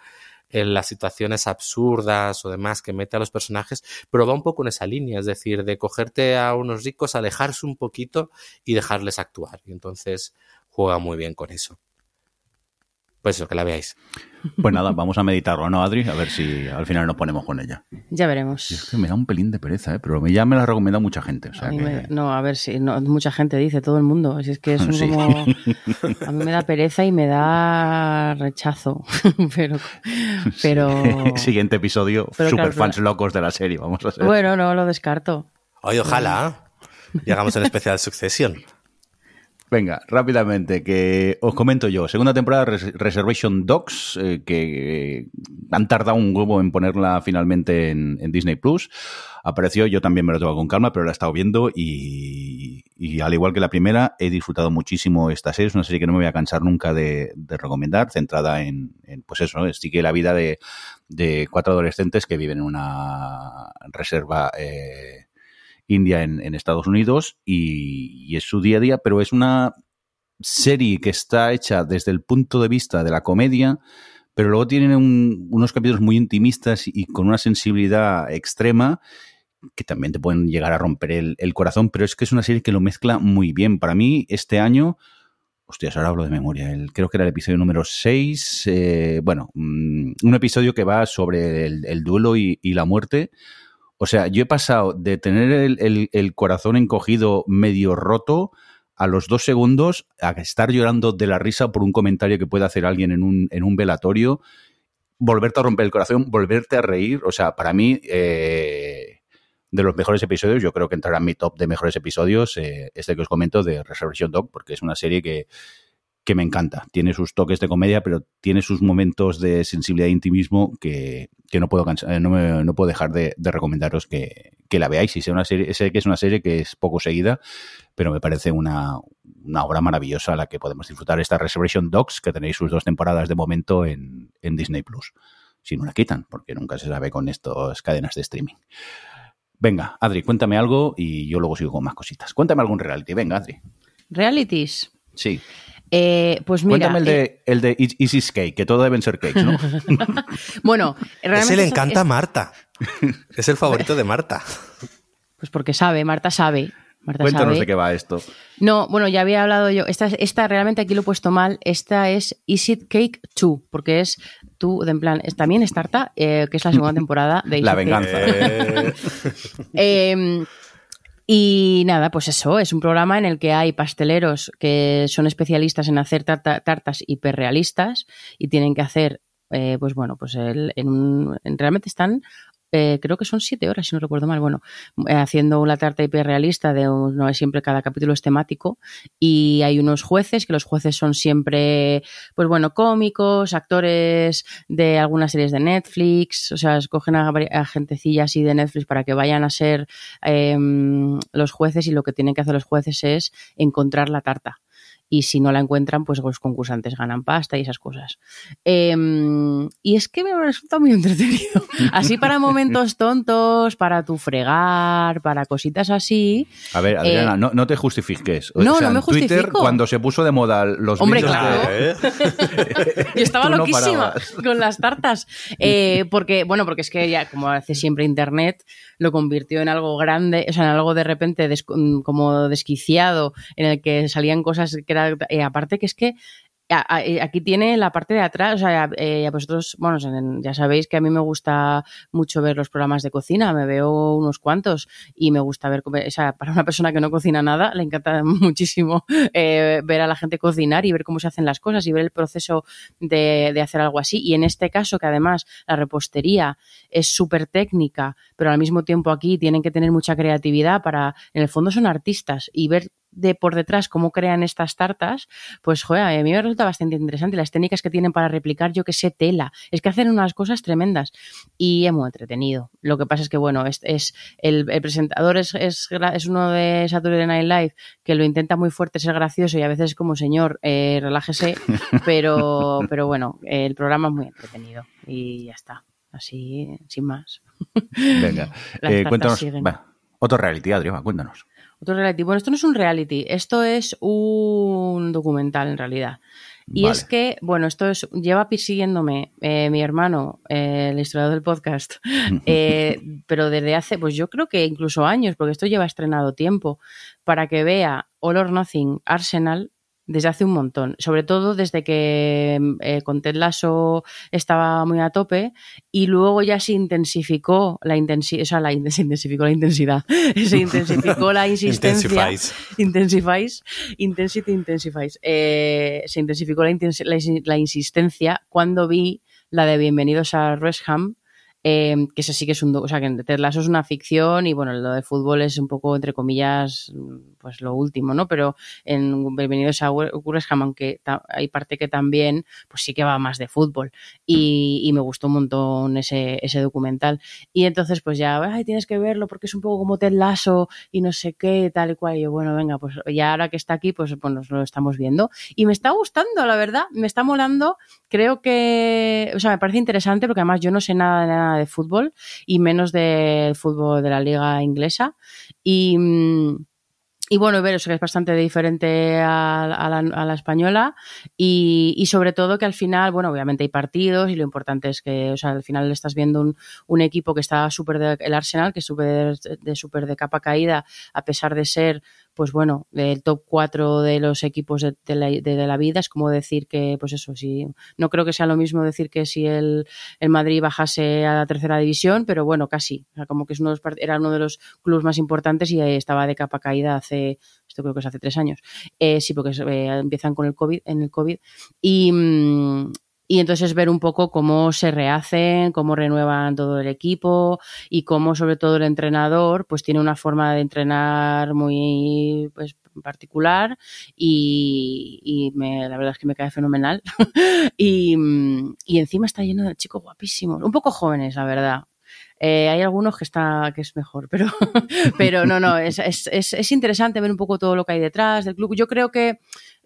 en las situaciones absurdas o demás que mete a los personajes, pero va un poco en esa línea, es decir, de cogerte a unos ricos, alejarse un poquito y dejarles actuar. Y entonces juega muy bien con eso. Pues eso, que la veáis. Pues nada, vamos a meditarlo, ¿no, Adri? A ver si al final nos ponemos con ella. Ya veremos. es que me da un pelín de pereza, ¿eh? pero ya me la recomienda mucha gente. O sea me, no, a ver si no, mucha gente dice, todo el mundo. Si es que es un como. A mí me da pereza y me da rechazo. pero. pero... Siguiente episodio, super fans locos de la serie, vamos a ser. Bueno, no lo descarto. Oye, ojalá. Llegamos en especial sucesión. Venga, rápidamente, que os comento yo. Segunda temporada Reservation Dogs, eh, que han tardado un huevo en ponerla finalmente en, Disney Plus. Apareció, yo también me lo tengo con calma, pero la he estado viendo y, al igual que la primera, he disfrutado muchísimo esta serie. Es una serie que no me voy a cansar nunca de, recomendar, centrada en, pues eso, sigue la vida de, cuatro adolescentes que viven en una reserva. Eh, India en, Estados Unidos y, es su día a día, pero es una serie que está hecha desde el punto de vista de la comedia, pero luego tienen unos capítulos muy intimistas y con una sensibilidad extrema que también te pueden llegar a romper el, corazón, pero es que es una serie que lo mezcla muy bien. Para mí, este año, hostias, ahora hablo de memoria, creo que era el episodio número 6, eh, bueno, mm, un episodio que va sobre el, duelo y la muerte o sea, yo he pasado de tener el, corazón encogido medio roto a los dos segundos a estar llorando de la risa por un comentario que puede hacer alguien en un, en un velatorio, volverte a romper el corazón, volverte a reír. O sea, para mí, eh, de los mejores episodios, yo creo que entrará en mi top de mejores episodios, eh, este que os comento de Resurrection Dog, porque es una serie que, que me encanta. Tiene sus toques de comedia, pero tiene sus momentos de sensibilidad e intimismo que, no, puedo eh, no, no, puedo dejar de, recomendaros que, la veáis. Y sé, una serie, sé que es una serie que es poco seguida, pero me parece una, obra maravillosa a la que podemos disfrutar. Esta Resurrection Dogs, que tenéis sus dos temporadas de momento en, en Disney Plus. Si no la quitan, porque nunca se sabe con estas cadenas de streaming. Venga, Adri, cuéntame algo y yo luego sigo con más cositas. Cuéntame algún reality. Venga, Adri. ¿Realities? Sí. Eh, pues mira. Cuéntame el de, eh, el de Easy's Cake, que todo deben ser cakes, ¿no? bueno, realmente. Ese le encanta a Marta. es el favorito de Marta. Pues porque sabe, Marta sabe. Marta Cuéntanos sabe. de qué va esto. No, bueno, ya había hablado yo. Esta, esta realmente aquí lo he puesto mal. Esta es Is It Cake 2, porque es tú, de en plan, es, también es tarta, eh, que es la segunda temporada de Is La It Cake. venganza. Eh, Eh, y nada, pues eso, es un programa en el que hay pasteleros que son especialistas en hacer tarta- tartas hiperrealistas y tienen que hacer, eh, pues bueno, pues el- en en- realmente están, eh, creo que son siete horas, si no recuerdo mal, bueno, eh, haciendo una tarta hiperrealista de no siempre cada capítulo es temático y hay unos jueces, que los jueces son siempre, pues bueno, cómicos, actores de algunas series de Netflix, o sea, escogen a, a gentecilla así de Netflix para que vayan a ser eh, los jueces y lo que tienen que hacer los jueces es encontrar la tarta. Y si no la encuentran, pues los concursantes ganan pasta y esas cosas. Eh, y es que me resulta muy entretenido. Así para momentos tontos, para tu fregar, para cositas así. A ver, Adriana, Eh, no, no te justifiques. O no, sea, no me en Twitter, justifico. cuando se puso de moda los Hombre, claro. de- ¿eh? Yo estaba no loquísima parabas. con las tartas. Eh, porque, bueno, porque es que ya, como hace siempre Internet, lo convirtió en algo grande, o sea, en algo de repente des- mm, como desquiciado, en el que salían cosas que era. eh, aparte que es que. a- a- eh, Aquí tiene la parte de atrás, eh, vosotros, bueno, ya sabéis que a mí me gusta mucho ver los programas de cocina, me veo unos cuantos y me gusta ver, o sea, para una persona que no cocina nada, le encanta muchísimo ver a la gente cocinar y ver cómo se hacen las cosas y ver el proceso de, de hacer algo así. Y en este caso, que además la repostería es súper técnica, pero al mismo tiempo aquí tienen que tener mucha creatividad para, en el fondo son artistas y ver de por detrás cómo crean estas tartas, pues joder, a mí me resulta bastante interesante. Las técnicas que tienen para replicar, yo que sé, tela. Es que hacen unas cosas tremendas y es muy entretenido. Lo que pasa es que, bueno, es, es el, el presentador es, es, es uno de Saturday Night Live que lo intenta muy fuerte ser gracioso y a veces como señor, eh, relájese, pero, pero bueno, el programa es muy entretenido y ya está. Así, sin más. Venga, eh, cuéntanos. va, otro reality, Adriana, cuéntanos. Otro reality. Bueno, esto no es un reality, esto es un documental en realidad. Y Vale. es que, bueno, esto es, lleva persiguiéndome eh, mi hermano, eh, el historiador del podcast, eh, pero desde hace, pues yo creo que incluso años, porque esto lleva estrenado tiempo, para que vea All or Nothing Arsenal desde hace un montón, sobre todo desde que eh, con Ted Lasso estaba muy a tope y luego ya se intensificó la intensidad, o sea, la, in- se intensificó la intensidad, se intensificó la insistencia. Intensifies. Intensity intensifies. Eh, se intensificó la, intensi- la la insistencia cuando vi la de Bienvenidos a Wrexham, eh, que ese sí que es un... do- O sea, que Ted Lasso es una ficción y, bueno, lo de fútbol es un poco, entre comillas, pues lo último, ¿no? Pero en Bienvenidos a Wre- Wrexham, aunque hay parte que también, pues sí que va más de fútbol. Y, me gustó un montón ese, ese documental. Y entonces, pues ya, ay, tienes que verlo porque es un poco como Ted y no sé qué, tal y cual. Y yo, bueno, venga, pues ya ahora que está aquí, pues, pues nos lo estamos viendo. Y me está gustando, la verdad, me está molando. Creo que, o sea, me parece interesante porque además yo no sé nada de nada de fútbol y menos del fútbol de la liga inglesa. Y. y bueno, ver eso que es bastante diferente a, a la, española. Y, sobre todo que al final, bueno, obviamente hay partidos y lo importante es que, o sea, al final estás viendo un, equipo que está súper de, el Arsenal, que es súper de, súper de capa caída, a pesar de ser, pues bueno, el top 4 de los equipos de, de, la, vida. Es como decir que, pues eso, sí, no creo que sea lo mismo decir que si el, el Madrid bajase a la tercera división, pero bueno, casi. O sea, como que es uno de los, era uno de los clubes más importantes y estaba de capa caída hace, esto creo que es hace tres años. Eh, sí, porque eh, empiezan con el COVID, en el COVID. Y, mm, y entonces ver un poco cómo se rehacen, cómo renuevan todo el equipo y cómo sobre todo el entrenador pues tiene una forma de entrenar muy pues, particular y, me, la verdad es que me cae fenomenal y, y, encima está lleno de chicos guapísimos, un poco jóvenes la verdad. Eh, hay algunos que está que es mejor, pero, pero no, no, es, es, es interesante ver un poco todo lo que hay detrás del club. Yo creo que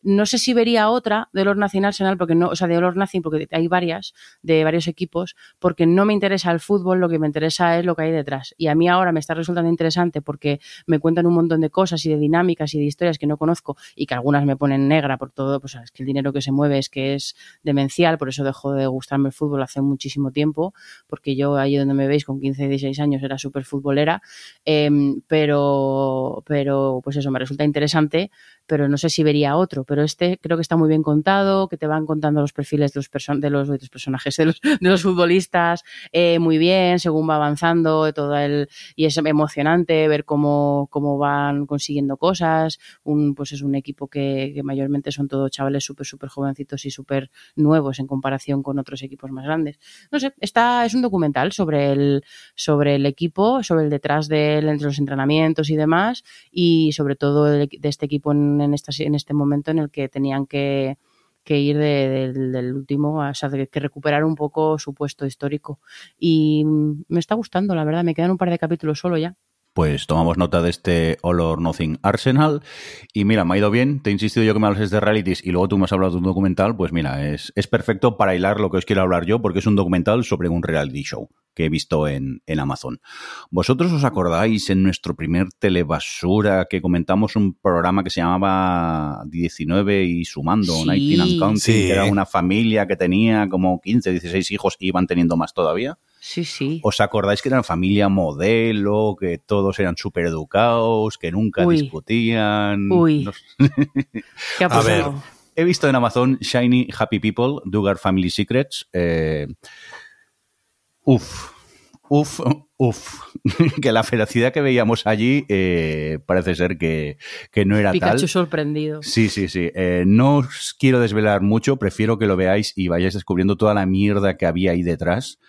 no sé si vería otra de Lord Nothing Arsenal, porque no, o sea, de Lord Nothing, porque hay varias, de varios equipos, porque no me interesa el fútbol, lo que me interesa es lo que hay detrás. Y a mí ahora me está resultando interesante porque me cuentan un montón de cosas y de dinámicas y de historias que no conozco y que algunas me ponen negra por todo, pues es que el dinero que se mueve es que es demencial, por eso dejó de gustarme el fútbol hace muchísimo tiempo, porque yo ahí donde me veis con 15, 16 años era súper futbolera, em, pero, pero pues eso me resulta interesante pero no sé si vería otro. Pero este creo que está muy bien contado, que te van contando los perfiles de los, los, de los personajes, de los, de los futbolistas eh, muy bien, según va avanzando, todo el, y es emocionante ver cómo, cómo van consiguiendo cosas. Un, pues es un equipo que, mayormente son todos chavales súper, súper jovencitos y súper nuevos en comparación con otros equipos más grandes. No sé, está, es un documental sobre el, sobre el equipo, sobre el detrás de entre los entrenamientos y demás, y sobre todo de este equipo en en, en este momento en el que tenían que, ir del último, o sea, que recuperar un poco su puesto histórico. Y me está gustando, la verdad, me quedan un par de capítulos solo ya. Pues tomamos nota de este All or Nothing Arsenal. Y mira, me ha ido bien. Te he insistido yo que me hables de realities y luego tú me has hablado de un documental. Pues mira, es, es perfecto para hilar lo que os quiero hablar yo, porque es un documental sobre un reality show que he visto en, en, Amazon. ¿Vosotros os acordáis en nuestro primer telebasura que comentamos un programa que se llamaba 19 y sumando, Sí, 19 and Counting, sí. que era una familia que tenía como 15, 16 hijos y iban teniendo más todavía? Sí, sí. ¿Os acordáis que eran familia modelo, que todos eran súper educados, que nunca Uy. discutían? Uy. No. ¿Qué ha A ver, pasado? He visto en Amazon Shiny Happy People, Dugar Family Secrets. Eh, uf, uf, uf. que la felicidad que veíamos allí eh, parece ser que, que no era Pikachu tal. sorprendido. Sí, sí, sí. Eh, no os quiero desvelar mucho, prefiero que lo veáis y vayáis descubriendo toda la mierda que había ahí detrás.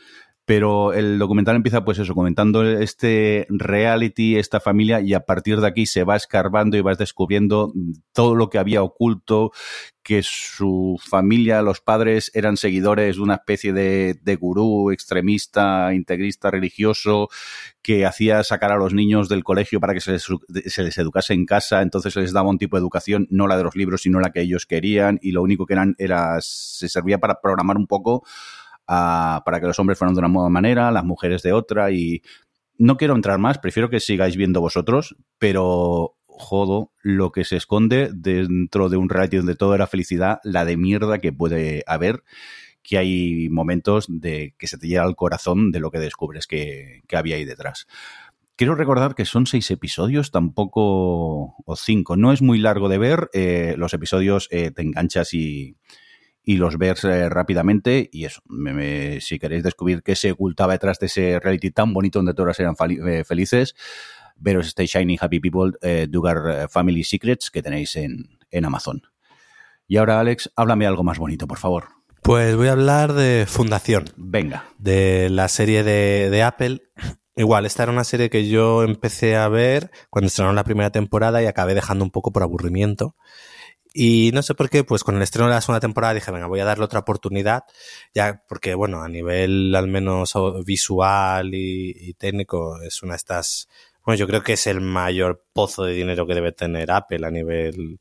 Pero el documental empieza, pues eso, comentando este reality, esta familia, y a partir de aquí se va escarbando y vas descubriendo todo lo que había oculto, que su familia, los padres, eran seguidores de una especie de, de gurú extremista, integrista, religioso, que hacía sacar a los niños del colegio para que se les, se les educase en casa, entonces se les daba un tipo de educación, no la de los libros, sino la que ellos querían, y lo único que eran era, se servía para programar un poco para que los hombres fueran de una nueva manera, las mujeres de otra, y no quiero entrar más, prefiero que sigáis viendo vosotros, pero jodo lo que se esconde dentro de un reality donde todo era felicidad, la de mierda que puede haber, que hay momentos de que se te llega al corazón de lo que descubres que, que había ahí detrás. Quiero recordar que son seis episodios, tampoco, o cinco, no es muy largo de ver, eh, los episodios eh, te enganchas y, y los ves eh, rápidamente y eso, me- me- si queréis descubrir qué se ocultaba detrás de ese reality tan bonito donde todas eran eh, felices, veros este Shiny Happy People eh, Dugar eh, Family Secrets que tenéis en, en Amazon. Y ahora, Alex, háblame algo más bonito, por favor. Pues voy a hablar de Fundación, Venga. de la serie de, de Apple. Igual, esta era una serie que yo empecé a ver cuando estrenaron la primera temporada y acabé dejando un poco por aburrimiento. Y no sé por qué, pues con el estreno de la segunda temporada dije, venga, voy a darle otra oportunidad, ya porque, bueno, a nivel al menos visual y, y técnico es una de estas, bueno, yo creo que es el mayor pozo de dinero que debe tener Apple a nivel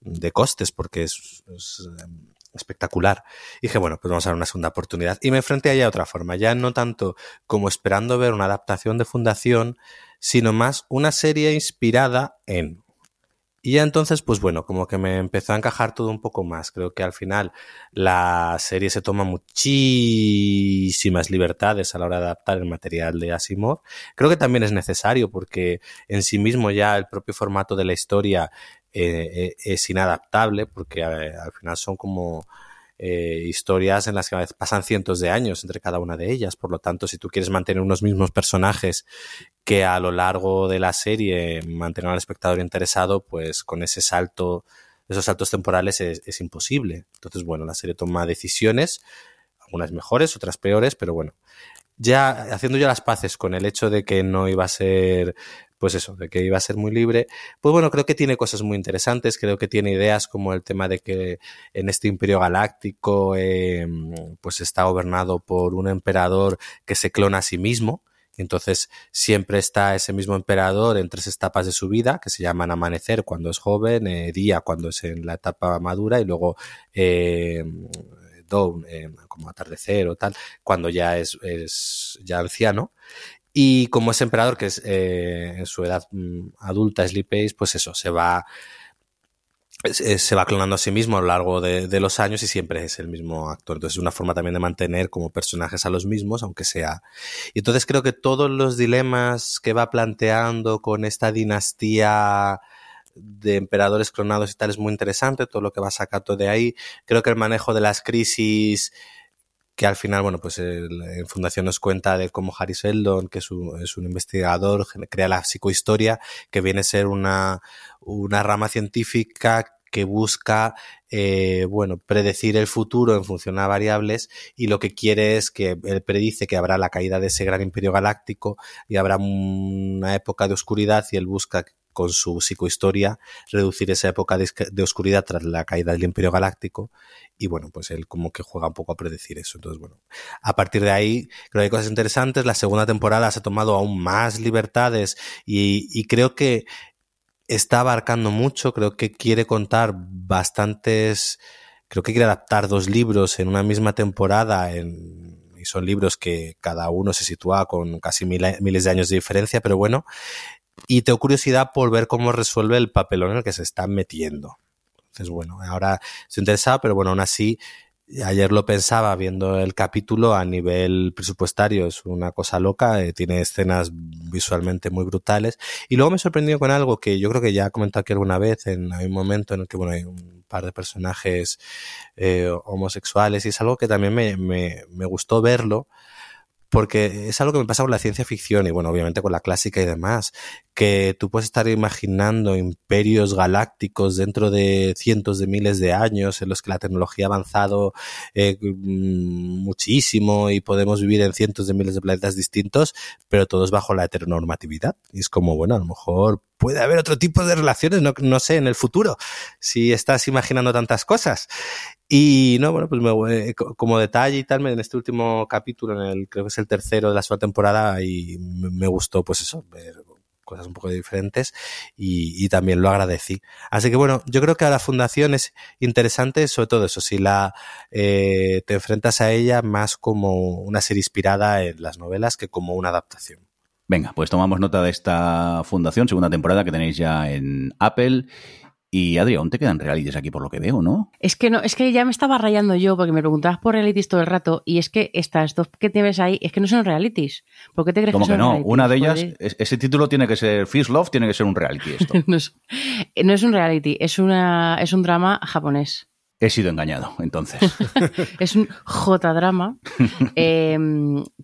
de costes, porque es, es, em, espectacular. Y dije, bueno, pues vamos a dar una segunda oportunidad. Y me enfrenté a ella otra forma, ya no tanto como esperando ver una adaptación de Fundación, sino más una serie inspirada en. Y ya entonces, pues bueno, como que me empezó a encajar todo un poco más. Creo que al final la serie se toma muchísimas libertades a la hora de adaptar el material de Asimov. Creo que también es necesario porque en sí mismo ya el propio formato de la historia eh, eh, es inadaptable porque eh, al final son como eh, historias en las que pasan cientos de años entre cada una de ellas. Por lo tanto, si tú quieres mantener unos mismos personajes que a lo largo de la serie mantengan al espectador interesado, pues con ese salto, esos saltos temporales es, es imposible. Entonces, bueno, la serie toma decisiones, algunas mejores, otras peores, pero bueno, ya haciendo ya las paces con el hecho de que no iba a ser pues eso, de que iba a ser muy libre, pues bueno, creo que tiene cosas muy interesantes, creo que tiene ideas como el tema de que en este imperio galáctico eh, pues está gobernado por un emperador que se clona a sí mismo Entonces siempre está ese mismo emperador en tres etapas de su vida, que se llaman amanecer cuando es joven, eh, día cuando es en la etapa madura y luego eh, eh, como atardecer o tal, cuando ya es, es ya anciano. Y como es emperador, que es eh, en su edad mm, adulta, Sleep Ace, pues eso, se va se va clonando a sí mismo a lo largo de, de, los años y siempre es el mismo actor. Entonces es una forma también de mantener como personajes a los mismos, aunque sea. Y entonces creo que todos los dilemas que va planteando con esta dinastía de emperadores clonados y tal es muy interesante, todo lo que va sacando de ahí. Creo que el manejo de las crisis que al final, bueno, pues en Fundación nos cuenta de cómo Harry Seldon, que es un, es un, investigador, crea la psicohistoria, que viene a ser una, una rama científica que busca, eh, bueno, predecir el futuro en función a variables y lo que quiere es que él predice que habrá la caída de ese gran imperio galáctico y habrá una época de oscuridad y él busca con su psicohistoria reducir esa época de, oscuridad tras la caída del Imperio Galáctico y bueno, pues él como que juega un poco a predecir eso. Entonces, bueno, a partir de ahí creo que hay cosas interesantes. La segunda temporada se ha tomado aún más libertades y, creo que está abarcando mucho, creo que quiere contar bastantes, creo que quiere adaptar dos libros en una misma temporada y son libros que cada uno se sitúa con casi miles de años de diferencia, pero bueno, y tengo curiosidad por ver cómo resuelve el papelón en el que se está metiendo. Entonces, bueno, ahora estoy interesado, pero bueno, aún así, ayer lo pensaba viendo el capítulo a nivel presupuestario, es una cosa loca, eh, tiene escenas visualmente muy brutales. Y luego me sorprendió con algo que yo creo que ya he comentado aquí alguna vez, en un momento en el que, bueno, hay un par de personajes eh, homosexuales y es algo que también me, me, me gustó verlo porque es algo que me pasa con la ciencia ficción y bueno, obviamente con la clásica y demás, que tú puedes estar imaginando imperios galácticos dentro de cientos de miles de años en los que la tecnología ha avanzado eh, mm, muchísimo y podemos vivir en cientos de miles de planetas distintos, pero todos bajo la heteronormatividad. Y es como, bueno, a lo mejor puede haber otro tipo de relaciones, no, no sé, en el futuro, si estás imaginando tantas cosas. Y no, bueno, pues eh, como detalle y tal, en este último capítulo, en el creo que es el tercero de la segunda temporada, y me, gustó, pues eso, cosas un poco diferentes y, también lo agradecí. Así que bueno, yo creo que a la fundación es interesante, sobre todo eso, si la eh, te enfrentas a ella más como una serie inspirada en las novelas que como una adaptación. Venga, pues tomamos nota de esta fundación, segunda temporada que tenéis ya en Apple y Adri, aún te quedan realities aquí por lo que veo, ¿no? Es que no, es que ya me estaba rayando yo porque me preguntabas por realities todo el rato y es que estas dos que te ves ahí es que no son realities. ¿Por qué te crees ¿Cómo que, que son no? realities? Una de ellas, ese título tiene que ser Fish Love, tiene que ser un reality esto. no, es, no es un reality, es una es un drama japonés. He sido engañado, entonces. es un J-drama eh,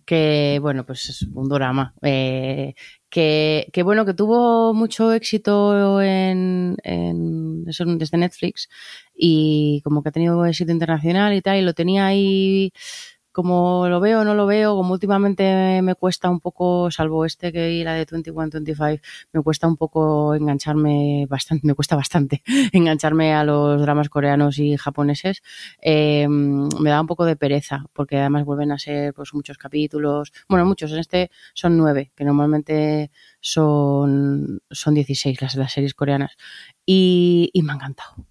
que, bueno, pues es un drama. Eh, que, que, bueno, que tuvo mucho éxito en, en desde Netflix y como que ha tenido éxito internacional y tal, y lo tenía ahí como lo veo no lo veo, como últimamente me cuesta un poco, salvo este que vi la de 21-25, me cuesta un poco engancharme bastante, me cuesta bastante engancharme a los dramas coreanos y japoneses. Eh, me da un poco de pereza, porque además vuelven a ser pues muchos capítulos, bueno, muchos, en este son nueve, que normalmente son, son 16 las, las series coreanas. Y, y me ha encantado.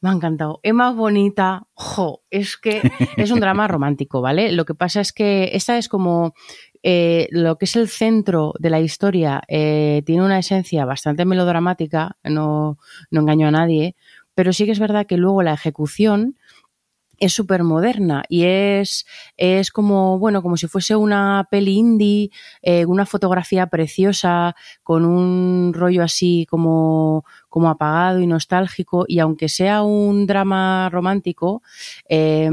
Me ha encantado. Es más bonita. Jo, es que es un drama romántico, ¿vale? Lo que pasa es que esta es como eh, lo que es el centro de la historia. Eh, tiene una esencia bastante melodramática, no, no engaño a nadie, pero sí que es verdad que luego la ejecución es súper moderna y es, es como, bueno, como si fuese una peli indie, eh, una fotografía preciosa, con un rollo así como, como apagado y nostálgico. Y aunque sea un drama romántico, eh,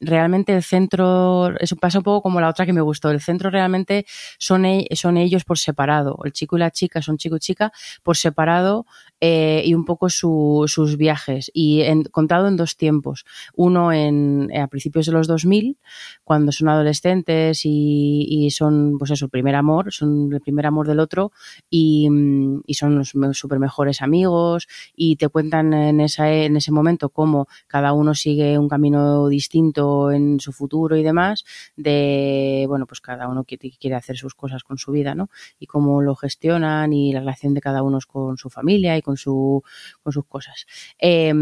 realmente el centro, eso pasa un poco como la otra que me gustó, el centro realmente son, son ellos por separado, el chico y la chica son chico y chica por separado eh, y un poco su, sus viajes y en, contado en dos tiempos, uno en, a principios de los 2000, cuando son adolescentes y, son pues eso, primer amor, son el primer amor del otro y, son los super mejores amigos y te cuentan en, esa, en ese momento cómo cada uno sigue un camino distinto en su futuro y demás, de, bueno, pues cada uno quiere hacer sus cosas con su vida, ¿no? Y cómo lo gestionan y la relación de cada uno con su familia y con, su, con sus cosas. Eh,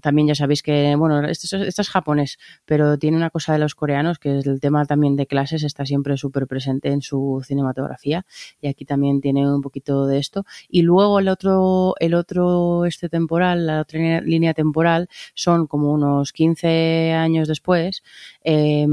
también ya sabéis que, bueno, esto, esto, es japonés, pero tiene una cosa de los coreanos que es el tema también de clases, está siempre súper presente en su cinematografía y aquí también tiene un poquito de esto. Y luego el otro, el otro este temporal, la otra línea temporal, son como unos 15 años después, eh,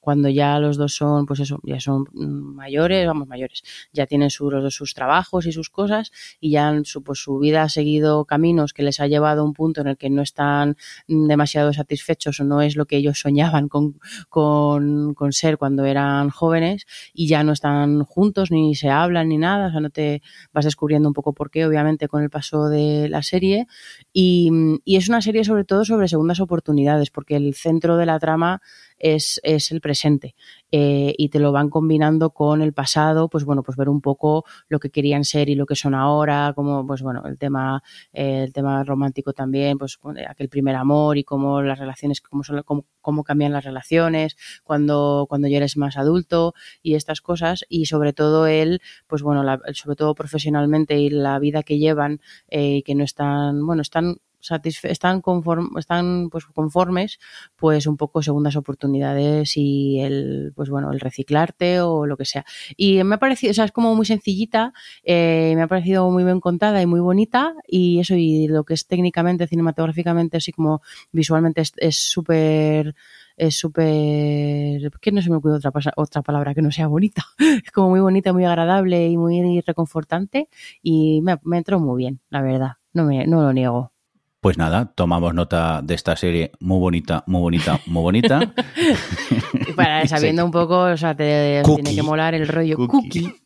cuando ya los dos son, pues eso, ya son mayores, vamos, mayores, ya tienen sus, sus trabajos y sus cosas y ya su, pues, su vida ha seguido caminos que les ha llevado a un punto en el que no están demasiado satisfechos o no es lo que ellos soñaban con, con, con ser cuando eran jóvenes y ya no están juntos ni se hablan ni nada, o sea, no te vas descubriendo un poco por qué, obviamente, con el paso de la serie. Y, y es una serie sobre todo sobre segundas oportunidades porque el centro de la trama es, es el presente. Eh, y te lo van combinando con el pasado, pues bueno, pues ver un poco lo que querían ser y lo que son ahora, como pues bueno, el tema, eh, el tema romántico también, pues aquel primer amor y cómo las relaciones, cómo, son, cómo, cómo cambian las relaciones cuando, cuando ya eres más adulto y estas cosas. Y sobre todo él, pues bueno, la, sobre todo profesionalmente y la vida que llevan eh, que no están, bueno, están están, conform están pues conformes, pues un poco segundas oportunidades y el, pues bueno, el reciclarte o lo que sea. Y me ha parecido, o sea, es como muy sencillita, eh, me ha parecido muy bien contada y muy bonita y eso y lo que es técnicamente, cinematográficamente, así como visualmente es súper es súper que no se me ocurre otra, otra palabra que no sea bonita. Es como muy bonita muy agradable y muy reconfortante y me, me entró muy bien la verdad. No me no lo niego pues nada, tomamos nota de esta serie muy bonita, muy bonita, muy bonita. Para sabiendo un poco, o sea, te tiene que molar el rollo cookie. cookie.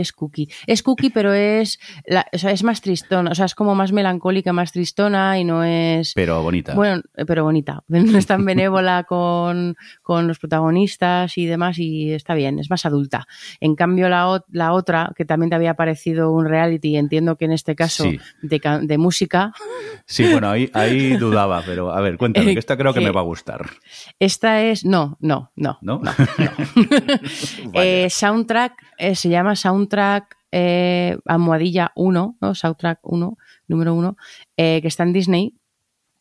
Es cookie. Es cookie, pero es, la, o sea, es más tristona, o sea, es como más melancólica, más tristona y no es... Pero bonita. Bueno, pero bonita. No es tan benévola con, con los protagonistas y demás y está bien, es más adulta. En cambio, la, la otra, que también te había parecido un reality, entiendo que en este caso Sí. de, ca- de música, Sí, bueno, ahí, ahí dudaba, pero a ver, cuéntame, Eh, que esta creo que que- me va a gustar. esta es... No, no, no. ¿No? Eh, soundtrack, eh, se llama Soundtrack eh, Almohadilla 1, ¿no? Soundtrack 1, número 1, eh, que está en Disney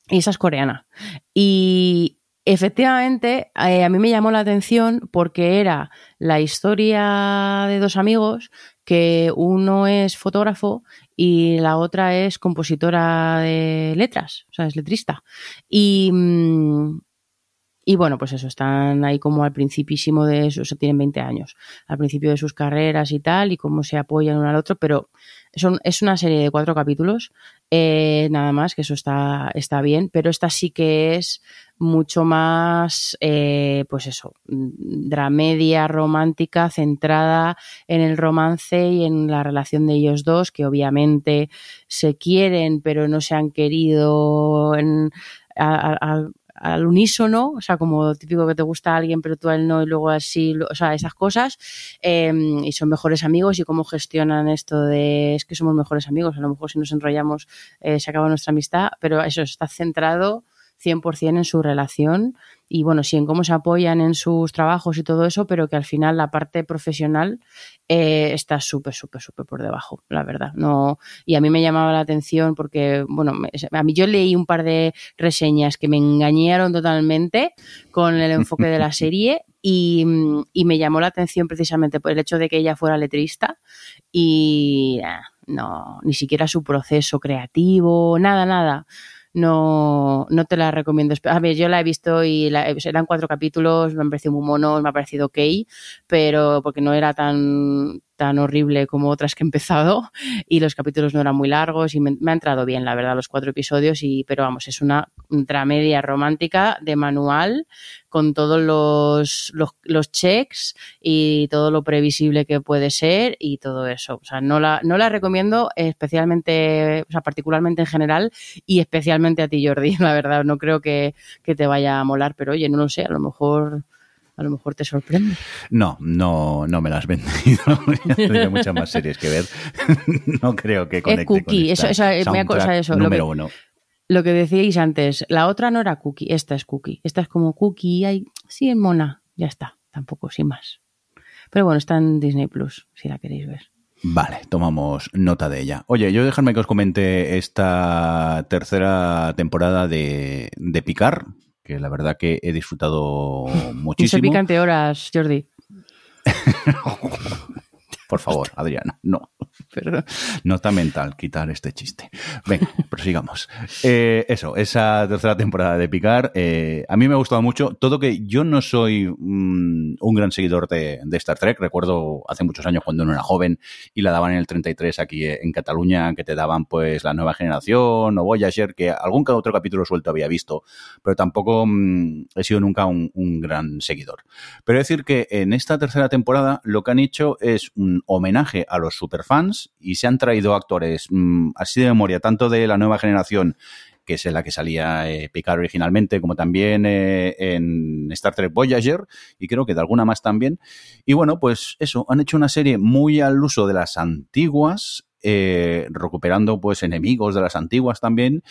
y esa es coreana. Y efectivamente, eh, a mí me llamó la atención porque era la historia de dos amigos que uno es fotógrafo y la otra es compositora de letras, o sea, es letrista. Y, mm, y bueno, pues eso, están ahí como al principísimo de eso, o sea, tienen 20 años, al principio de sus carreras y tal, y cómo se apoyan uno al otro, pero son, es una serie de cuatro capítulos, eh, nada más, que eso está, está bien, pero esta sí que es mucho más, eh, pues eso, dramedia romántica centrada en el romance y en la relación de ellos dos, que obviamente se quieren, pero no se han querido en, a- a- al unísono, o sea, como típico que te gusta a alguien, pero tú a él no, y luego así, o sea, esas cosas, eh, y son mejores amigos y cómo gestionan esto de es que somos mejores amigos, a lo mejor si nos enrollamos eh, se acaba nuestra amistad, pero eso está centrado 100% en su relación y bueno, sí en cómo se apoyan en sus trabajos y todo eso, pero que al final la parte profesional eh, está súper, súper, súper por debajo, la verdad. No, y a mí me llamaba la atención porque, bueno, a mí yo leí un par de reseñas que me engañaron totalmente con el enfoque de la serie y, y me llamó la atención precisamente por el hecho de que ella fuera letrista y ah, no, ni siquiera su proceso creativo, nada, nada no, no te la recomiendo. A ver, yo la he visto y la, eran cuatro capítulos, me han parecido muy monos, me ha parecido ok, pero porque no era tan, tan horrible como otras que he empezado y los capítulos no eran muy largos y me, ha entrado bien, la verdad, los cuatro episodios, y pero vamos, es una tramedia romántica de manual con todos los, los, los checks y todo lo previsible que puede ser y todo eso. O sea, no la, no la recomiendo especialmente, o sea, particularmente en general y especialmente a ti, Jordi, la verdad. No creo que, que te vaya a molar, pero oye, no lo sé, a lo mejor a lo mejor te sorprende. No, no, no me las has vendido. Tengo muchas más series que ver. no creo que conecte cookie, con esta eso- eso, me soundtrack eso, lo número que- uno. lo que decíais antes, la otra no era Cookie, esta es Cookie. Esta es como Cookie, hay, sí, es mona, ya está, tampoco, sin más. Pero bueno, está en Disney Plus, si la queréis ver. Vale, tomamos nota de ella. Oye, yo dejadme que os comente esta tercera temporada de, de Picar, que la verdad que he disfrutado muchísimo. picante horas, Jordi. Por favor, Adriana, no. Perdón. Nota mental, quitar este chiste. Venga, prosigamos. Eh, eso, esa tercera temporada de Picar, eh, a mí me ha gustado mucho. Todo que yo no soy mm, un gran seguidor de, Star Trek. Recuerdo hace muchos años cuando no era joven y la daban en el 33 aquí en Cataluña, que te daban pues la nueva generación o Voyager, que algún otro capítulo suelto había visto, pero tampoco mm, he sido nunca un, un gran seguidor. Pero decir que en esta tercera temporada lo que han hecho es un homenaje a los superfans y se han traído actores mm, así de memoria, tanto de la nueva generación, que es en la que salía eh, Picard originalmente, como también eh, en Star Trek Voyager, y creo que de alguna más también. Y bueno, pues eso, han hecho una serie muy al uso de las antiguas, eh, recuperando pues enemigos de las antiguas también,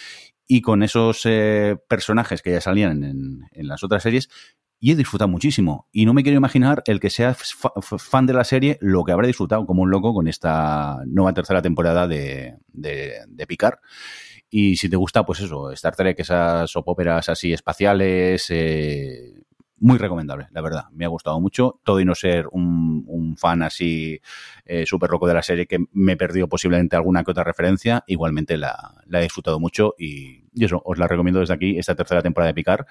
y con esos personajes que ya salían en las otras series, y he disfrutado muchísimo. Y no me quiero imaginar el que sea fan de la serie lo que habrá disfrutado como un loco con esta nueva tercera temporada de, de, de Picard. Y si te gusta, pues eso, Star Trek, esas soap óperas así espaciales, eh, muy recomendable, la verdad. Me ha gustado mucho. Todo y no ser un, fan así eh, súper loco de la serie que me he perdido posiblemente alguna que otra referencia, igualmente la, la he disfrutado mucho y, y eso, os la recomiendo desde aquí, esta tercera temporada de Picard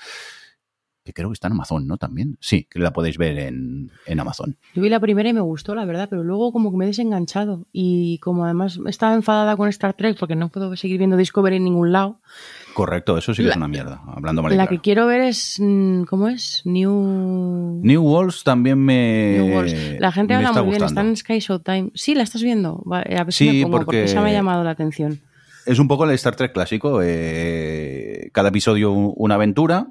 que creo que está en Amazon, ¿no? También. Sí, que la podéis ver en, en Amazon. Yo vi la primera y me gustó, la verdad, pero luego como que me he desenganchado. Y como además estaba enfadada con Star Trek porque no puedo seguir viendo Discovery en ningún lado, Correcto, eso sí que La- es una mierda, hablando mal la claro. que quiero ver es. mm, ¿Cómo es? New. New Worlds también me. New Worlds. La gente habla muy bien, está en Sky Showtime. Sí, la estás viendo. A ver si Sí, me pongo, porque... porque- esa me ha llamado la atención. Es un poco el Star Trek clásico. eh, cada episodio un- una aventura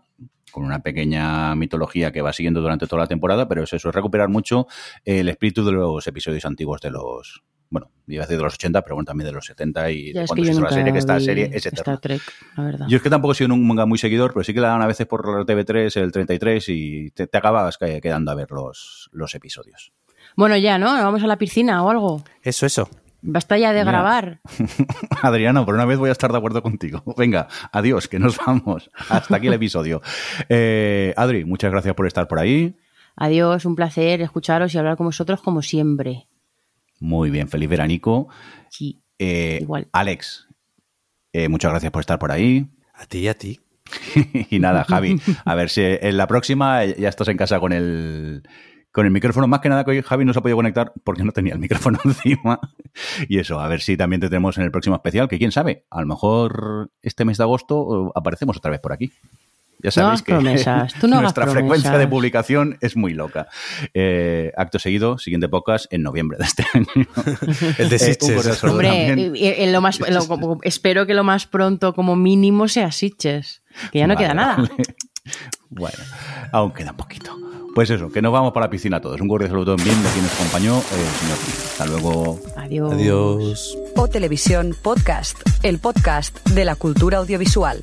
con una pequeña mitología que va siguiendo durante toda la temporada, pero es eso, es recuperar mucho el espíritu de los episodios antiguos de los, bueno, iba a decir de los 80, pero bueno, también de los 70 y Ya de es cuando se la serie, que esta serie es eterna. Star Trek, la verdad. Yo es que tampoco he sido un manga muy seguidor, pero sí que la dan a veces por la TV3, el 33, y te, te acabas que- quedando a ver los, los episodios. Bueno, ya, ¿no? Vamos a la piscina o algo. Eso, eso. Basta ya de Ya. grabar. Adriano, por una vez voy a estar de acuerdo contigo. Venga, adiós, que nos vamos. Hasta aquí el episodio. Eh, Adri, muchas gracias por estar por ahí. Adiós, un placer escucharos y hablar con vosotros como siempre. Muy bien, feliz veranico. Sí. Eh, Igual. Alex, eh, muchas gracias por estar por ahí. A ti y a ti. y nada, Javi, a ver si en la próxima ya estás en casa con el, con el micrófono. Más que nada que hoy Javi no se ha podido conectar porque no tenía el micrófono encima. Y eso, a ver si también te tenemos en el próximo especial, que quién sabe, a lo mejor este mes de agosto eh, aparecemos otra vez por aquí. Ya No sabéis hagas que promesas, tú no hagas nuestra frecuencia de publicación es muy loca. Eh, acto seguido, siguiente podcast en noviembre de este año. El de Eh, cordial saludo Hombre, también. lo más, lo- como- espero que lo más pronto, como mínimo, sea Sitches. Que ya no Vale, queda nada. vale. Bueno, aún queda un poquito. Pues eso, que nos vamos para la piscina todos. Un cordial saludo también de quien nos acompañó, eh, el señor. Hasta luego. Adiós. Adiós. O Televisión Podcast, el podcast de la cultura audiovisual.